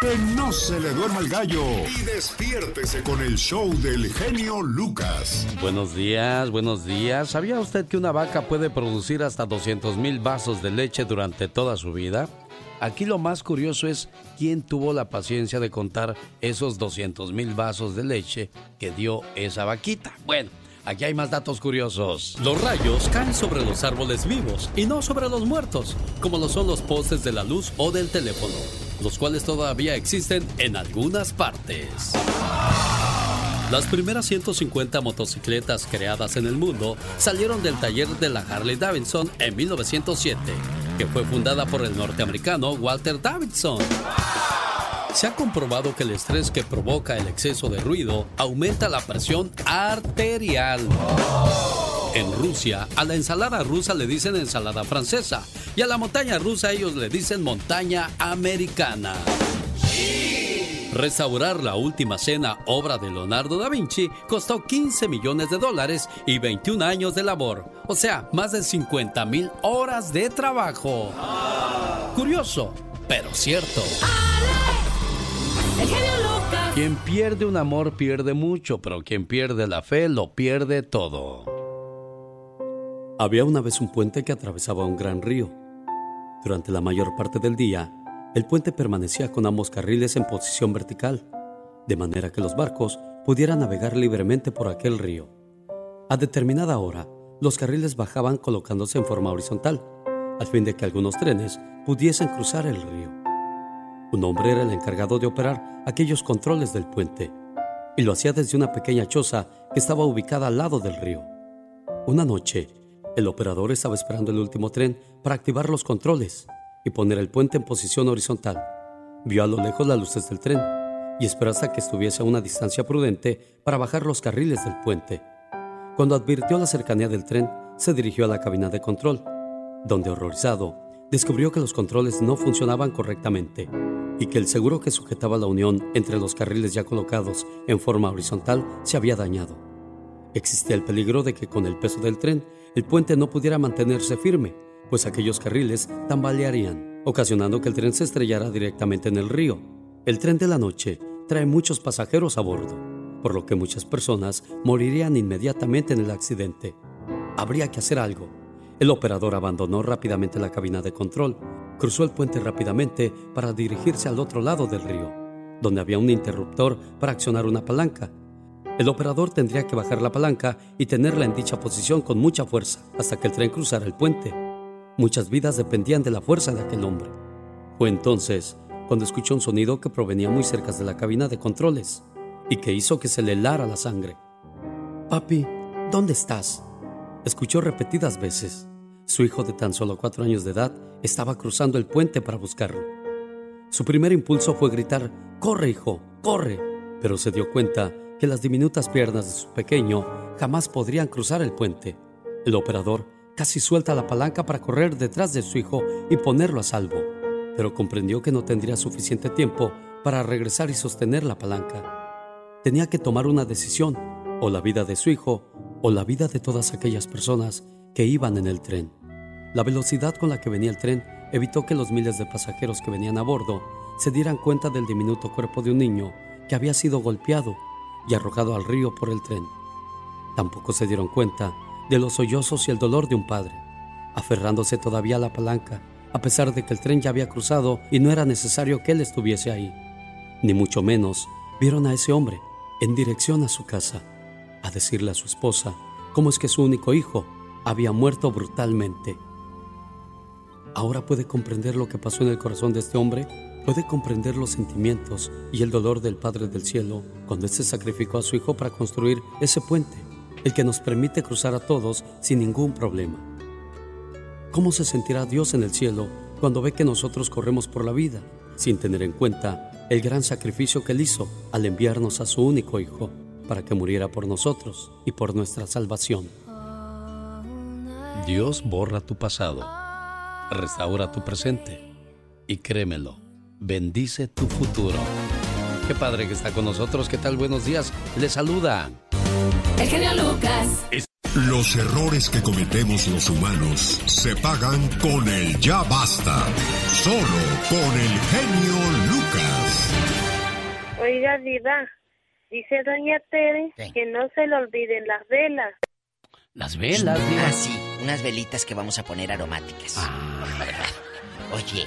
Que no se le duerma el gallo y despiértese con el show del genio Lucas.
Buenos días, buenos días. ¿Sabía usted que una vaca puede producir hasta 200 mil vasos de leche durante toda su vida? Aquí lo más curioso es quién tuvo la paciencia de contar esos 200 mil vasos de leche que dio esa vaquita. Bueno, aquí hay más datos curiosos.
Los rayos caen sobre los árboles vivos y no sobre los muertos, como lo son los postes de la luz o del teléfono, los cuales todavía existen en algunas partes. Las primeras 150 motocicletas creadas en el mundo salieron del taller de la Harley Davidson en 1907, que fue fundada por el norteamericano Walter Davidson. Se ha comprobado que el estrés que provoca el exceso de ruido aumenta la presión arterial. En Rusia, a la ensalada rusa le dicen ensalada francesa y a la montaña rusa ellos le dicen montaña americana. Restaurar la última cena, obra de Leonardo da Vinci, costó 15 millones de dólares y 21 años de labor, o sea, más de 50 mil horas de trabajo. Curioso, pero cierto.
Quien pierde un amor pierde mucho, pero quien pierde la fe lo pierde todo.
Había una vez un puente que atravesaba un gran río. Durante la mayor parte del día, el puente permanecía con ambos carriles en posición vertical, de manera que los barcos pudieran navegar libremente por aquel río. A determinada hora, los carriles bajaban colocándose en forma horizontal, al fin de que algunos trenes pudiesen cruzar el río. Un hombre era el encargado de operar aquellos controles del puente, y lo hacía desde una pequeña choza que estaba ubicada al lado del río. Una noche, el operador estaba esperando el último tren para activar los controles y poner el puente en posición horizontal. Vio a lo lejos las luces del tren y esperó hasta que estuviese a una distancia prudente para bajar los carriles del puente. Cuando advirtió la cercanía del tren, se dirigió a la cabina de control, donde horrorizado, descubrió que los controles no funcionaban correctamente y que el seguro que sujetaba la unión entre los carriles ya colocados en forma horizontal se había dañado. Existía el peligro de que con el peso del tren el puente no pudiera mantenerse firme, pues aquellos carriles tambalearían, ocasionando que el tren se estrellara directamente en el río. El tren de la noche trae muchos pasajeros a bordo, por lo que muchas personas morirían inmediatamente en el accidente. Habría que hacer algo. El operador abandonó rápidamente la cabina de control, cruzó el puente rápidamente para dirigirse al otro lado del río, donde había un interruptor para accionar una palanca. El operador tendría que bajar la palanca y tenerla en dicha posición con mucha fuerza hasta que el tren cruzara el puente. Muchas vidas dependían de la fuerza de aquel hombre. Fue entonces cuando escuchó un sonido que provenía muy cerca de la cabina de controles y que hizo que se le helara la sangre. Papi, ¿dónde estás? Escuchó repetidas veces. Su hijo de tan solo cuatro años de edad estaba cruzando el puente para buscarlo. Su primer impulso fue gritar, ¡Corre, hijo! ¡Corre! Pero se dio cuenta que las diminutas piernas de su pequeño jamás podrían cruzar el puente. El operador Casi suelta la palanca para correr detrás de su hijo y ponerlo a salvo, pero comprendió que no tendría suficiente tiempo para regresar y sostener la palanca. Tenía que tomar una decisión, o la vida de su hijo, o la vida de todas aquellas personas que iban en el tren. La velocidad con la que venía el tren evitó que los miles de pasajeros que venían a bordo se dieran cuenta del diminuto cuerpo de un niño que había sido golpeado y arrojado al río por el tren. Tampoco se dieron cuenta de los sollozos y el dolor de un padre, aferrándose todavía a la palanca, a pesar de que el tren ya había cruzado y no era necesario que él estuviese ahí. Ni mucho menos vieron a ese hombre en dirección a su casa, a decirle a su esposa cómo es que su único hijo había muerto brutalmente. Ahora puede comprender lo que pasó en el corazón de este hombre, puede comprender los sentimientos y el dolor del Padre del Cielo cuando éste sacrificó a su hijo para construir ese puente el que nos permite cruzar a todos sin ningún problema. ¿Cómo se sentirá Dios en el cielo cuando ve que nosotros corremos por la vida sin tener en cuenta el gran sacrificio que Él hizo al enviarnos a su único Hijo para que muriera por nosotros y por nuestra salvación?
Dios borra tu pasado, restaura tu presente y créemelo, bendice tu futuro. Qué padre que está con nosotros. ¿Qué tal? Buenos días. Le saluda.
El genio Lucas.
Los errores que cometemos los humanos se pagan con el ya basta. Solo con el genio Lucas.
Oiga, Diva, dice Doña Tere que no se le olviden las velas.
Las velas, Diva.
Ah, sí, unas velitas que vamos a poner aromáticas.
Ah. (laughs)
Oye,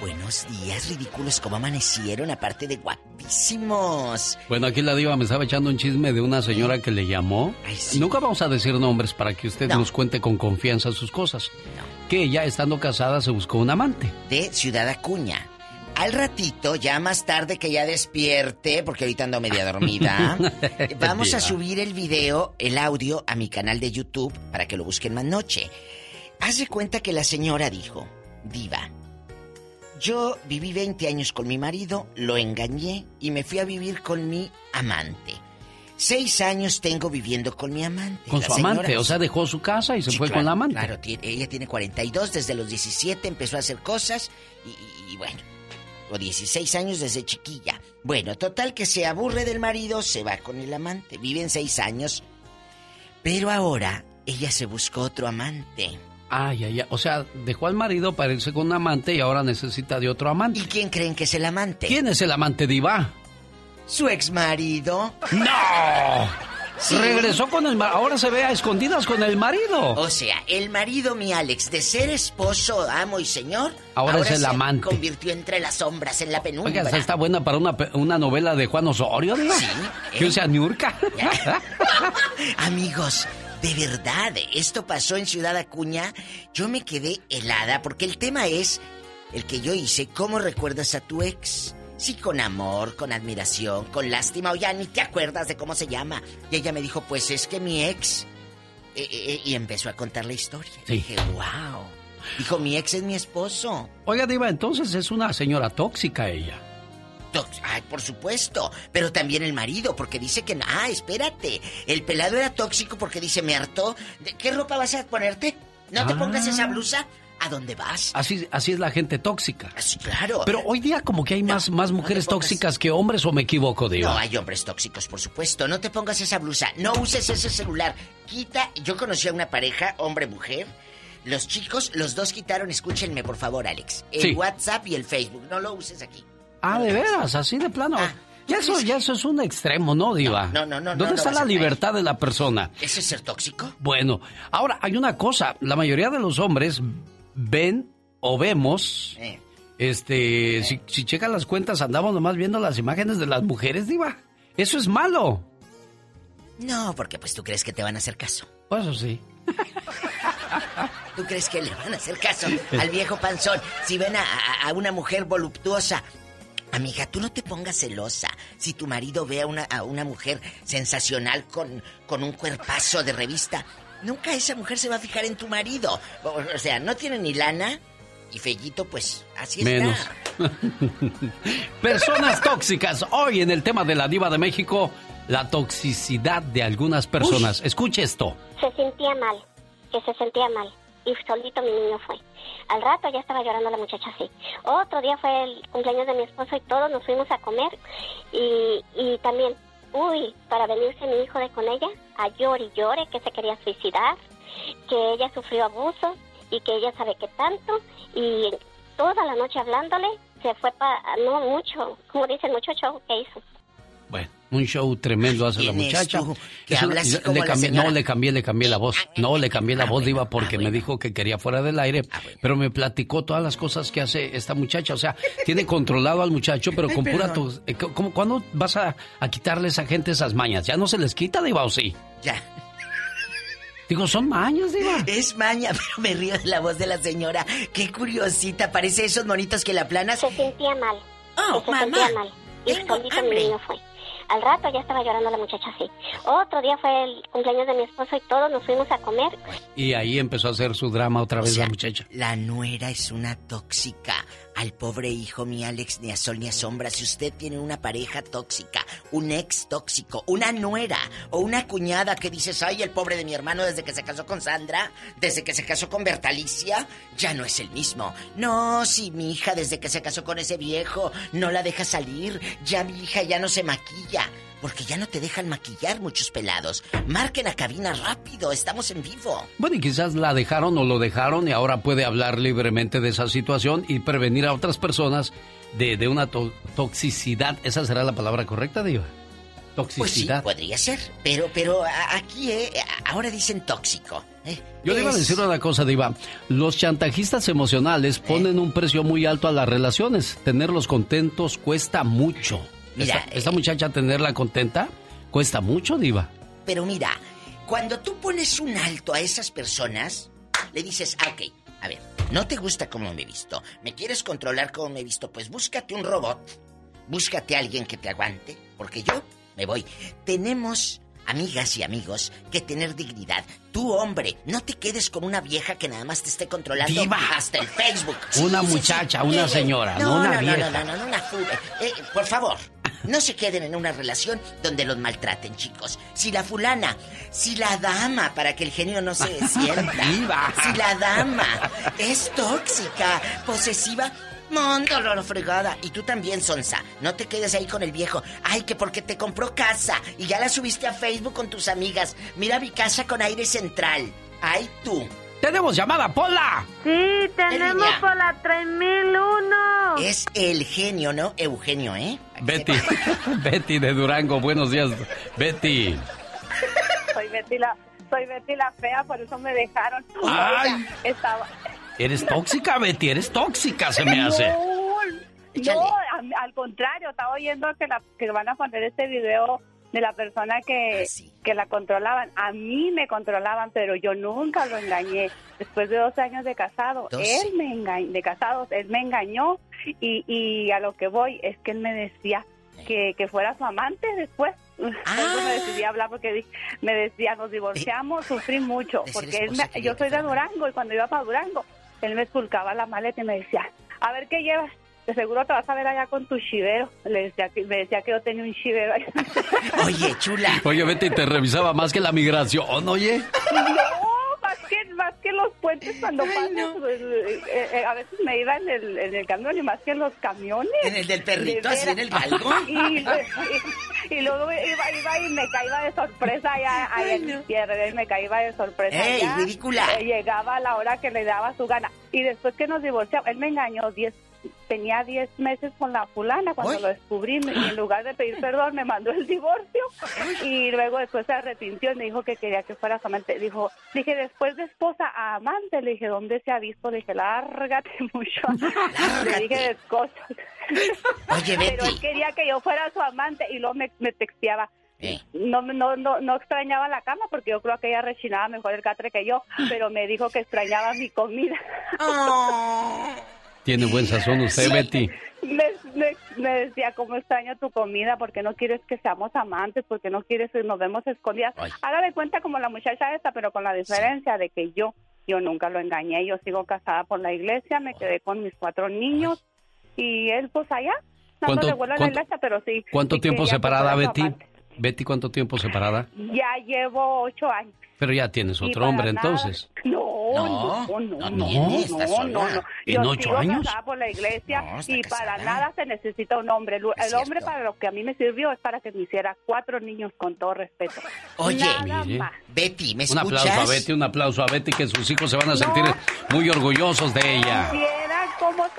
buenos días, ridículos, ¿cómo amanecieron? Aparte de guapísimos.
Bueno, aquí la diva me estaba echando un chisme de una señora que le llamó. Nunca vamos a decir nombres para que usted nos cuente con confianza sus cosas. Que ella, estando casada, se buscó un amante.
De Ciudad Acuña. Al ratito, ya más tarde que ya despierte, porque ahorita ando media dormida, (laughs) vamos a subir el video, el audio, a mi canal de YouTube para que lo busquen más noche. Haz de cuenta que la señora dijo, Diva, yo viví 20 años con mi marido, lo engañé y me fui a vivir con mi amante. Seis años tengo viviendo con mi amante.
Con
La
su
señora-
amante, o sea, dejó su casa y se
Sí,
fue
claro,
con la amante.
Claro, tiene- ella tiene 42, desde los 17 empezó a hacer cosas y, y- y bueno, o 16 años desde chiquilla. Bueno, total que se aburre del marido, se va con el amante, viven seis años, pero ahora ella se buscó otro amante.
Ay, ay, ay. O sea, dejó al marido para irse con un amante y ahora necesita de otro amante.
¿Y quién creen que es el amante?
¿Quién es el amante diva?
su ex marido.
¡No! Regresó con el. Ahora se ve a escondidas con el marido.
O sea, el marido, mi Alex, de ser esposo, amo y señor,
Ahora es el
se
amante.
convirtió entre las sombras, en la penumbra.
Oiga, está buena para una, una novela de Juan Osorio, ¿no?
Sí,
Que
¿eh?
usa Niurka. (laughs)
Amigos, de verdad, esto pasó en Ciudad Acuña. Yo me quedé helada porque el tema es el que yo hice. ¿Cómo recuerdas a tu ex? Sí, con amor, con admiración, con lástima, o ya ni te acuerdas de cómo se llama. Y ella me dijo, pues es que mi ex. Eh, eh, y empezó a contar la historia.
Sí.
Dije, wow. Dijo, mi ex es mi esposo.
Oiga, Diva, entonces es una señora tóxica ella.
Ay, por supuesto. Pero también el marido, porque dice que... Ah, espérate. El pelado era tóxico porque dice, me hartó. ¿De ¿Qué ropa vas a ponerte? ¿No te
Ah.
pongas esa blusa? ¿A dónde vas?
Así, así es la gente tóxica.
Así, claro.
Pero hoy día como que hay más, más mujeres tóxicas que hombres o me equivoco, Diva.
No, hay hombres tóxicos, por supuesto. No te pongas esa blusa. No uses ese celular. Quita... Yo conocí a una pareja, hombre-mujer. Los chicos, los dos quitaron, escúchenme, por favor, Alex. El
Sí.
WhatsApp y el Facebook. No lo uses aquí.
Ah, de veras, así de plano. ya, eso, ya eso es un extremo, ¿no, Diva?
No, no, no,
¿Dónde
no
está la
caer.
libertad de la persona?
¿Ese es ser tóxico?
Bueno, ahora hay una cosa. La mayoría de los hombres ven o vemos...
Eh.
Este, si, si checan las cuentas, andamos nomás viendo las imágenes de las mujeres, Diva. Eso es malo.
No, porque pues tú crees que te van a hacer caso.
Pues eso sí. (laughs)
¿Tú crees que le van a hacer caso al viejo panzón si ven a, a- a una mujer voluptuosa? Amiga, tú no te pongas celosa si tu marido ve a una, a una mujer sensacional con, con un cuerpazo de revista. Nunca esa mujer se va a fijar en tu marido. O, o sea, no tiene ni lana y Fellito, pues así
Menos.
está. (laughs)
Personas tóxicas. Hoy en el tema de la diva de México, la toxicidad de algunas personas. Escuche esto.
Se sentía mal, que se sentía mal. Y solito mi niño fue. Al rato ya estaba llorando la muchacha así. Otro día fue el cumpleaños de mi esposo y todos nos fuimos a comer. Y, y también, uy, para venirse mi hijo de con ella, a llore y llore que se quería suicidar, que ella sufrió abuso y que ella sabe que tanto. Y toda la noche hablándole, se fue para, no mucho, como dicen, mucho show que hizo.
Bueno, un show tremendo hace la
¿Quién es
muchacha.
tú, que así
le
como la
cambié-
señora?
no, le cambié, le cambié la voz. No, le cambié la voz, Diva, porque me dijo que quería fuera del aire. pero me platicó todas las cosas que hace esta muchacha. O sea, tiene controlado al muchacho, pero
Ay,
con pura... eh, ¿cómo- ¿Cuándo vas a, a quitarle a esa gente esas mañas? ¿Ya no se les quita, Diva, o sí?
Ya.
Digo, son mañas, Diva.
Es maña, (laughs) pero me río de la voz de la señora. Qué curiosita, parece esos monitos que la planas.
Se sentía mal.
Oh,
se
mamá,
sentía mal. Y solito mi niño fue. Al rato ya estaba llorando la muchacha así. Otro día fue el cumpleaños de mi esposo y todos nos fuimos a comer.
Y ahí empezó a hacer su drama otra
O
vez
sea,
la muchacha.
La nuera es una tóxica. Al pobre hijo, mi Alex, ni a sol ni a sombra. Si usted tiene una pareja tóxica, un ex tóxico, una nuera o una cuñada que dices, ay, el pobre de mi hermano desde que se casó con Sandra, desde que se casó con Bertalicia, ya no es el mismo. No, si mi hija desde que se casó con ese viejo no la deja salir, ya mi hija ya no se maquilla. Porque ya no te dejan maquillar muchos pelados. Marquen a cabina rápido, estamos en vivo.
Bueno, y quizás la dejaron o lo dejaron y ahora puede hablar libremente de esa situación y prevenir a otras personas de, de una to- toxicidad. ¿Esa será la palabra correcta, Diva?
Pues sí,
Toxicidad.
podría ser. Pero, pero aquí, eh, ahora dicen tóxico. ¿eh?
Yo le iba a
Es-
decir una cosa, Diva. Los chantajistas emocionales ponen un precio muy alto a las relaciones. Tenerlos contentos cuesta mucho.
Mira,
esta, esta muchacha tenerla contenta cuesta mucho, Diva.
Pero mira, cuando tú pones un alto a esas personas, le dices, ah, ok, a ver, no te gusta cómo me he visto, me quieres controlar cómo me he visto, pues búscate un robot, búscate a alguien que te aguante, porque yo me voy. Tenemos, amigas y amigos, que tener dignidad. Tú, hombre, no te quedes con una vieja que nada más te esté controlando
Diva.
hasta el Facebook.
Una muchacha, una señora, no una vieja.
No, no, no, no, una eh, por favor, no se queden en una relación donde los maltraten, chicos. Si la fulana, si la dama, para que el genio no se (laughs) sienta. Si la dama es tóxica, posesiva, Mándalo a la fregada. Y tú también, Sonsa. No te quedes ahí con el viejo. Ay, que porque te compró casa y ya la subiste a Facebook con tus amigas. Mira mi casa con aire central. Ay, tú.
¡Tenemos llamada, Pola!
Sí, tenemos
línea?
por la 3001.
Es el genio, ¿no? Eugenio, ¿eh?
Betty, (laughs) Betty de Durango, buenos días, Betty.
Soy Betty la, soy Betty la fea, por eso me dejaron.
Ay.
Estaba...
Eres tóxica, Betty, eres tóxica, se me hace.
No, al contrario, estaba oyendo que, la, que van a poner este video de la persona que, que la controlaban. A mí me controlaban, pero yo nunca lo engañé. Después de dos años de casado,
Doce.
él me engañó, de casados, él me engañó y, y a lo que voy es que él me decía que, que fuera su amante después. (laughs) Me decidí a hablar porque me decía, nos divorciamos, sufrí mucho, porque él me- yo soy de Durango y cuando iba para Durango, él me esculcaba la maleta y me decía, a ver qué llevas. De seguro te vas a ver allá con tu chivero. Le decía que, me decía que yo tenía un chivero. ahí. (laughs)
Oye, chula.
Oye, Betty, te revisaba más que la migración, oye. (laughs)
No, más que, más que los puentes cuando pasas, pues, eh, eh, a veces me iba en el, en el camión y más que en los camiones.
¿En el del perrito,
De
así en el galgo? (laughs)
Y, y- y luego iba, iba y me caía de sorpresa allá, allá en mi tierra, y me caía de sorpresa
¡Ey,
allá.
ridícula!
Eh, llegaba a la hora que le daba su gana. Y después que nos divorciamos, él me engañó 10 tenía 10 meses con la fulana cuando lo descubrí y en lugar de pedir perdón me mandó el divorcio y luego después se arrepintió y me dijo que quería que fuera su amante. Dijo, dije, después de esposa a amante, le dije, ¿dónde se ha visto? Le dije, lárgate mucho. (laughs) Le dije de cosas.
Oye,
Pero él quería que yo fuera su amante y luego me, me texteaba.
Eh.
No, no, no, no extrañaba la cama porque yo creo que ella rechinaba mejor el catre que yo, pero me dijo que extrañaba mi comida.
Tiene buen sazón usted, Betty.
Me, me- me decía, ¿cómo extraño tu comida? porque no quieres que seamos amantes? porque no quieres que nos vemos escondidas? Haga de cuenta como la muchacha esta, pero con la diferencia de que yo, yo nunca lo engañé. Yo sigo casada por la iglesia, me quedé con mis cuatro niños y él pues allá,
¿Cuánto-
vuelo a la
cuánto-
iglesia, pero sí.
¿Cuánto
sí
tiempo separada, Betty?
amante.
Betty, ¿cuánto tiempo separada?
Ya llevo ocho años.
Pero ya tienes otro hombre,
nada-
entonces.
No, no, no, no, no, no,
está
no,
sola.
no.
¿En
Yo
ocho años?
casada por la iglesia y para nada se necesita un hombre. El, el hombre para lo que a mí me sirvió es para que me hiciera cuatro niños con todo respeto.
Oye,
Nada
Mire.
más.
Betty, ¿me
Un
escuchas?
aplauso a Betty, un aplauso a Betty, que sus hijos se van a sentir muy orgullosos de ella.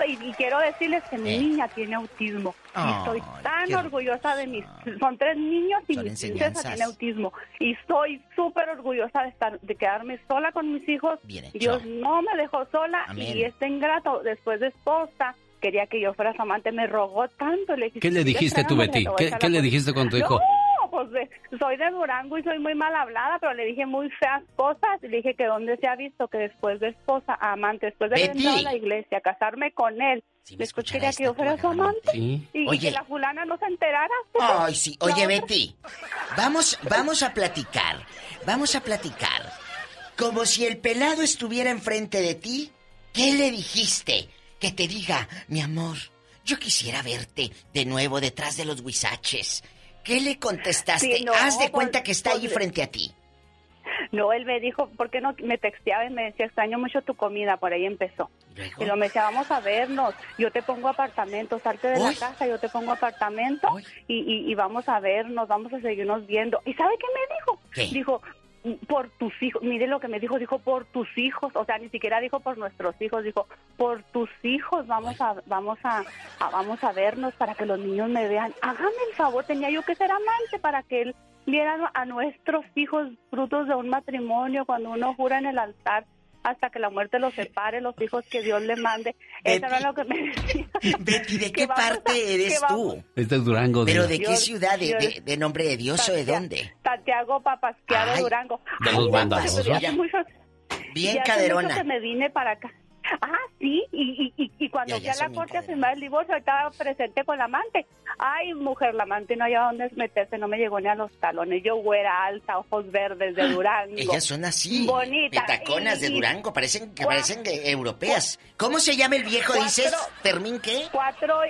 Y quiero decirles que mi niña tiene autismo. Y estoy tan
qué
orgullosa de mis... Son tres niños y
Son
mi princesa tiene autismo. Y estoy súper orgullosa de estar de quedarme sola con mis hijos.
Bien hecho.
Dios no me dejó sola
Amén.
y este ingrato, después de esposa, quería que yo fuera su amante, me rogó tanto. Le dije,
¿Qué le
"Si
dijiste tú, Betty? ¿Qué, le
culpa".
dijiste te dijo?
No, pues de- soy de Durango y soy muy mal hablada, pero le dije muy feas cosas. Le dije que dónde se ha visto que después de esposa amante, después de haber entrado a la iglesia, casarme con él, después quería que yo fuera su amante
Sí.
y
Oye.
que la fulana no se enterara.
Ay, sí. Oye. Betty, vamos, vamos a platicar. Vamos a platicar. Como si el pelado estuviera enfrente de ti, ¿qué le dijiste? Que te diga, mi amor, yo quisiera verte de nuevo detrás de los huizaches. ¿Qué le contestaste?
Sí, no,
Haz de
pues-
cuenta que está ahí
pues-
frente a ti.
No, él me dijo, ¿por qué no? Me texteaba y me decía, extraño mucho tu comida, por ahí empezó. Y lo me decía, vamos a vernos, yo te pongo apartamento, salte de la casa, yo te pongo apartamento y, y, y vamos a vernos, vamos a seguirnos viendo. ¿Y sabe qué me dijo?
¿Qué?
Dijo, por tus hijos, mire lo que me dijo, dijo, por tus hijos, o sea, ni siquiera dijo por nuestros hijos, dijo, por tus hijos vamos a, vamos a, a- vamos a vernos para que los niños me vean. Hágame el favor, tenía yo que ser amante para que él viera a nuestros hijos frutos de un matrimonio cuando uno jura en el altar hasta que la muerte los separe, los hijos que Dios le mande. Eso era lo que me decía. (laughs)
Betty, ¿de qué
a-
parte
que
eres tú?
Este es Durango.
¿Pero de qué
Dios-
ciudad? ¿De, de- de nombre de Dios o de dónde?
Santiago Papasquiaro, Durango.
de los
mucho-
Bien caderona.
mucho que me vine para acá. Ah, sí, y, y, y, cuando
Ya,
fui a la corte a firmar el divorcio, estaba presente con la amante. Ay, mujer, la amante no había dónde meterse, no me llegó ni a los talones. Yo güera, alta, ojos verdes de Durango.
Ellas son así.
Bonita.
Petaconas de Durango, parecen, que parecen europeas. ¿Cómo se llama el viejo,
Cuatro-
dices? ¿Fermín qué?
Cuatro,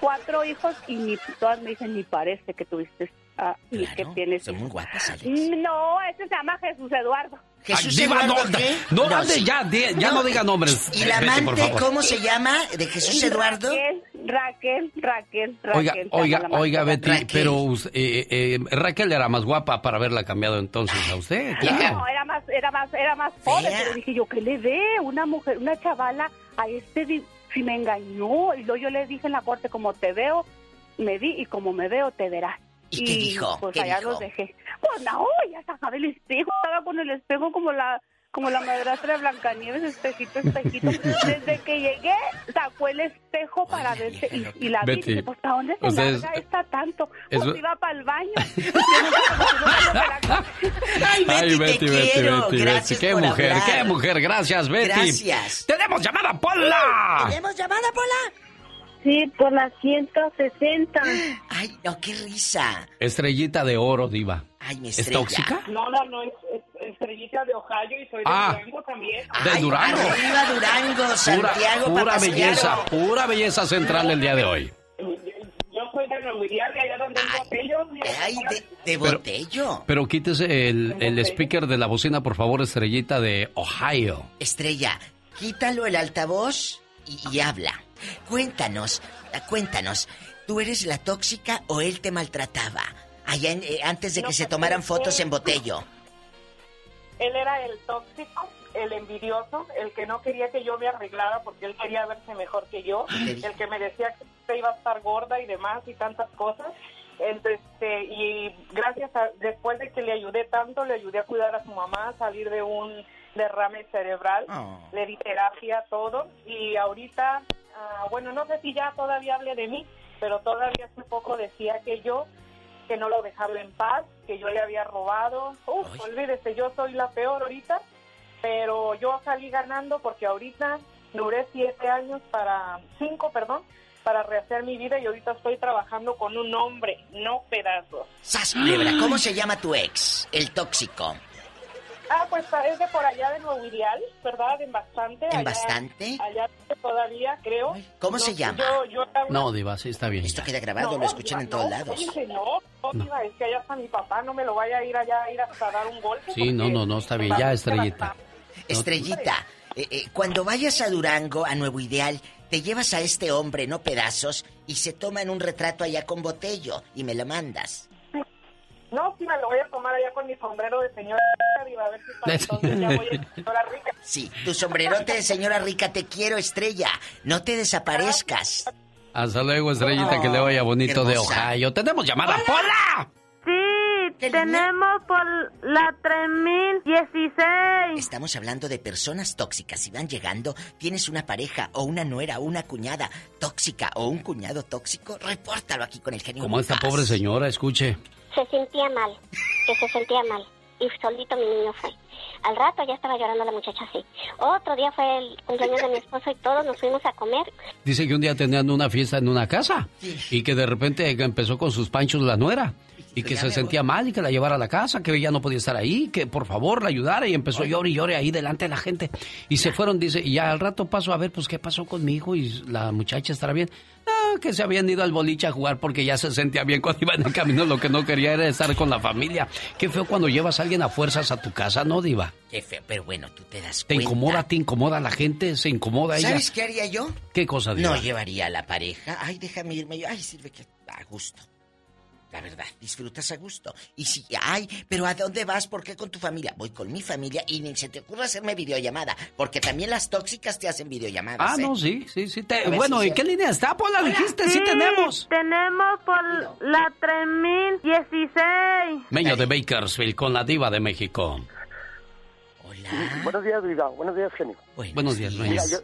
cuatro hijos y ni, todas me dicen, ni parece que tuviste, ah, y que tienes.
Son muy guapas, Alex.
No, ese se llama Jesús Eduardo.
Jesús
Ay, diva,
Eduardo,
no,
¿qué?
no,
No,
ande
sí.
ya, ya no diga nombres.
¿Y la amante cómo se llama? ¿De Jesús Eduardo?
Raquel, Raquel, Raquel, Raquel.
Oiga,
llama
oiga, oiga. Betty,
Raquel.
pero us- eh, eh, Raquel era más guapa para haberla cambiado entonces a usted, claro.
No, era más, era más, era más pobre,
Fea.
pero dije yo, ¿qué le dé una mujer, una chavala a este si me engañó? Y luego yo le dije en la corte, como te veo, me vi y como me veo, te verás.
¿Y qué dijo?
Pues
¿Qué
allá
dijo?
los dejé. Pues no, ya sacaba el espejo, estaba con el espejo como la como la madrastra de Blancanieves, espejito, espejito. (laughs) Desde que llegué, sacó el espejo para verse y, y la vi.
Betty,
y dije, pues, ¿a dónde se larga esta tanto?
es-
Pues iba (laughs) para el baño.
Ay,
Ay,
Betty,
Betty,
te
Betty,
quiero.
Betty,
Gracias
Betty. Qué
por
mujer,
hablar.
qué mujer. Gracias, Betty.
Gracias.
¡Tenemos llamada, Pola!
¿Tenemos llamada, Pola?
Sí, por la 160.
Ay, no, qué risa.
Estrellita de oro, diva.
Ay, mi
¿Es
estrella.
tóxica?
No, no, no, es, es estrellita de Ohio y soy de
Ah.
Durango también.
De Durango.
Arriba Durango,
Pura,
Santiago,
pura
Papasquiaro.
belleza, pura belleza central el día de hoy.
Yo soy de Nuevo de allá donde el botello.
Ay, de, de
Pero-
botello.
Pero quítese el, el speaker de la bocina, por favor, estrellita de Ohio.
Estrella, quítalo el altavoz y, y habla. Cuéntanos, ah, cuéntanos, ¿tú eres la tóxica o él te maltrataba? Allá en- eh, antes de
No,
que se
pues,
tomaran fotos en botello.
Él era el tóxico, el envidioso, el que no quería que yo me arreglara porque él quería verse mejor que yo, el que me decía que usted iba a estar gorda y demás y tantas cosas. Entonces, este, y gracias a, después de que le ayudé tanto, le ayudé a cuidar a su mamá, a salir de un derrame cerebral,
Oh.
le di terapia, todo, y ahorita, ah, bueno, no sé si ya todavía hable de mí, pero todavía hace poco decía que yo que no lo dejaba en paz, que yo le había robado. Uf, olvídese, yo soy la peor ahorita, pero yo salí ganando porque ahorita duré siete años para, cinco, perdón, para rehacer mi vida y ahorita estoy trabajando con un hombre, no pedazos.
¡Sas! ¿Cómo se llama tu ex? El tóxico.
Ah, pues es de por allá de Nuevo Ideal, ¿verdad? En bastante.
¿En
allá-
bastante?
Allá todavía, creo.
¿Cómo se
No,
llama?
Yo, yo una-
No, diva, sí está bien.
Esto
ya.
queda grabado,
No,
lo escuchan en todos
no,
lados.
dice, no, no, Diva, es que allá está mi papá, no me lo vaya a ir allá a ir hasta dar un golpe.
Sí, no, no, no, está bien. Ya, estrellita.
bastante.
Estrellita, eh, eh, cuando vayas a Durango, a Nuevo Ideal, te llevas a este hombre, no pedazos, y se toman un retrato allá con botello y me lo mandas.
No, sí me lo voy a tomar allá con mi sombrero de señora Diva, a ver si para (laughs) entonces ya voy a señora rica.
Sí, tu sombrerote de señora rica, te quiero, Estrella. No te desaparezcas.
Hasta luego, estrellita, que le vaya bonito de. Ohio. ¡Tenemos llamada, Pola!
Sí, tenemos por la 3016.
Estamos hablando de personas tóxicas. Si van llegando, tienes una pareja o una nuera o una cuñada tóxica o un cuñado tóxico, repórtalo aquí con el genio.
Como esta pobre señora, escuche.
Se sentía mal, que se sentía mal. Y solito mi niño fue. Al rato ya estaba llorando la muchacha así. Otro día fue el cumpleaños de mi esposo y todos nos fuimos a comer.
Dice que un día tenían una fiesta en una casa y que de repente empezó con sus panchos la nuera y que se sentía mal y que la llevara a la casa, que ella no podía estar ahí, que por favor la ayudara y empezó a llorar y llore ahí delante de la gente. Y se fueron, dice, y ya al rato paso a ver, pues, ¿qué pasó con mi hijo? Y la muchacha estará bien. Ah, que se habían ido al boliche a jugar porque ya se sentía bien cuando iba en el camino. Lo que no quería era estar con la familia. Qué feo cuando llevas a alguien a fuerzas a tu casa, ¿no, Diva?
Qué feo, pero bueno, tú te das
Te
cuenta.
incomoda, te incomoda la gente, se incomoda ella.
¿Sabes qué haría yo?
¿Qué cosa, Diva?
No llevaría a la pareja. Ay, déjame irme yo. Ay, sirve que a gusto. La verdad, disfrutas a gusto. Y si, ay, pero ¿a dónde vas? ¿Por qué con tu familia? Voy con mi familia y ni se te ocurra hacerme videollamada. Porque también las tóxicas te hacen videollamadas.
Ah,
¿eh?
no, sí, sí, sí. te-
ver
bueno,
si
¿en
sí.
qué línea está? Pola, dijiste, sí, tenemos.
Tenemos por la 3016.
Meño de Bakersfield con la diva de México.
Buenos días, Diva. Buenos días, genio.
Buenos días.
Mira, yo,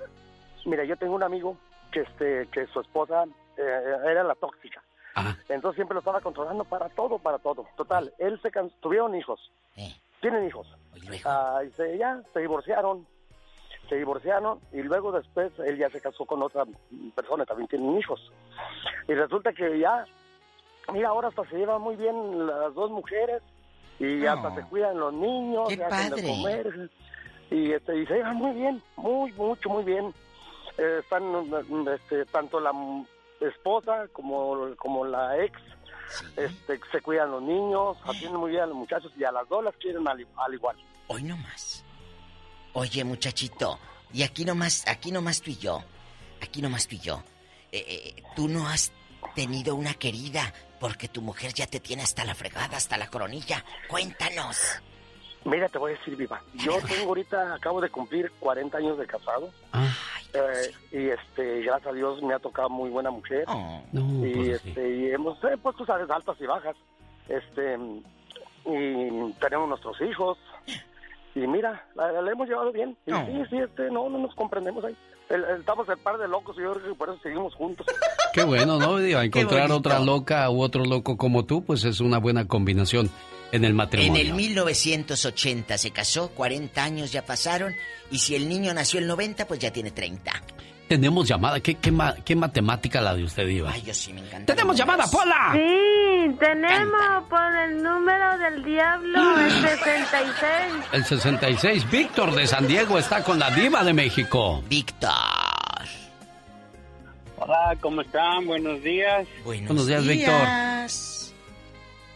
mira, yo tengo un amigo que este que su esposa eh, era la tóxica. Entonces siempre lo estaba controlando para todo, para todo. Total, él se can- tuvieron hijos. Tienen hijos. Ah, y se, ya se divorciaron. Se divorciaron y luego después él ya se casó con otra persona, también tienen hijos. Y resulta que ya, mira, ahora hasta se llevan muy bien las dos mujeres y hasta se cuidan los niños,
¡Qué
se hacen de comer y, este, y se llevan muy bien, muy, mucho, muy bien. Eh, están este, tanto la esposa como, como la ex, este, se cuidan los niños, atienden muy bien a los muchachos y a las dos las quieren al, al igual.
Hoy no más. Oye, muchachito, y aquí nomás, aquí nomás tú y yo. Aquí nomás tú y yo. Eh, eh, tú no has tenido una querida porque tu mujer ya te tiene hasta la fregada, hasta la coronilla. Cuéntanos.
Mira, te voy a decir, Viva. Yo tengo ahorita, acabo de cumplir 40 años de casado. Eh, y este, gracias a Dios me ha tocado muy buena mujer. y,
pues
este, y hemos, eh, pues tú sabes, altas y bajas. Este, y tenemos nuestros hijos. Y mira, la, la hemos llevado bien. Y
No.
sí, sí, este, no, no nos comprendemos ahí. El- el- estamos el par de locos y yo creo que por eso seguimos juntos.
Qué bueno, ¿no? Digo, encontrar otra loca u otro loco como tú, pues es una buena combinación en el
En
matrimonio.
el 1980 se casó, 40 años ya pasaron, y si el niño nació el 90, pues ya tiene 30.
Tenemos llamada. ¿Qué, qué, ma- qué matemática la de usted, Iba?
Ay, yo sí me encanta.
¡Tenemos llamada, Pola!
Sí, tenemos por el número del diablo el 66.
El 66, Víctor de San Diego está con la diva de México.
Víctor.
Hola, ¿cómo están? Buenos días.
Buenos días, Víctor.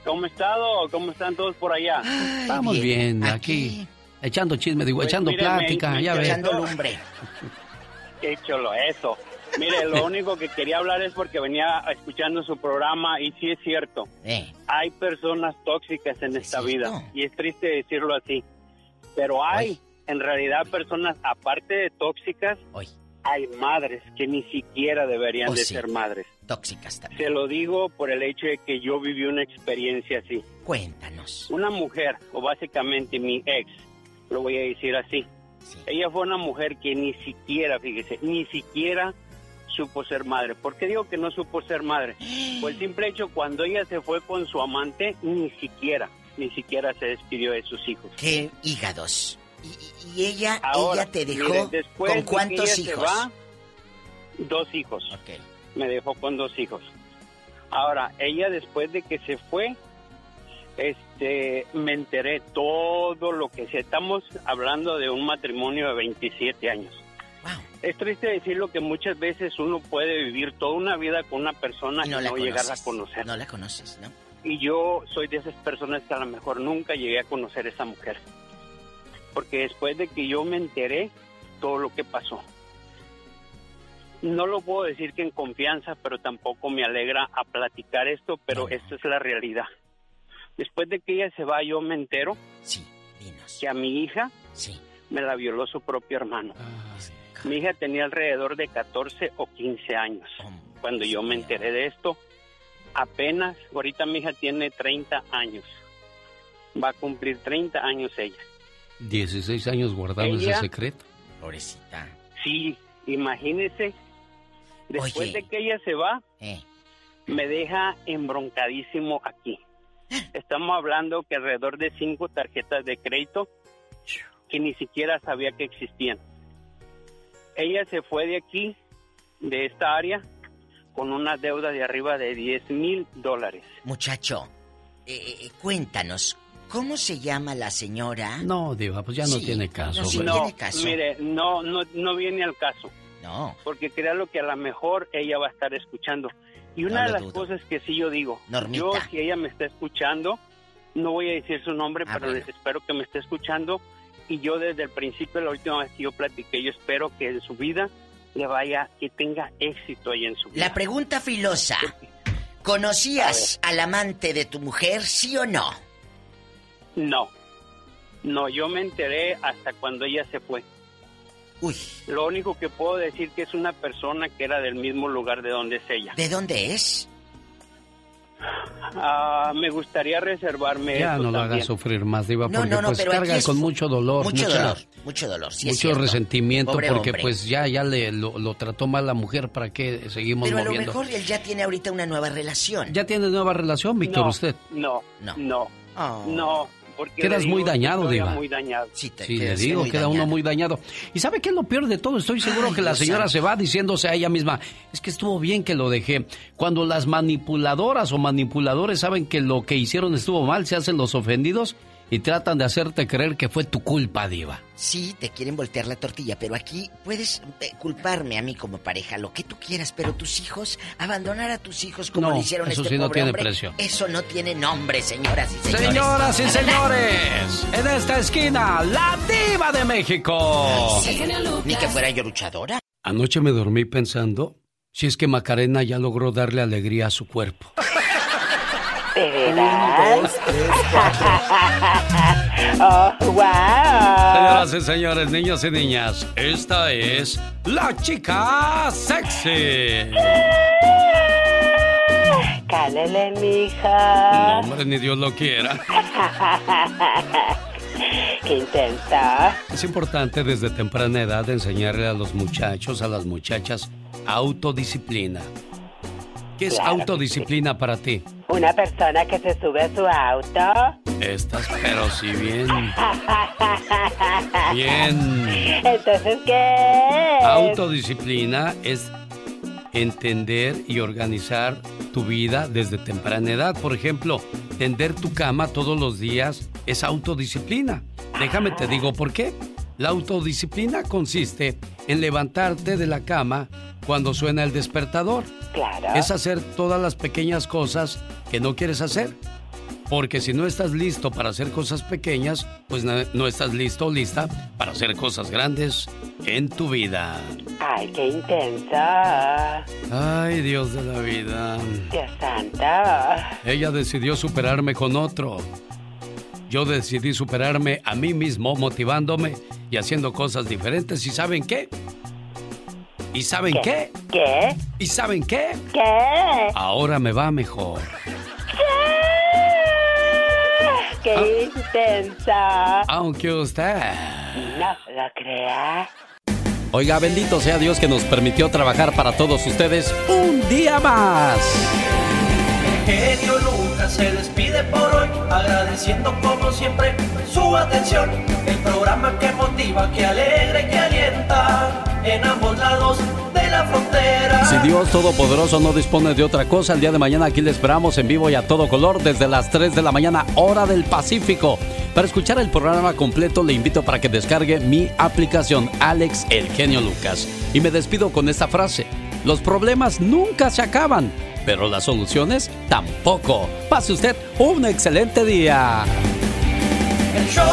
¿Cómo estado? ¿Cómo están todos por allá?
Estamos bien, aquí. Echando chisme, digo,
Pues,
echando
mire, me-
plática,
me
ya ves. (laughs)
Qué chulo, eso. Mire, lo (laughs) único que quería hablar es porque venía escuchando su programa y sí es cierto.
Eh.
Hay personas tóxicas en esta vida y es triste decirlo así. Pero hay, en realidad, personas aparte de tóxicas, hay madres que ni siquiera deberían
Oh,
de
sí.
ser madres.
Tóxicas también.
Se lo digo por el hecho de que yo viví una experiencia así.
Cuéntanos.
Una mujer, o básicamente mi ex, lo voy a decir así. Ella fue una mujer que ni siquiera, fíjese, ni siquiera supo ser madre. ¿Por qué digo que no supo ser madre? (gasps) Pues el simple hecho, cuando ella se fue con su amante, ni siquiera, ni siquiera se despidió de sus hijos.
¿Qué hígados? Y, y ella,
Ahora,
ella te dejó
después
con
de que
cuántos
se
hijos?
va, dos hijos. Me dejó con dos hijos. Ahora, ella después de que se fue, este, me enteré todo lo que se estamos hablando de un matrimonio de 27 años. Es triste decirlo que muchas veces uno puede vivir toda una vida con una persona y no,
la
llegar a conocer.
No la conoces, ¿no?
Y yo soy de esas personas que a lo mejor nunca llegué a conocer a esa mujer. Porque después de que yo me enteré todo lo que pasó. No lo puedo decir que en confianza, pero tampoco me alegra a platicar esto, pero esta es la realidad. Después de que ella se va, yo me entero que a mi hija me la violó su propio hermano. Mi hija tenía alrededor de 14 o 15 años. Cuando yo me enteré de esto, apenas, ahorita mi hija tiene 30 años. Va a cumplir 30 años ella.
16 años guardando
Ella-
ese secreto.
Pobrecita.
Sí, imagínese, después
Oye.
de que ella se va,
Eh.
me deja embroncadísimo aquí. (gasps) Estamos hablando que alrededor de cinco tarjetas de crédito que ni siquiera sabía que existían. Ella se fue de aquí, de esta área, con una deuda de arriba de 10 mil dólares.
Muchacho, eh, eh, cuéntanos, ¿cómo se llama la señora?
No, Diva, pues ya no
Sí,
tiene caso.
no, sí
güey.
tiene caso.
mire, no, no, no viene al caso.
No.
Porque créalo que a lo mejor ella va a estar escuchando. Y una
No
de
lo
las
dudo.
cosas que sí yo digo,
Normita.
yo si ella me está escuchando, no voy a decir su nombre,
Ah,
pero
bueno.
les espero que me esté escuchando. Y yo desde el principio, la última vez que yo platiqué, yo espero que en su vida le vaya, que tenga éxito ahí en su vida.
La pregunta filosa. ¿Conocías al amante de tu mujer, sí o no?
No, no, yo me enteré hasta cuando ella se fue.
Uy.
Lo único que puedo decir que es una persona que era del mismo lugar de donde es ella.
¿De dónde es?
Ah, me gustaría reservarme
Ya
eso
no lo
también.
hagas sufrir más, Diva,
No,
porque
no, no,
pues carga con mucho dolor.
Mucho
mucha-
dolor, mucho dolor, sí
mucho resentimiento
Pobre
porque
hombre.
pues ya ya le lo, lo trató mal la mujer para que seguimos
Pero a lo
moviendo.
mejor él ya tiene ahorita una nueva relación.
Ya tiene nueva relación, Víctor,
No,
usted.
No,
No.
no, no, porque
Quedas muy dañado, Diva.
muy dañado.
Sí, te
Sí, le
quedas
digo, queda
dañado.
uno muy dañado. ¿Y sabe qué es lo peor de todo? Estoy seguro
Ay,
que la señora se va diciéndose a ella misma, es que estuvo bien que lo dejé. Cuando las manipuladoras o manipuladores saben que lo que hicieron estuvo mal, se hacen los ofendidos y tratan de hacerte creer que fue tu culpa, diva.
Sí, te quieren voltear la tortilla, pero aquí puedes eh, culparme a mí como pareja, lo que tú quieras, pero tus hijos, abandonar a tus hijos como
No,
le hicieron
eso
este
sí no
pobre
tiene
hombre,
precio.
eso no tiene nombre, señoras y señores.
Señoras y señores, en esta esquina, la diva de México.
Ni que fuera yo luchadora.
Anoche me dormí pensando si es que Macarena ya logró darle alegría a su cuerpo. (laughs)
¿De verdad? Un, dos, tres, (laughs) ¡Oh, wow!
Señoras y señores, niños y niñas, esta es la chica sexy. (laughs)
Cálele, mija.
No, hombre, ni Dios lo quiera. (laughs)
Qué intensa.
Es importante desde temprana edad enseñarle a los muchachos, a las muchachas, autodisciplina. ¿Qué es autodisciplina para ti?
Una persona que se sube a su auto.
Estás, pero si bien. (laughs) bien.
Entonces, ¿qué?
Autodisciplina es entender y organizar tu vida desde temprana edad. Por ejemplo, tender tu cama todos los días es autodisciplina. Déjame te digo por qué. La autodisciplina consiste en levantarte de la cama cuando suena el despertador.
Claro.
Es hacer todas las pequeñas cosas que no quieres hacer. Porque si no estás listo para hacer cosas pequeñas, pues no, no, estás listo o lista para hacer cosas grandes en tu vida.
Ay, qué intensa.
Ay, Dios de la vida.
Dios santa.
Ella decidió superarme con otro. Yo decidí superarme a mí mismo motivándome y haciendo cosas diferentes. ¿Y saben qué? ¿Y saben qué?
¿Qué?
¿Y saben qué?
¿Qué?
Ahora me va mejor.
¡Qué ah. intensa!
Aunque usted
no lo crea.
Oiga, bendito sea Dios que nos permitió trabajar para todos ustedes un día más.
Se despide por hoy, agradeciendo como siempre su atención. El programa que motiva, que alegra y que alienta en ambos lados de la frontera.
Si Dios Todopoderoso no dispone de otra cosa, el día de mañana aquí le esperamos en vivo y a todo color desde las 3 de la mañana, hora del Pacífico. Para escuchar el programa completo le invito para que descargue mi aplicación Alex El Genio Lucas. Y me despido con esta frase. Los problemas nunca se acaban, pero las soluciones tampoco. Pase usted un excelente día.
El show